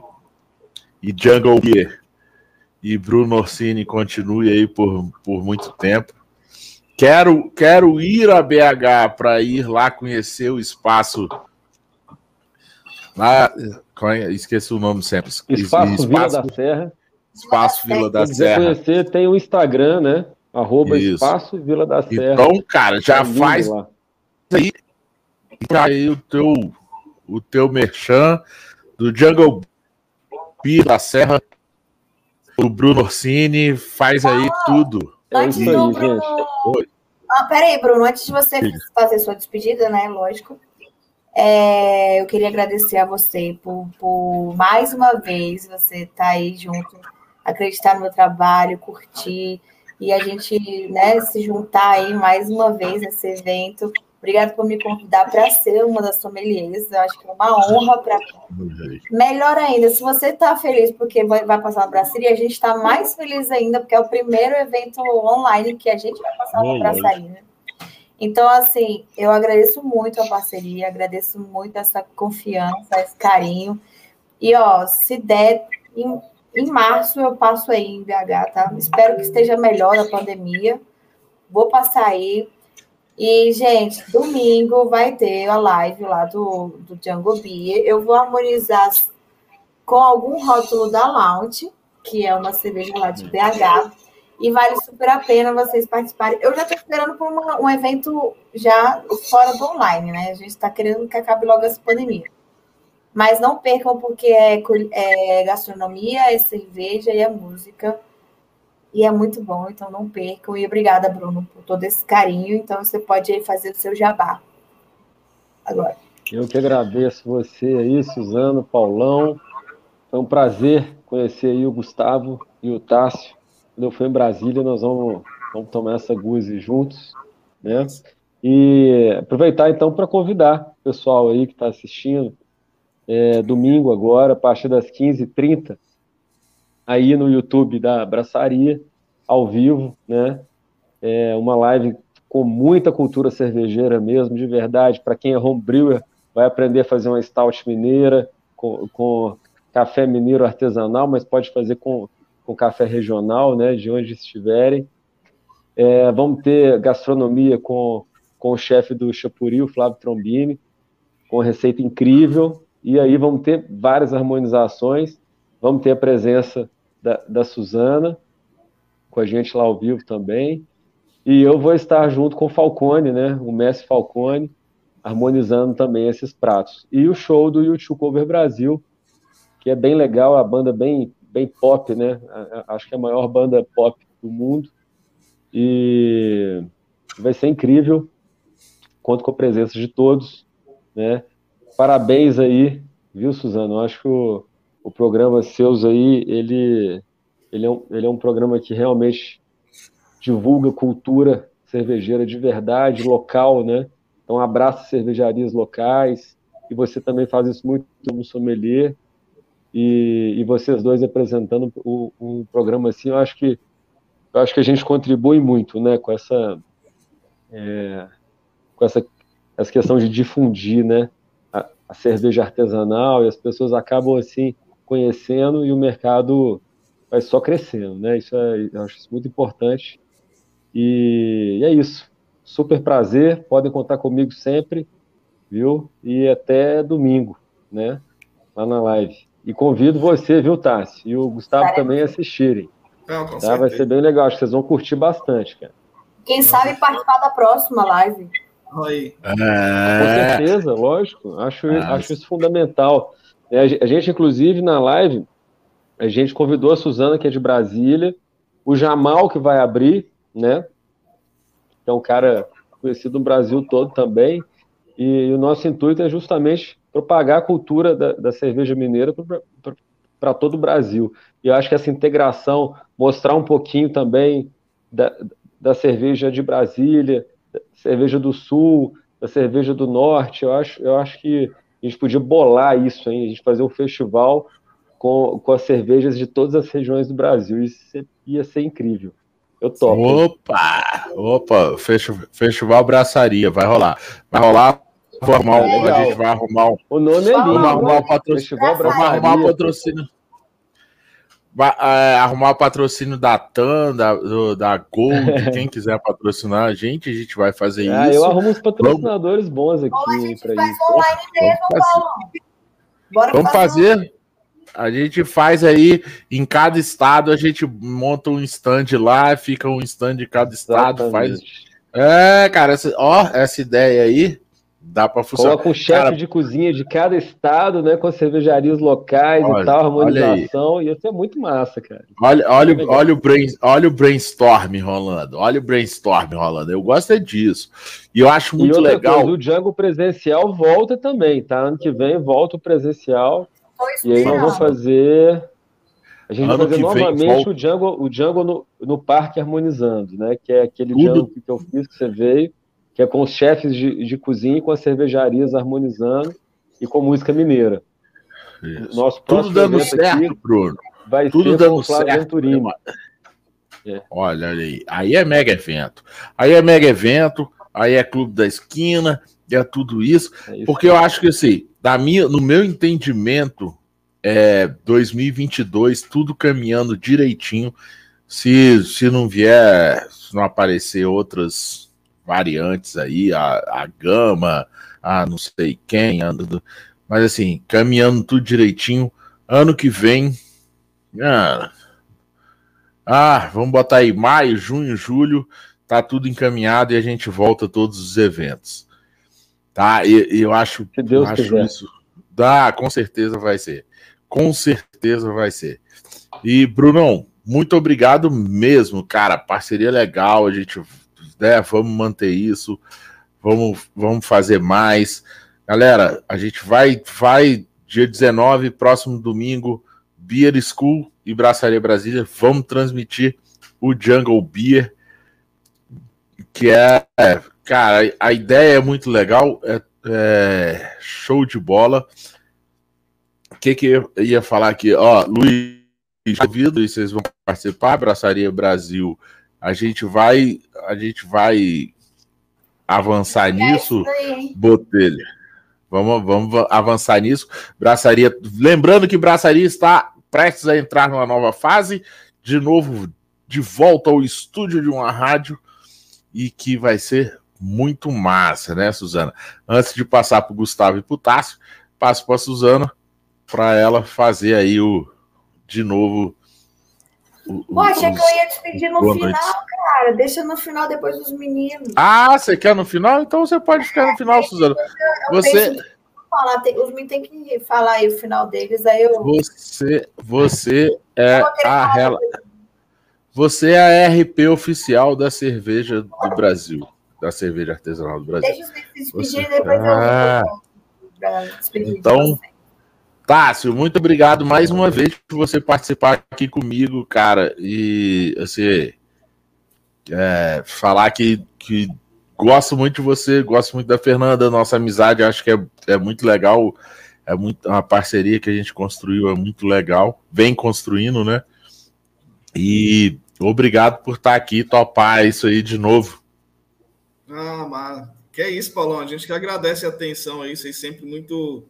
e Jungle Gear e Bruno Orsini continue aí por, por muito tempo. Quero, quero ir a BH para ir lá conhecer o espaço. Lá, é? esqueci o nome sempre. Espaço, espaço Vila da Serra. Espaço Vila da Serra. conhecer, tem o Instagram, né? Arroba Espaço Vila da Serra. Então, cara, já tá faz aí, aí o teu, o teu merchan do Jungle Pia da Serra, o Bruno Orsini, faz aí ah, tudo. Antes é do Bruno... Ah, peraí, Bruno, antes de você Sim. fazer sua despedida, né? Lógico. É, eu queria agradecer a você por, por mais uma vez você estar tá aí junto, acreditar no meu trabalho, curtir e a gente né, se juntar aí mais uma vez nesse evento. Obrigada por me convidar para ser uma das sommeliers. Eu acho que é uma honra para Melhor ainda, se você está feliz porque vai, vai passar na braçaria, a gente está mais feliz ainda, porque é o primeiro evento online que a gente vai passar na braçaria. Né? Então, assim, eu agradeço muito a parceria, agradeço muito essa confiança, esse carinho. E, ó, se der, em, em março eu passo aí em BH, tá? Espero que esteja melhor a pandemia. Vou passar aí, e, gente, domingo vai ter a live lá do, do Django Beer. Eu vou harmonizar com algum rótulo da Lounge, que é uma cerveja lá de BH. E vale super a pena vocês participarem. Eu já estou esperando por uma, um evento já fora do online, né? A gente está querendo que acabe logo essa pandemia. Mas não percam, porque é, é gastronomia, é cerveja e é música e é muito bom, então não percam. E obrigada, Bruno, por todo esse carinho. Então você pode aí fazer o seu jabá. Agora. Eu que agradeço você aí, Suzano, Paulão. Foi um prazer conhecer aí o Gustavo e o Tássio. Quando eu fui em Brasília, nós vamos, vamos tomar essa guzi juntos, né? E aproveitar então para convidar o pessoal aí que está assistindo, é, domingo agora, a partir das 15h30, aí no YouTube da Abraçaria, ao vivo, né? É uma live com muita cultura cervejeira mesmo, de verdade. Para quem é homebrewer, vai aprender a fazer uma stout mineira com, com café mineiro artesanal, mas pode fazer com, com café regional, né? De onde estiverem. É, vamos ter gastronomia com, com o chefe do Chapuri, o Flávio Trombini, com receita incrível. E aí vamos ter várias harmonizações. Vamos ter a presença da, da Suzana, com a gente lá ao vivo também. E eu vou estar junto com o Falcone, né? O mestre Falcone, harmonizando também esses pratos. E o show do YouTube Cover Brasil, que é bem legal, a banda bem, bem pop, né? Acho que é a maior banda pop do mundo. E vai ser incrível. Conto com a presença de todos, né? Parabéns aí, viu, Suzano? Eu acho que o, o programa Seus aí, ele, ele, é um, ele é um programa que realmente divulga cultura cervejeira de verdade, local, né? Então, abraça cervejarias locais, e você também faz isso muito no sommelier, e, e vocês dois apresentando um, um, programa assim, eu acho que eu acho que a gente contribui muito, né, com essa é, com essa, essa questão de difundir, né, a, a cerveja artesanal e as pessoas acabam assim conhecendo e o mercado vai só crescendo, né? Isso é, eu acho isso muito importante. E, e é isso. Super prazer, podem contar comigo sempre, viu? E até domingo, né? Lá na live. E convido você, viu, Tassi? E o Gustavo também a assistirem. Não, tá? Vai ser bem legal, acho que vocês vão curtir bastante, cara. Quem sabe participar da próxima live. Oi. É... Com certeza, lógico. Acho, ah, acho isso fundamental. É, a gente, inclusive, na live, a gente convidou a Suzana, que é de Brasília, o Jamal, que vai abrir, né? Que é um cara conhecido no Brasil todo também. E, o nosso intuito é justamente propagar a cultura da, da cerveja mineira para todo o Brasil. E eu acho que essa integração, mostrar um pouquinho também da, da cerveja de Brasília, cerveja do Sul, da cerveja do Norte, eu acho, eu acho que a gente podia bolar isso, hein? A gente fazer um festival com, com as cervejas de todas as regiões do Brasil. Isso ia ser incrível. Eu topo. Opa! Opa, festival Braçaria, vai rolar. Vai rolar. Formal, é a gente vai arrumar um. O nome é lindo. Vamos arrumar o patrocínio. Vamos arrumar o patrocínio. É, arrumar o patrocínio da TAM, da, do, da Gold, quem quiser patrocinar a gente, a gente vai fazer ah, isso. Eu arrumo uns patrocinadores bons aqui para isso. Online mesmo, vamos fazer. Bora vamos fazer. A gente faz aí, em cada estado, a gente monta um stand lá, fica um stand de cada estado, Exatamente. faz. É, cara, essa, ó, essa ideia aí dá para funcionar. Coloca o chefe cara... de cozinha de cada estado, né, com cervejarias locais olha, e tal, harmonização, e isso é muito massa, cara. Olha, olha, é olha, o brain, olha o brainstorm rolando, olha o brainstorm rolando. Eu gosto é disso. E eu acho muito legal. Coisa, o Django presencial volta também, tá? Ano que vem volta o presencial. E aí nós vamos fazer. A gente ano vai fazer novamente vem, o Django, o Django no, no Parque Harmonizando, né? Que é aquele Tudo. Django que eu fiz, que você veio, que é com os chefes de, de cozinha e com as cervejarias harmonizando e com música mineira. Isso. Nosso Tudo dando certo, Bruno. Vai Tudo ser dando certo. É. Olha aí. Aí é mega evento. Aí é mega evento, aí é clube da esquina, é tudo isso. É isso porque eu acho que assim, da minha, no meu entendimento, é 2022, tudo caminhando direitinho. Se, se não vier, se não aparecer outras variantes aí, a, a gama, a não sei quem, anda, mas assim, caminhando tudo direitinho. Ano que vem, ah, ah, vamos botar aí maio, junho, julho, tá tudo encaminhado e a gente volta a todos os eventos. Tá? E, eu acho, Se Deus acho quiser. isso. Dá, com certeza vai ser. Com certeza vai ser. E, Brunão, muito obrigado mesmo, cara. Parceria legal, a gente né, vamos manter isso, vamos, vamos fazer mais. Galera, a gente vai, vai dia 19, próximo domingo, Beer School e Braçaria Brasília, vamos transmitir o Jungle Beer, que é, Cara, a ideia é muito legal, é, é show de bola. O que, que eu ia falar aqui? Ó, Luiz, convido e vocês vão participar, Abraçaria Brasil. A gente vai, a gente vai avançar é nisso, Botelho. Vamos, vamos avançar nisso. Braçaria, lembrando que Braçaria está prestes a entrar numa nova fase, de novo de volta ao estúdio de uma rádio e que vai ser muito massa, né, Suzana? Antes de passar para o Gustavo e para o Tássio, passo para a Suzana para ela fazer aí o de novo. O, achei que eu ia despedir no final, noite. cara. Deixa no final depois dos meninos. Ah, você quer no final? Então você pode ficar no final, Suzana. Eu, eu você. Falar, tem, os meninos têm que falar aí o final deles, aí eu. Você, você é a rela... Você é a RP oficial da cerveja do Brasil da cerveja artesanal do Brasil. Deixa os se despedirem, depois ah. eu Então, Tássio, muito obrigado mais uma vez por você participar aqui comigo, cara. E assim, é, falar que, que gosto muito de você, gosto muito da Fernanda, nossa amizade, acho que é, é muito legal. É muito, uma parceria que a gente construiu, é muito legal. Vem construindo, né? E obrigado por estar aqui, topar isso aí de novo. Ah, mas que é isso, Paulão. A gente que agradece a atenção aí, vocês sempre muito,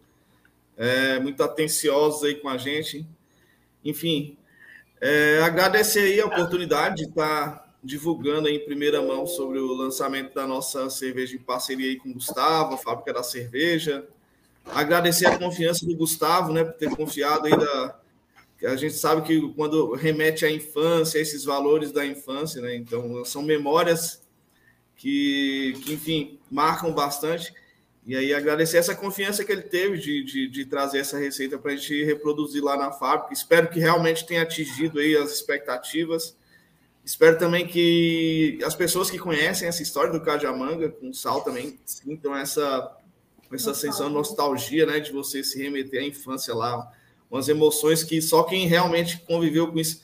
é, muito atenciosos aí com a gente. Enfim, é, agradecer aí a oportunidade de estar divulgando em primeira mão sobre o lançamento da nossa cerveja em parceria aí com o Gustavo, a fábrica da cerveja. Agradecer a confiança do Gustavo, né, por ter confiado aí da. A gente sabe que quando remete à infância, esses valores da infância, né? Então, são memórias que, que enfim, marcam bastante. E aí agradecer essa confiança que ele teve de, de, de trazer essa receita para a gente reproduzir lá na fábrica. Espero que realmente tenha atingido aí as expectativas. Espero também que as pessoas que conhecem essa história do Cajamanga com sal também sintam essa, essa sensação de nostalgia, né? De você se remeter à infância lá. Umas emoções que só quem realmente conviveu com isso.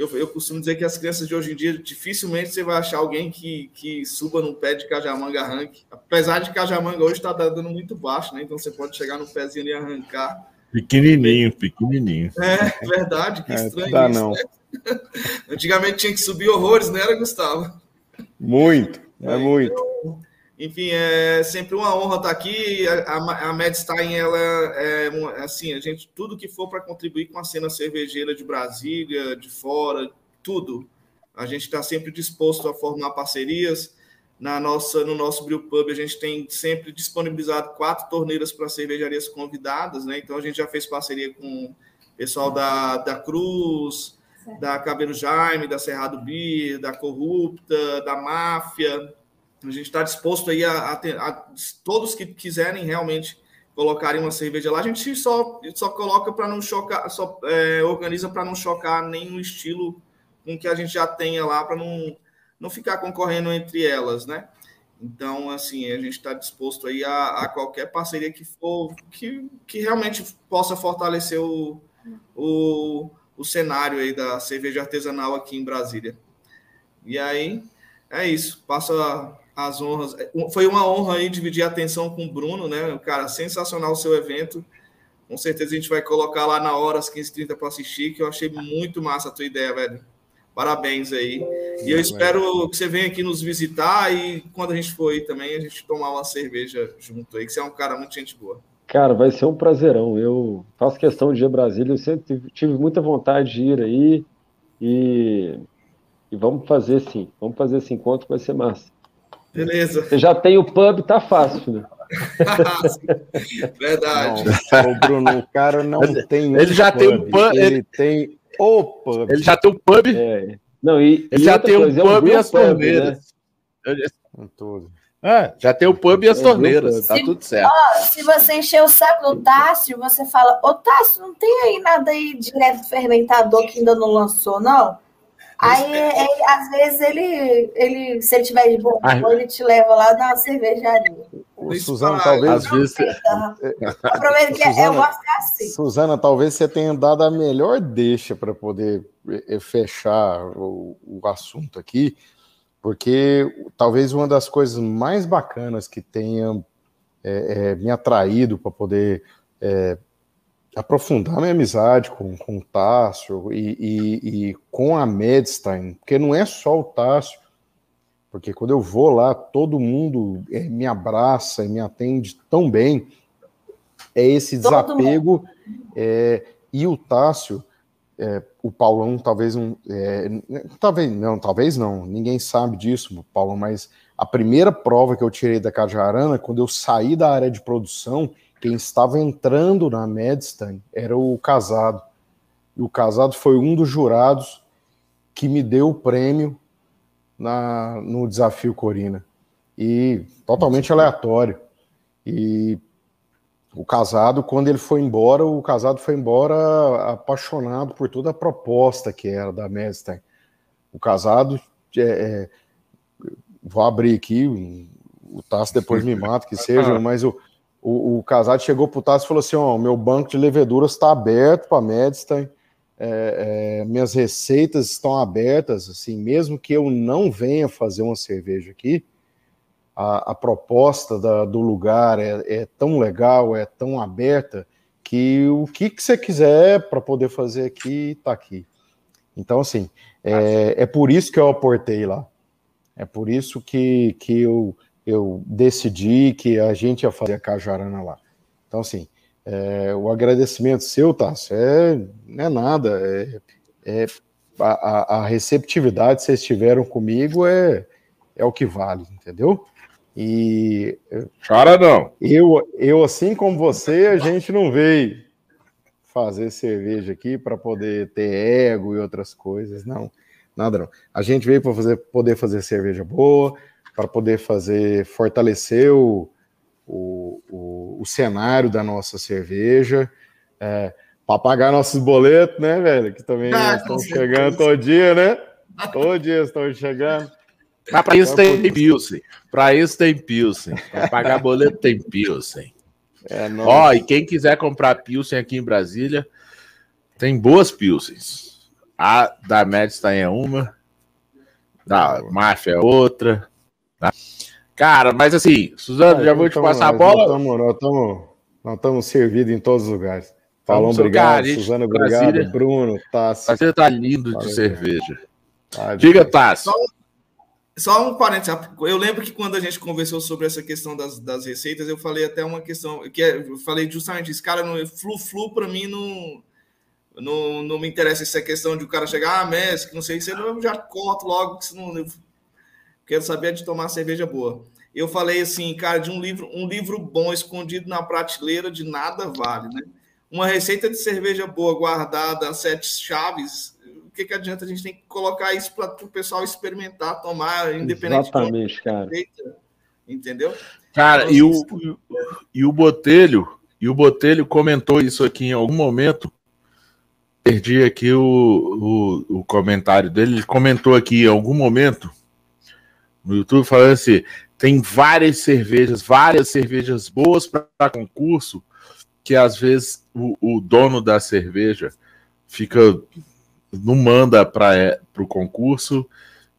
Eu, eu costumo dizer que as crianças de hoje em dia, dificilmente você vai achar alguém que, que suba no pé de Cajamanga arranque. Apesar de Cajamanga hoje está dando muito baixo, né? Então você pode chegar no pezinho e arrancar. Pequenininho, pequenininho. É, verdade, que estranho é, dá isso, não. Né? Antigamente tinha que subir horrores, não era, Gustavo? Muito, é, muito. Enfim, é sempre uma honra estar aqui. A, a, a Medstein, ela é assim, a gente, tudo que for para contribuir com a cena cervejeira de Brasília, de fora, tudo. A gente está sempre disposto a formar parcerias. Na nossa, no nosso Brew Pub, a gente tem sempre disponibilizado quatro torneiras para cervejarias convidadas, né? Então a gente já fez parceria com o pessoal da, da Cruz, da Cabelo Jaime, da Cerrado Beer, da Corrupta, da Máfia. A gente está disposto aí a, a, a, todos que quiserem realmente colocarem uma cerveja lá, a gente só, só coloca para não chocar, só é, organiza para não chocar nenhum estilo com que a gente já tenha lá, para não, não ficar concorrendo entre elas, né? Então, assim, a gente está disposto aí a, a, qualquer parceria que for, que, que realmente possa fortalecer o, o, o cenário aí da cerveja artesanal aqui em Brasília. E aí, é isso. Passo as honras. Foi uma honra aí dividir a atenção com o Bruno, né? Cara, sensacional o seu evento. Com certeza a gente vai colocar lá na hora, às 15h30 para assistir, que eu achei muito massa a tua ideia, velho. Parabéns aí. E eu espero que você venha aqui nos visitar e quando a gente for aí também, a gente tomar uma cerveja junto aí, que você é um cara muito gente boa. Cara, vai ser um prazerão. Eu faço questão de ir a Brasília. Eu sempre tive muita vontade de ir aí. E, e vamos fazer sim. Vamos fazer esse encontro, vai ser massa. Beleza. Você já tem o pub, tá fácil, né? Verdade. Não, o Bruno, o cara não ele, tem. Ele já pub, tem o pub. Ele, ele tem o pub. Ele já tem o pub. É. Não, e, ele e já tem o pub é um e as torneiras. Né? Tudo. É, já tem o pub e as torneiras, tá se, tudo certo. Ó, se você encher o saco do Tássio, você fala, ô Tássio, não tem aí nada aí direto do fermentador que ainda não lançou, não? Aí, ele, às vezes, ele, ele, se ele tiver de bom humor, ele te leva lá na cervejaria. O Suzana, talvez. Às vezes. Aproveita que Suzana, eu gosto assim. Suzana, talvez você tenha dado a melhor deixa para poder fechar o, o assunto aqui porque talvez uma das coisas mais bacanas que tenha é, é, me atraído para poder é, aprofundar minha amizade com, com o Tássio e, e, e, com a Medstein, porque não é só o Tássio, porque quando eu vou lá, todo mundo é, me abraça e me atende tão bem, é esse desapego, é, e o Tássio, é, o Paulão talvez não, é, talvez não, talvez não, ninguém sabe disso, Paulão, mas a primeira prova que eu tirei da Cajarana, quando eu saí da área de produção, quem estava entrando na Medstein era o Casado. E o Casado foi um dos jurados que me deu o prêmio na, no desafio Corina. E totalmente aleatório. E o casado, quando ele foi embora, o casado foi embora apaixonado por toda a proposta que era da Medstein. O casado, é, é, vou abrir aqui, o Tasso depois me mata, que seja, mas o, o, o casado chegou para o Tasso e falou assim: Ó, meu banco de leveduras está aberto para a Medstein, é, é, minhas receitas estão abertas, assim, mesmo que eu não venha fazer uma cerveja aqui, a, a proposta da, do lugar é, é, tão legal, é tão aberta, que o que, que você quiser para poder fazer aqui, está aqui. Então, assim, é, é por isso que eu aportei lá. É por isso que, que eu, eu decidi que a gente ia fazer a Cajarana lá. Então, assim, é, o agradecimento seu, Tássio, é, não é nada. É, é a, a, receptividade que vocês tiveram comigo é, é o que vale, entendeu? E. Chora não! Eu, eu, assim como você, a gente não veio fazer cerveja aqui para poder ter ego e outras coisas, não. Nada não. A gente veio para fazer, poder fazer cerveja boa, para poder fazer, fortalecer o, o, o, o cenário da nossa cerveja, é, para pagar nossos boletos, né, velho? Que também ah, estão chegando todo dia, né? Todo dia estão chegando. Mas para isso tem Pilsen. Para isso tem Pilsen. Para pagar boleto tem Pilsen. É, Ó, e quem quiser comprar Pilsen aqui em Brasília, tem boas Pilsens. A da Medstein é uma, da Máfia é outra. Tá? Cara, mas assim, Suzano, já vou te passar a bola. Nós estamos servidos em todos os lugares. Falou, obrigado. Suzano, obrigado. Brasília, Bruno, Tassi. Você tá lindo de cerveja. Tá Diga, Tassi. Só um parênteses, eu lembro que quando a gente conversou sobre essa questão das, das receitas, eu falei até uma questão, que é, eu falei justamente isso, cara, no flu-flu para mim não, não, não me interessa essa questão de o cara chegar, ah, Messi, não sei se eu já corto logo, que não, eu quero saber de tomar cerveja boa. Eu falei assim, cara, de um livro, um livro bom escondido na prateleira de nada vale, né? Uma receita de cerveja boa guardada a sete chaves o que, que adianta a gente tem que colocar isso para o pessoal experimentar, tomar, independente Exatamente, de cara. entendeu? Cara, então, e, o, e o Botelho, e o Botelho comentou isso aqui em algum momento. Perdi aqui o, o, o comentário dele. Ele comentou aqui em algum momento no YouTube falando assim: tem várias cervejas, várias cervejas boas para concurso, que às vezes o, o dono da cerveja fica não manda para é, o concurso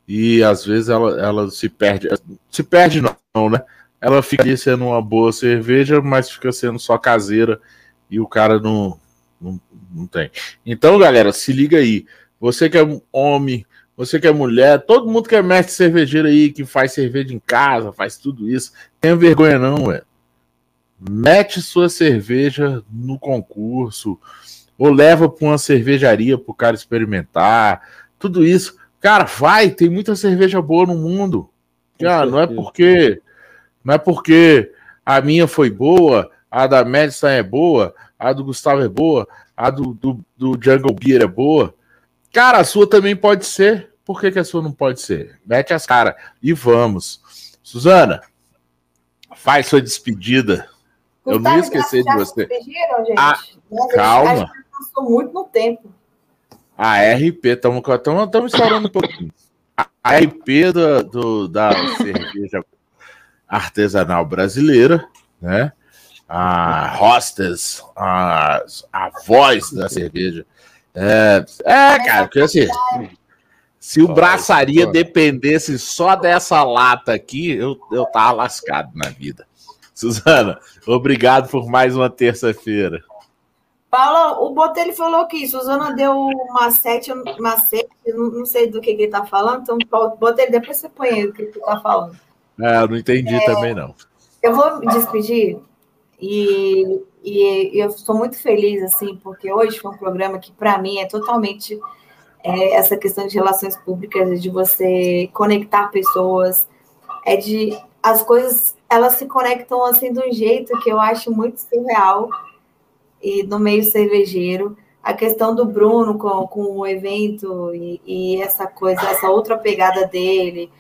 e às vezes ela, ela se perde. Se perde não, né? Ela fica ali sendo uma boa cerveja, mas fica sendo só caseira e o cara não, não, não tem. Então, galera, se liga aí. Você que é homem, você que é mulher, todo mundo que é mestre cervejeiro aí, que faz cerveja em casa, faz tudo isso, tenha vergonha não, velho. Mete sua cerveja no concurso, ou leva para uma cervejaria para o cara experimentar, tudo isso. Cara, vai, tem muita cerveja boa no mundo. Cara, não é porque não é porque a minha foi boa, a da Madison é boa, a do Gustavo é boa, a do, do, do Jungle Beer é boa. Cara, a sua também pode ser. Por que, que a sua não pode ser? Mete as caras e vamos. Suzana, faz sua despedida. Eu não ia esquecer de você. Ah, calma passou muito no tempo. A RP, estamos estourando um pouquinho. A RP do, do, da cerveja artesanal brasileira, né? A hostess, a, a voz da cerveja. É, é cara, porque assim, se o braçaria dependesse só dessa lata aqui, eu, eu tava lascado na vida. Suzana, obrigado por mais uma terça-feira. Paulo, o Botelho falou que Suzana deu uma sete, uma sete, não, não sei do que, que ele tá falando, então, Botelho, depois você põe aí o que ele tá falando. É, eu não entendi é, também, não. Eu vou me despedir e, e eu estou muito feliz, assim, porque hoje foi um programa que, para mim, é totalmente é, essa questão de relações públicas, de você conectar pessoas, é de as coisas, elas se conectam, assim, de um jeito que eu acho muito surreal, e no meio cervejeiro. A questão do Bruno com, com o evento e, e essa coisa, essa outra pegada dele,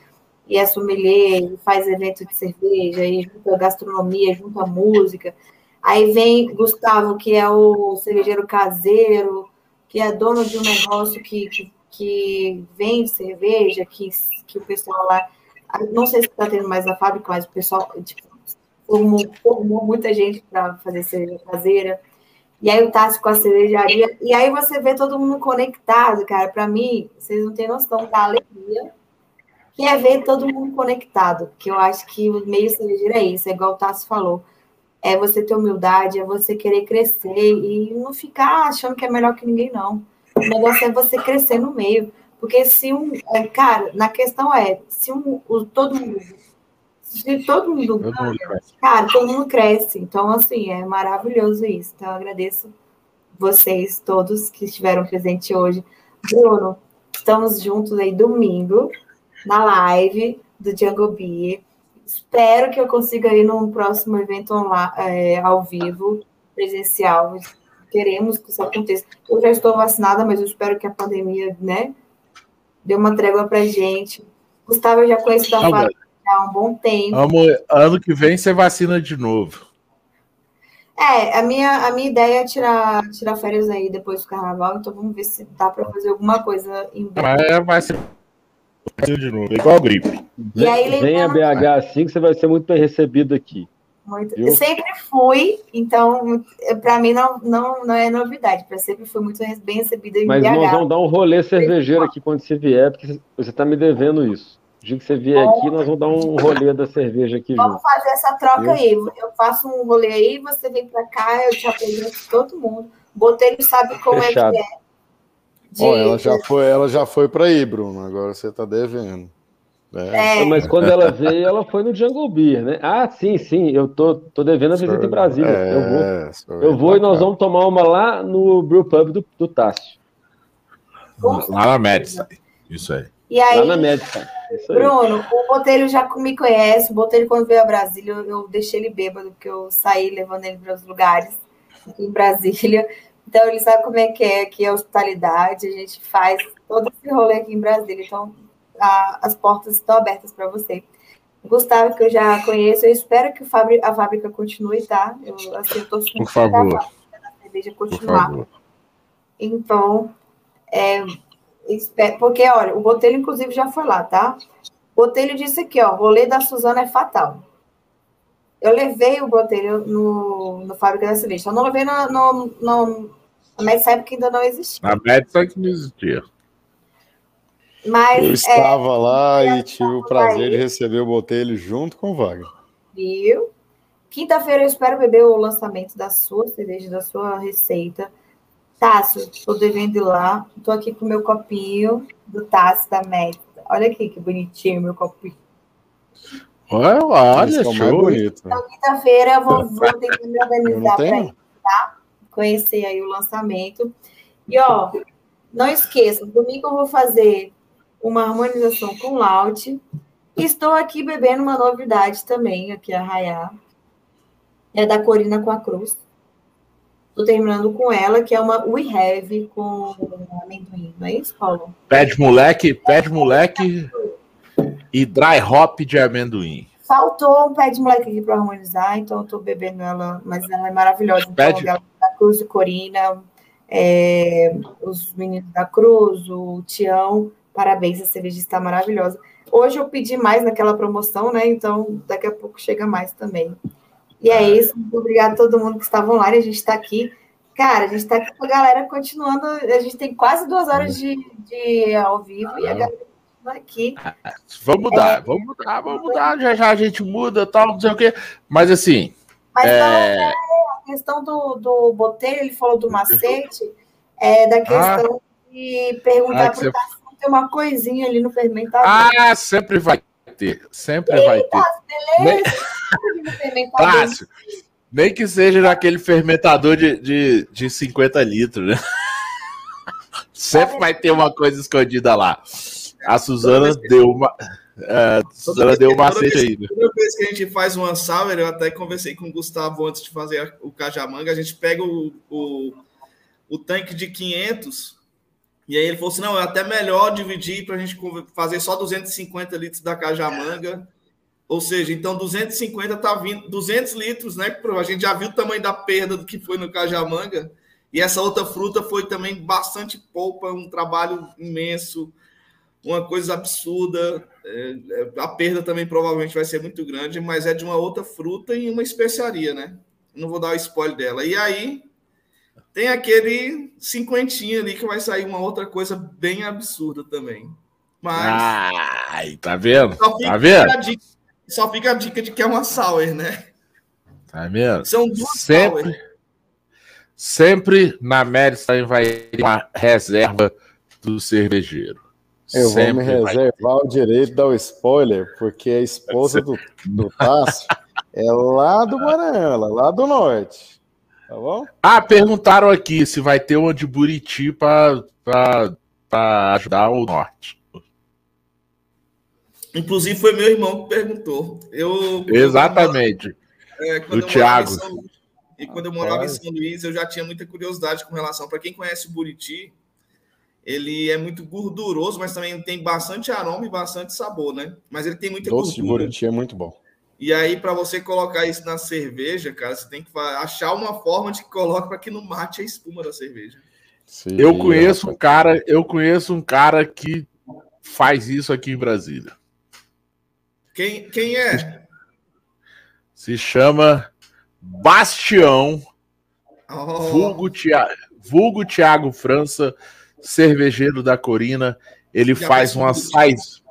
e é sommelier, faz evento de cerveja, e junta gastronomia, junta música. Aí vem Gustavo, que é o cervejeiro caseiro, que é dono de um negócio que, que, que vende cerveja, que, que o pessoal lá. Não sei se está tendo mais na fábrica, mas o pessoal tipo, formou, formou muita gente para fazer cerveja caseira. E aí o Tassi com a cervejaria. E aí você vê todo mundo conectado, cara. Para mim, vocês não têm noção da alegria que é ver todo mundo conectado, que eu acho que o meio cervejeiro é isso, é igual o Tassi falou. É você ter humildade, é você querer crescer e não ficar achando que é melhor que ninguém, não. O negócio é você crescer no meio. Porque se um. É, cara, na questão é, se um, o, todo mundo. Se todo mundo ganha, cara, todo mundo cresce. Então, assim, é maravilhoso isso. Então, eu agradeço vocês todos que estiveram presentes hoje. Bruno, estamos juntos aí domingo na live do Jungle Bee. Espero que eu consiga ir num próximo evento online, é, ao vivo, presencial. Queremos que isso aconteça. Eu já estou vacinada, mas eu espero que a pandemia, né, dê uma trégua pra gente. Gustavo, eu já conheço da fábrica há um bom tempo. Amor, ano que vem você vacina de novo. É, a minha, a minha ideia é tirar, tirar férias aí depois do carnaval, então vamos ver se dá para fazer alguma coisa em breve. Mas vai ser de novo, igual gripe. E aí, Vem a BH assim que você vai ser muito bem recebido aqui. Muito. Eu sempre fui, então para mim não, não, não é novidade, para sempre fui muito bem recebida em Mas BH. nós vamos dar um rolê cervejeiro aqui quando você vier, porque você está me devendo isso. O dia que você vier aqui, nós vamos dar um rolê da cerveja aqui Vamos junto. fazer essa troca aí. Eu faço um rolê aí, você vem para cá, eu te apresento todo mundo. Botelho sabe como Fechado. é que é. De... Oh, ela já foi, ela já foi para aí, Bruno. Agora você está devendo. É. É. Mas quando ela veio, ela foi no Jungle Beer, né? Ah, sim, sim, eu tô, tô devendo a visita em Brasília. É, eu vou, eu vou e nós vamos tomar uma lá no Brew Pub do, do Tássio. Lá na Médica. Isso aí. E aí, lá na Médica. Bruno, o Botelho já me conhece. O Botelho, quando veio a Brasília, eu, eu deixei ele bêbado, porque eu saí levando ele para os lugares em Brasília. Então, ele sabe como é que é aqui a hospitalidade. A gente faz todo esse rolê aqui em Brasília. Então, a, as portas estão abertas para você. Gustavo, que eu já conheço, eu espero que a fábrica continue, tá? Eu, assim, eu tô Por favor. A cerveja continuar. Por favor. Então, é, espero, porque, olha, o Botelho, inclusive, já foi lá, tá? O Botelho disse aqui, ó, o rolê da Suzana é fatal. Eu levei o Botelho no, no Fábrica da Cerveja. Eu não levei no, no, no, na Medsaib, que ainda não existia. Na Medsaib que não existia. Mas, eu estava é, lá e tive o prazer aí. de receber o Botelho junto com o Wagner. Viu? Quinta-feira eu espero beber o lançamento da sua cerveja, da sua receita. Tássio, estou devendo ir lá. Estou aqui com o meu copinho do Tássio da Meta. Olha aqui que bonitinho meu copinho. Olha, olha show. bonito. Então, quinta-feira eu vou, vou tentar me organizar para ir, tá? Conhecer aí o lançamento. E, ó, não esqueça, domingo eu vou fazer uma harmonização com laute. Estou aqui bebendo uma novidade também, aqui a Rayá. É da Corina com a Cruz. Estou terminando com ela, que é uma We Have com amendoim. Não é isso, Paulo? Pé de moleque, pé de moleque e dry hop de amendoim. Faltou um pé de moleque aqui para harmonizar, então eu estou bebendo ela, mas ela é maravilhosa. Então, de... da Cruz e Corina, é, os meninos da Cruz, o Tião Parabéns, a cerveja está maravilhosa. Hoje eu pedi mais naquela promoção, né? Então daqui a pouco chega mais também. E é isso. Muito obrigada a todo mundo que estava online. A gente está aqui. Cara, a gente está aqui com a galera continuando. A gente tem quase duas horas de, de ao vivo e a galera aqui. Vamos mudar, é, vamos mudar, vamos mudar. Já já a gente muda, tal, não sei o quê. Mas assim. Mas é... Não, é a questão do, do Botelho, ele falou do macete, é da ah. questão ah, de perguntar ah, para o ter uma coisinha ali no fermentador. Ah, sempre vai ter. Sempre Eita, vai ter. Beleza. Fácil. Nem que seja naquele fermentador de, de, de 50 litros, né? Sempre vai ter uma coisa escondida lá. A Suzana deu uma. Uh, Suzana deu uma macete aí. Toda vez que a gente faz uma sour, eu até conversei com o Gustavo antes de fazer o cajamanga, a gente pega o, o, o tanque de 500 e aí ele falou assim: não, é até melhor dividir para a gente fazer só 250 litros da cajamanga. Ou seja, então 250 tá vindo, 200 litros, né? A gente já viu o tamanho da perda do que foi no cajamanga. E essa outra fruta foi também bastante polpa, um trabalho imenso, uma coisa absurda. É, é, a perda também provavelmente vai ser muito grande, mas é de uma outra fruta e uma especiaria, né? Não vou dar o spoiler dela. E aí, tem aquele cinquentinho ali que vai sair uma outra coisa bem absurda também. Mas. Ai, tá vendo? Tá vendo? Dica, só fica a dica de que é uma sour, né? Tá vendo? São duas sempre, sour. sempre na Medicine vai ter uma reserva do cervejeiro. Eu sempre vou me reservar o direito de dar o spoiler, porque a esposa do, do Tássio é lá do Maranhão, lá do norte. Tá bom? Ah, perguntaram aqui se vai ter uma de Buriti para ajudar o norte. Inclusive foi meu irmão que perguntou. Eu, Exatamente. É, o Thiago. e quando eu morava em São Luís, eu já tinha muita curiosidade com relação. Para quem conhece o Buriti, ele é muito gorduroso, mas também tem bastante aroma e bastante sabor, né? Mas ele tem muita Doce gordura. Doce de Buriti é muito bom. E aí, para você colocar isso na cerveja, cara, você tem que achar uma forma de que coloque para que não mate a espuma da cerveja. Sim, eu conheço um cara, eu conheço um cara que faz isso aqui em Brasília. Quem, quem é? Se chama Bastião, oh. vulgo, Thiago, vulgo Thiago França, cervejeiro da Corina. Ele Já faz uma sais,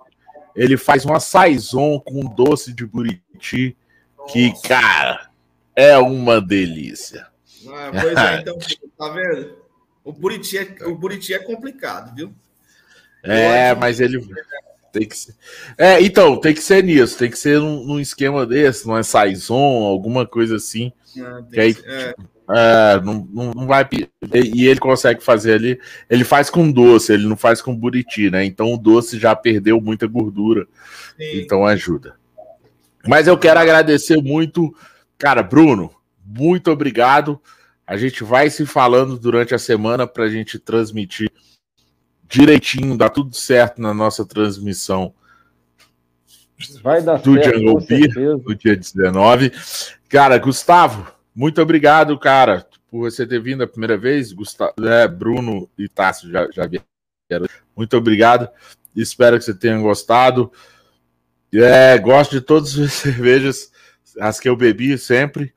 ele faz uma saison com doce de buriti que, cara, é uma delícia. Ah, pois é, então, tá vendo? O buriti é, o buriti é complicado, viu? É, mas ele tem que ser. É, então, tem que ser nisso, tem que ser num, num esquema desse, não é saison, alguma coisa assim. Ah, que aí, é. É, não, não vai. E ele consegue fazer ali. Ele faz com doce, ele não faz com buriti, né? Então o doce já perdeu muita gordura. Sim. Então ajuda. Mas eu quero agradecer muito, cara, Bruno, muito obrigado. A gente vai se falando durante a semana para a gente transmitir direitinho, dá tudo certo na nossa transmissão Vai dar do certo, Jungle Beer, no dia 19. Cara, Gustavo, muito obrigado, cara, por você ter vindo a primeira vez. Gustavo, é, Bruno e Tássio já, já vieram. Muito obrigado. Espero que você tenha gostado. É, gosto de todas as cervejas, as que eu bebi sempre.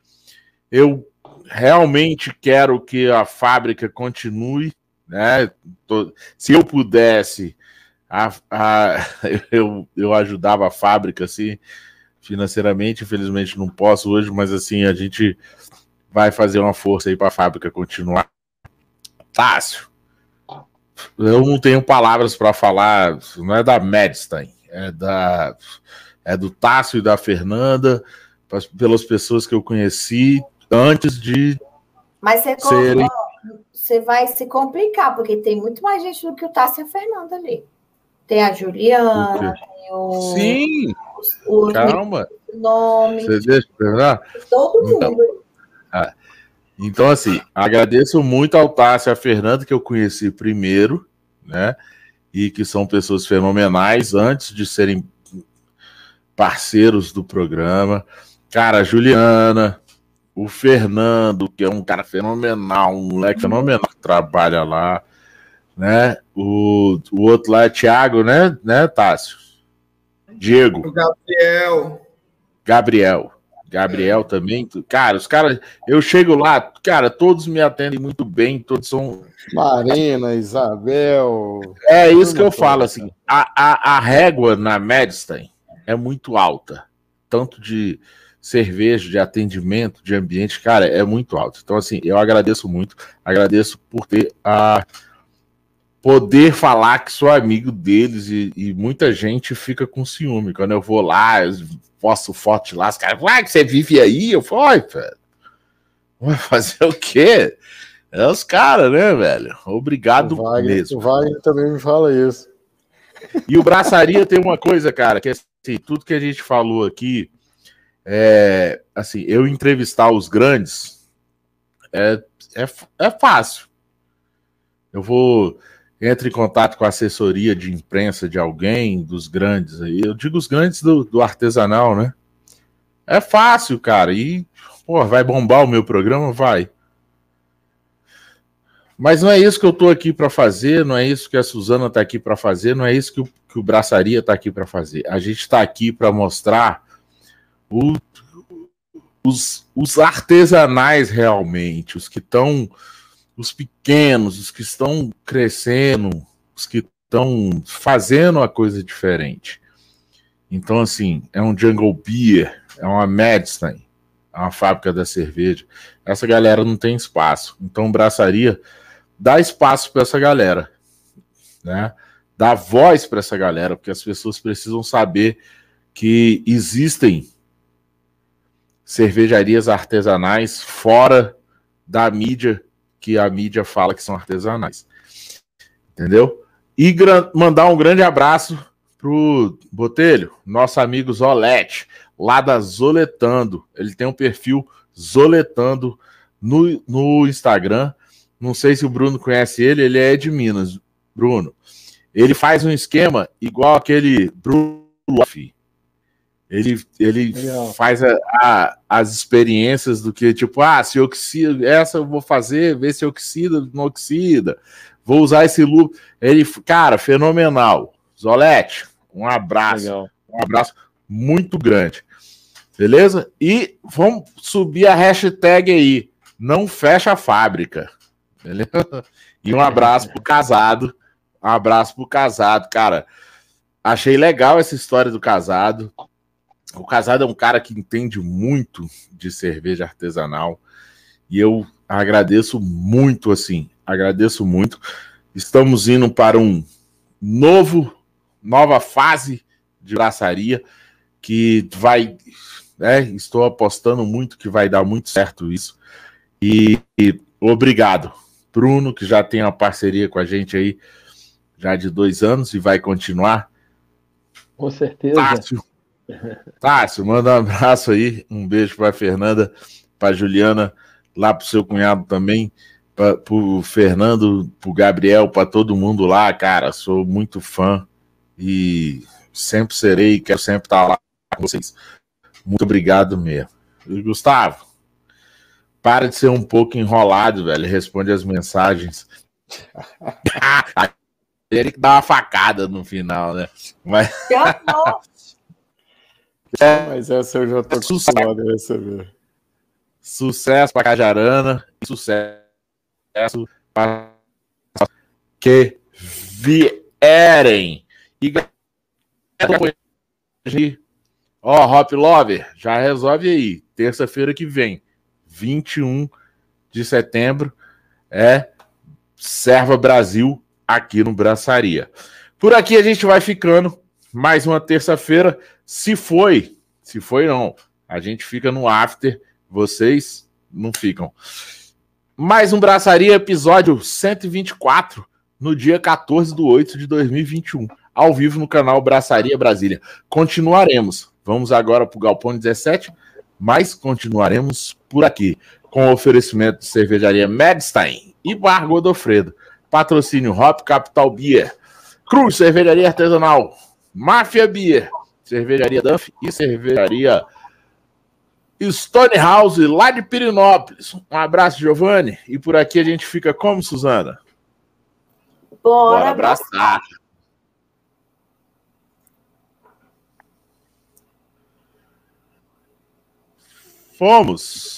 Eu realmente quero que a fábrica continue né? Se eu pudesse, a, a, eu, eu ajudava a fábrica assim, financeiramente. Infelizmente não posso hoje, mas assim a gente vai fazer uma força aí para a fábrica continuar. Tássio, eu não tenho palavras para falar, não é da Medstein, é da é do Tássio e da Fernanda, pelas pessoas que eu conheci antes de Mas você serem você vai se complicar, porque tem muito mais gente do que o Tássio e a Fernanda ali. Tem a Juliana, tem o. Sim! O, o Calma. Nome. Você deixa eu terminar? Todo então, mundo. Ah, então, assim, agradeço muito ao Tássio e a Fernanda, que eu conheci primeiro, né? E que são pessoas fenomenais antes de serem parceiros do programa. Cara, a Juliana, o Fernando, que é um cara fenomenal, um moleque fenomenal que trabalha lá, né? O, o outro lá é Thiago, né, né, Tássio? Diego. O Gabriel. Gabriel. Gabriel também. Cara, os caras, eu chego lá, cara, todos me atendem muito bem, todos são. Marina, Isabel. É isso que eu falo, assim. A, a, a régua na Medstein é muito alta, tanto de cerveja, de atendimento, de ambiente, cara, é muito alto. Então, assim, eu agradeço muito, agradeço por ter a poder falar que sou amigo deles e, e muita gente fica com ciúme. Quando eu vou lá, eu posto foto lá, os caras, uai, que você vive aí? Eu falo, velho, vai fazer o quê? É os caras, né, velho? Obrigado o Wagner, mesmo. O Wagner também me fala isso. E o Braçaria tem uma coisa, cara, que é assim, tudo que a gente falou aqui, é, assim, eu entrevistar os grandes é, é, é fácil. Eu vou entre em contato com a assessoria de imprensa de alguém dos grandes aí. Eu digo os grandes do, do artesanal, né? É fácil, cara. E, pô, vai bombar o meu programa? Vai. Mas não é isso que eu tô aqui para fazer, não é isso que a Suzana tá aqui para fazer, não é isso que o, que o Braçaria tá aqui para fazer. A gente está aqui para mostrar o, os, os artesanais realmente, os que estão, os pequenos, os que estão crescendo, os que estão fazendo a coisa diferente. Então, assim, é um Jungle Beer, é uma Medstein, é uma fábrica da cerveja. Essa galera não tem espaço. Então, braçaria dá espaço para essa galera, né? Dá voz para essa galera, porque as pessoas precisam saber que existem cervejarias artesanais fora da mídia que a mídia fala que são artesanais. Entendeu? E mandar um grande abraço pro Botelho, nosso amigo Zolete, lá da Zoletando. Ele tem um perfil Zoletando no, no Instagram. Não sei se o Bruno conhece ele, ele é de Minas, Bruno. Ele faz um esquema igual aquele Bruno ele, ele faz a, a, as experiências do que, tipo, ah, se oxida, essa eu vou fazer, ver se oxida, não oxida. Vou usar esse loop. Ele, cara, fenomenal. Zolete, um abraço. Legal. Um abraço muito grande. Beleza? E vamos subir a hashtag aí. Não fecha a fábrica. Beleza? E um abraço pro casado. Um abraço pro casado, cara. Achei legal essa história do casado. O casado é um cara que entende muito de cerveja artesanal. E eu agradeço muito, assim. Agradeço muito. Estamos indo para um novo nova fase de braçaria que vai, né, estou apostando muito que vai dar muito certo isso. E, e, obrigado, Bruno, que já tem uma parceria com a gente aí já de dois anos e vai continuar. Com certeza. Tássio manda um abraço aí, um beijo para Fernanda, para Juliana, lá para o seu cunhado também, para o Fernando, para o Gabriel, para todo mundo lá, cara. Sou muito fã e sempre serei, quero sempre estar lá com vocês. Muito obrigado mesmo. Gustavo, para de ser um pouco enrolado, velho. Responde as mensagens. Ele que dá uma facada no final, né? Mas. É, mas essa eu já tô acostumado a receber. Sucesso para Cajarana e sucesso para que vierem. E ó, oh, Hop Lover, já resolve aí. Terça-feira que vem, 21 de setembro, é Serva Brasil aqui no Braçaria. Por aqui a gente vai ficando. Mais uma terça-feira. Se foi, se foi não, a gente fica no after. Vocês não ficam. Mais um Braçaria, episódio 124 no dia 14 de 8 de 2021, ao vivo no canal Braçaria Brasília. Continuaremos. Vamos agora para o Galpão 17, mas continuaremos por aqui, com oferecimento de cervejaria Medstein e Bar Godofredo. Patrocínio Hop Capital Beer, Cruz Cervejaria Artesanal, Máfia Beer, Cervejaria Duff e Cervejaria Stone House, lá de Pirinópolis. Um abraço, Giovanni. E por aqui a gente fica como, Suzana? Bora, Bora abraçar. Fomos.